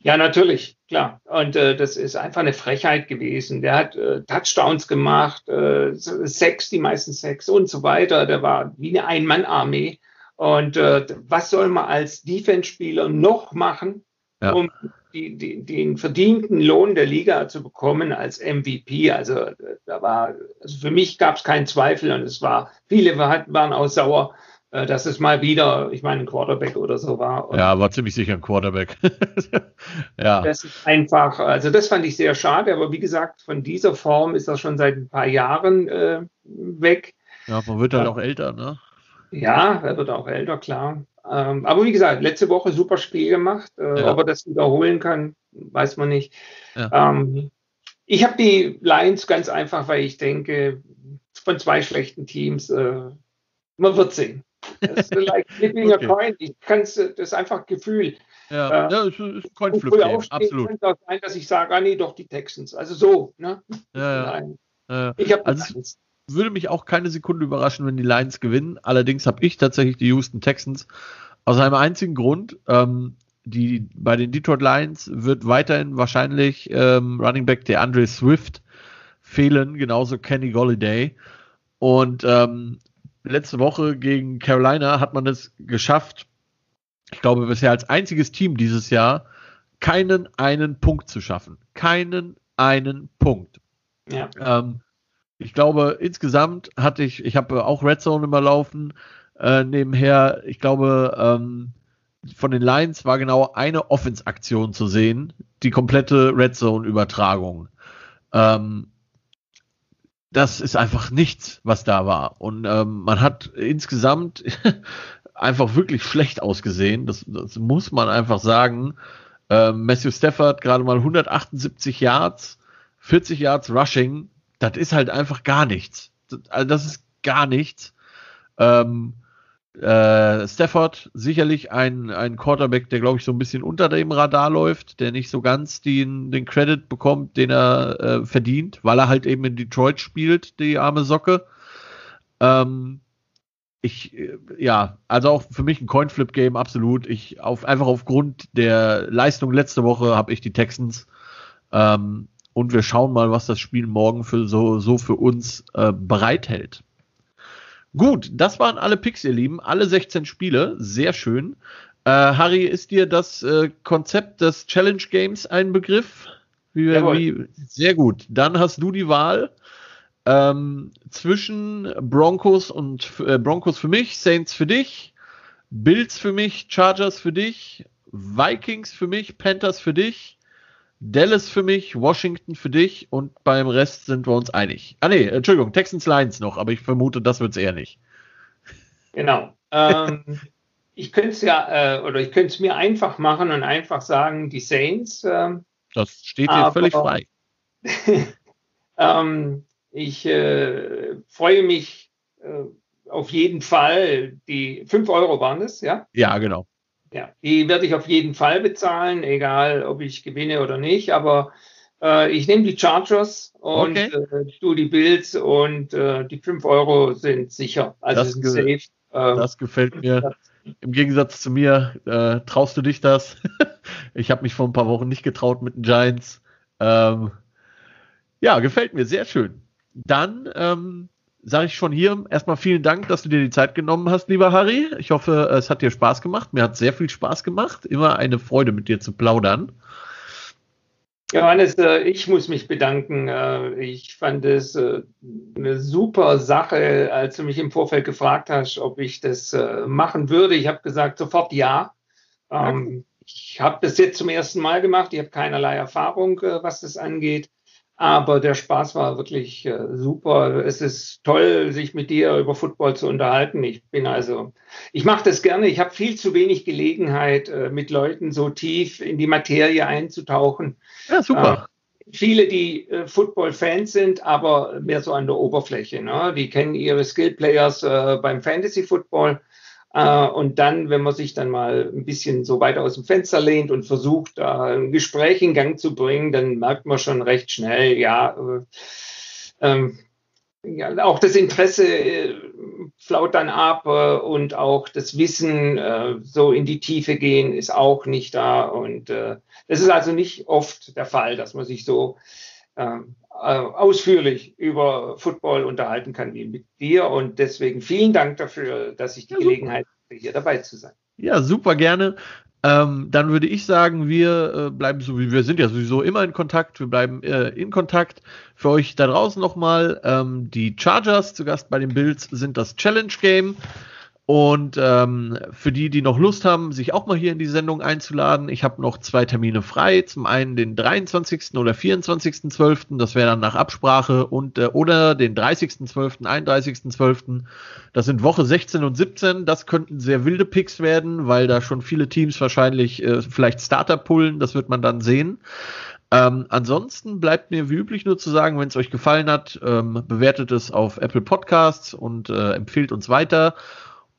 Ja, natürlich, klar. Und äh, das ist einfach eine Frechheit gewesen. Der hat äh, Touchdowns gemacht, äh, Sex, die meisten Sex und so weiter. Der war wie eine Ein-Mann-Armee. Und äh, was soll man als Defense-Spieler noch machen, ja. um die, die, den verdienten Lohn der Liga zu bekommen als MVP. Also da war, also für mich gab es keinen Zweifel und es war, viele waren auch sauer, äh, dass es mal wieder, ich meine, ein Quarterback oder so war. Und ja, war ziemlich sicher ein Quarterback. ja. Das ist einfach, also das fand ich sehr schade, aber wie gesagt, von dieser Form ist das schon seit ein paar Jahren äh, weg. Ja, man wird halt auch älter, ne? Ja, er wird auch älter, klar. Ähm, aber wie gesagt, letzte Woche super Spiel gemacht. Äh, ja. Ob er das wiederholen kann, weiß man nicht. Ja. Ähm, ich habe die Lions ganz einfach, weil ich denke, von zwei schlechten Teams, äh, man wird sehen. Das ist like flipping okay. a coin. Ich kann's, das ist einfach Gefühl. Ja, äh, ja ist, ist coin flip game, absolut. Könnte auch sein, dass ich sage, ah nee, doch die Texans. Also so. Ne? Ja, ja. Ich habe also, würde mich auch keine Sekunde überraschen, wenn die Lions gewinnen. Allerdings habe ich tatsächlich die Houston Texans aus einem einzigen Grund. Ähm, die, bei den Detroit Lions wird weiterhin wahrscheinlich ähm, Running Back der Andre Swift fehlen, genauso Kenny Golliday. Und ähm, letzte Woche gegen Carolina hat man es geschafft, ich glaube bisher als einziges Team dieses Jahr, keinen einen Punkt zu schaffen. Keinen einen Punkt. Ja. Ähm, ich glaube, insgesamt hatte ich, ich habe auch Red Zone immer laufen, äh, nebenher, ich glaube, ähm, von den Lions war genau eine Offense-Aktion zu sehen, die komplette Red Zone-Übertragung. Ähm, das ist einfach nichts, was da war. Und ähm, man hat insgesamt einfach wirklich schlecht ausgesehen. Das, das muss man einfach sagen. Ähm, Matthew Stafford gerade mal 178 Yards, 40 Yards Rushing. Das ist halt einfach gar nichts. Das, also das ist gar nichts. Ähm, äh, Stafford sicherlich ein, ein Quarterback, der glaube ich so ein bisschen unter dem Radar läuft, der nicht so ganz den, den Credit bekommt, den er äh, verdient, weil er halt eben in Detroit spielt, die arme Socke. Ähm, ich, äh, ja, also auch für mich ein Coinflip-Game, absolut. Ich, auf, einfach aufgrund der Leistung letzte Woche habe ich die Texans. Ähm, und wir schauen mal, was das Spiel morgen für so, so für uns äh, bereithält. Gut, das waren alle Picks, ihr Lieben. Alle 16 Spiele. Sehr schön. Äh, Harry, ist dir das äh, Konzept des Challenge Games ein Begriff? Wie, wie, sehr gut. Dann hast du die Wahl ähm, zwischen Broncos und äh, Broncos für mich, Saints für dich, Bills für mich, Chargers für dich, Vikings für mich, Panthers für dich Dallas für mich, Washington für dich und beim Rest sind wir uns einig. Ah nee, Entschuldigung, Texans Lions noch, aber ich vermute, das wird es eher nicht. Genau. Ähm, ich könnte es ja, äh, oder ich könnte es mir einfach machen und einfach sagen, die Saints. Äh, das steht dir völlig frei. ähm, ich äh, freue mich äh, auf jeden Fall. Die 5 Euro waren es, ja? Ja, genau. Ja, die werde ich auf jeden Fall bezahlen, egal ob ich gewinne oder nicht. Aber äh, ich nehme die Chargers und okay. äh, du die Bills und äh, die 5 Euro sind sicher. Also das, sind safe. Ähm, das gefällt mir. Im Gegensatz zu mir, äh, traust du dich das? ich habe mich vor ein paar Wochen nicht getraut mit den Giants. Ähm, ja, gefällt mir sehr schön. Dann ähm, sage ich schon hier erstmal vielen Dank, dass du dir die Zeit genommen hast, lieber Harry. Ich hoffe, es hat dir Spaß gemacht. Mir hat sehr viel Spaß gemacht. Immer eine Freude, mit dir zu plaudern. Johannes, äh, ich muss mich bedanken. Äh, ich fand es äh, eine super Sache, als du mich im Vorfeld gefragt hast, ob ich das machen würde. Ich habe gesagt, sofort ja. Ähm, ich habe das jetzt zum ersten Mal gemacht. Ich habe keinerlei Erfahrung, was das angeht. Aber der Spaß war wirklich äh, super. Es ist toll, sich mit dir über Football zu unterhalten. Ich bin also, ich mache das gerne. Ich habe viel zu wenig Gelegenheit, äh, mit Leuten so tief in die Materie einzutauchen. Ja, super. Äh, viele, die äh, Football-Fans sind, aber mehr so an der Oberfläche. Ne? Die kennen ihre Skill-Players äh, beim Fantasy-Football und dann, wenn man sich dann mal ein bisschen so weiter aus dem Fenster lehnt und versucht, ein Gespräch in Gang zu bringen, dann merkt man schon recht schnell, ja, äh, ähm, ja, auch das Interesse äh, flaut dann ab äh, und auch das Wissen äh, so in die Tiefe gehen ist auch nicht da. Und äh, das ist also nicht oft der Fall, dass man sich so ähm, äh, ausführlich über Football unterhalten kann wie mit dir. Und deswegen vielen Dank dafür, dass ich die ja, Gelegenheit habe, hier dabei zu sein. Ja, super gerne. Ähm, dann würde ich sagen, wir äh, bleiben so wie wir sind ja sowieso immer in Kontakt. Wir bleiben äh, in Kontakt. Für euch da draußen nochmal, ähm, die Chargers zu Gast bei den Bills sind das Challenge Game. Und ähm, für die, die noch Lust haben, sich auch mal hier in die Sendung einzuladen, ich habe noch zwei Termine frei. Zum einen den 23. oder 24.12., das wäre dann nach Absprache, und äh, oder den 30.12., 31.12. Das sind Woche 16 und 17. Das könnten sehr wilde Picks werden, weil da schon viele Teams wahrscheinlich äh, vielleicht Starter pullen. Das wird man dann sehen. Ähm, ansonsten bleibt mir wie üblich nur zu sagen, wenn es euch gefallen hat, ähm, bewertet es auf Apple Podcasts und äh, empfiehlt uns weiter.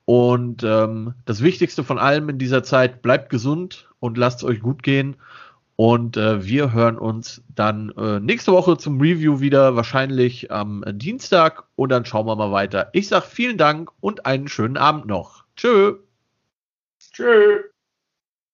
Und ähm, das Wichtigste von allem in dieser Zeit, bleibt gesund und lasst es euch gut gehen. Und äh, wir hören uns dann äh, nächste Woche zum Review wieder, wahrscheinlich am Dienstag. Und dann schauen wir mal weiter. Ich sage vielen Dank und einen schönen Abend noch. Tschö. Tschö.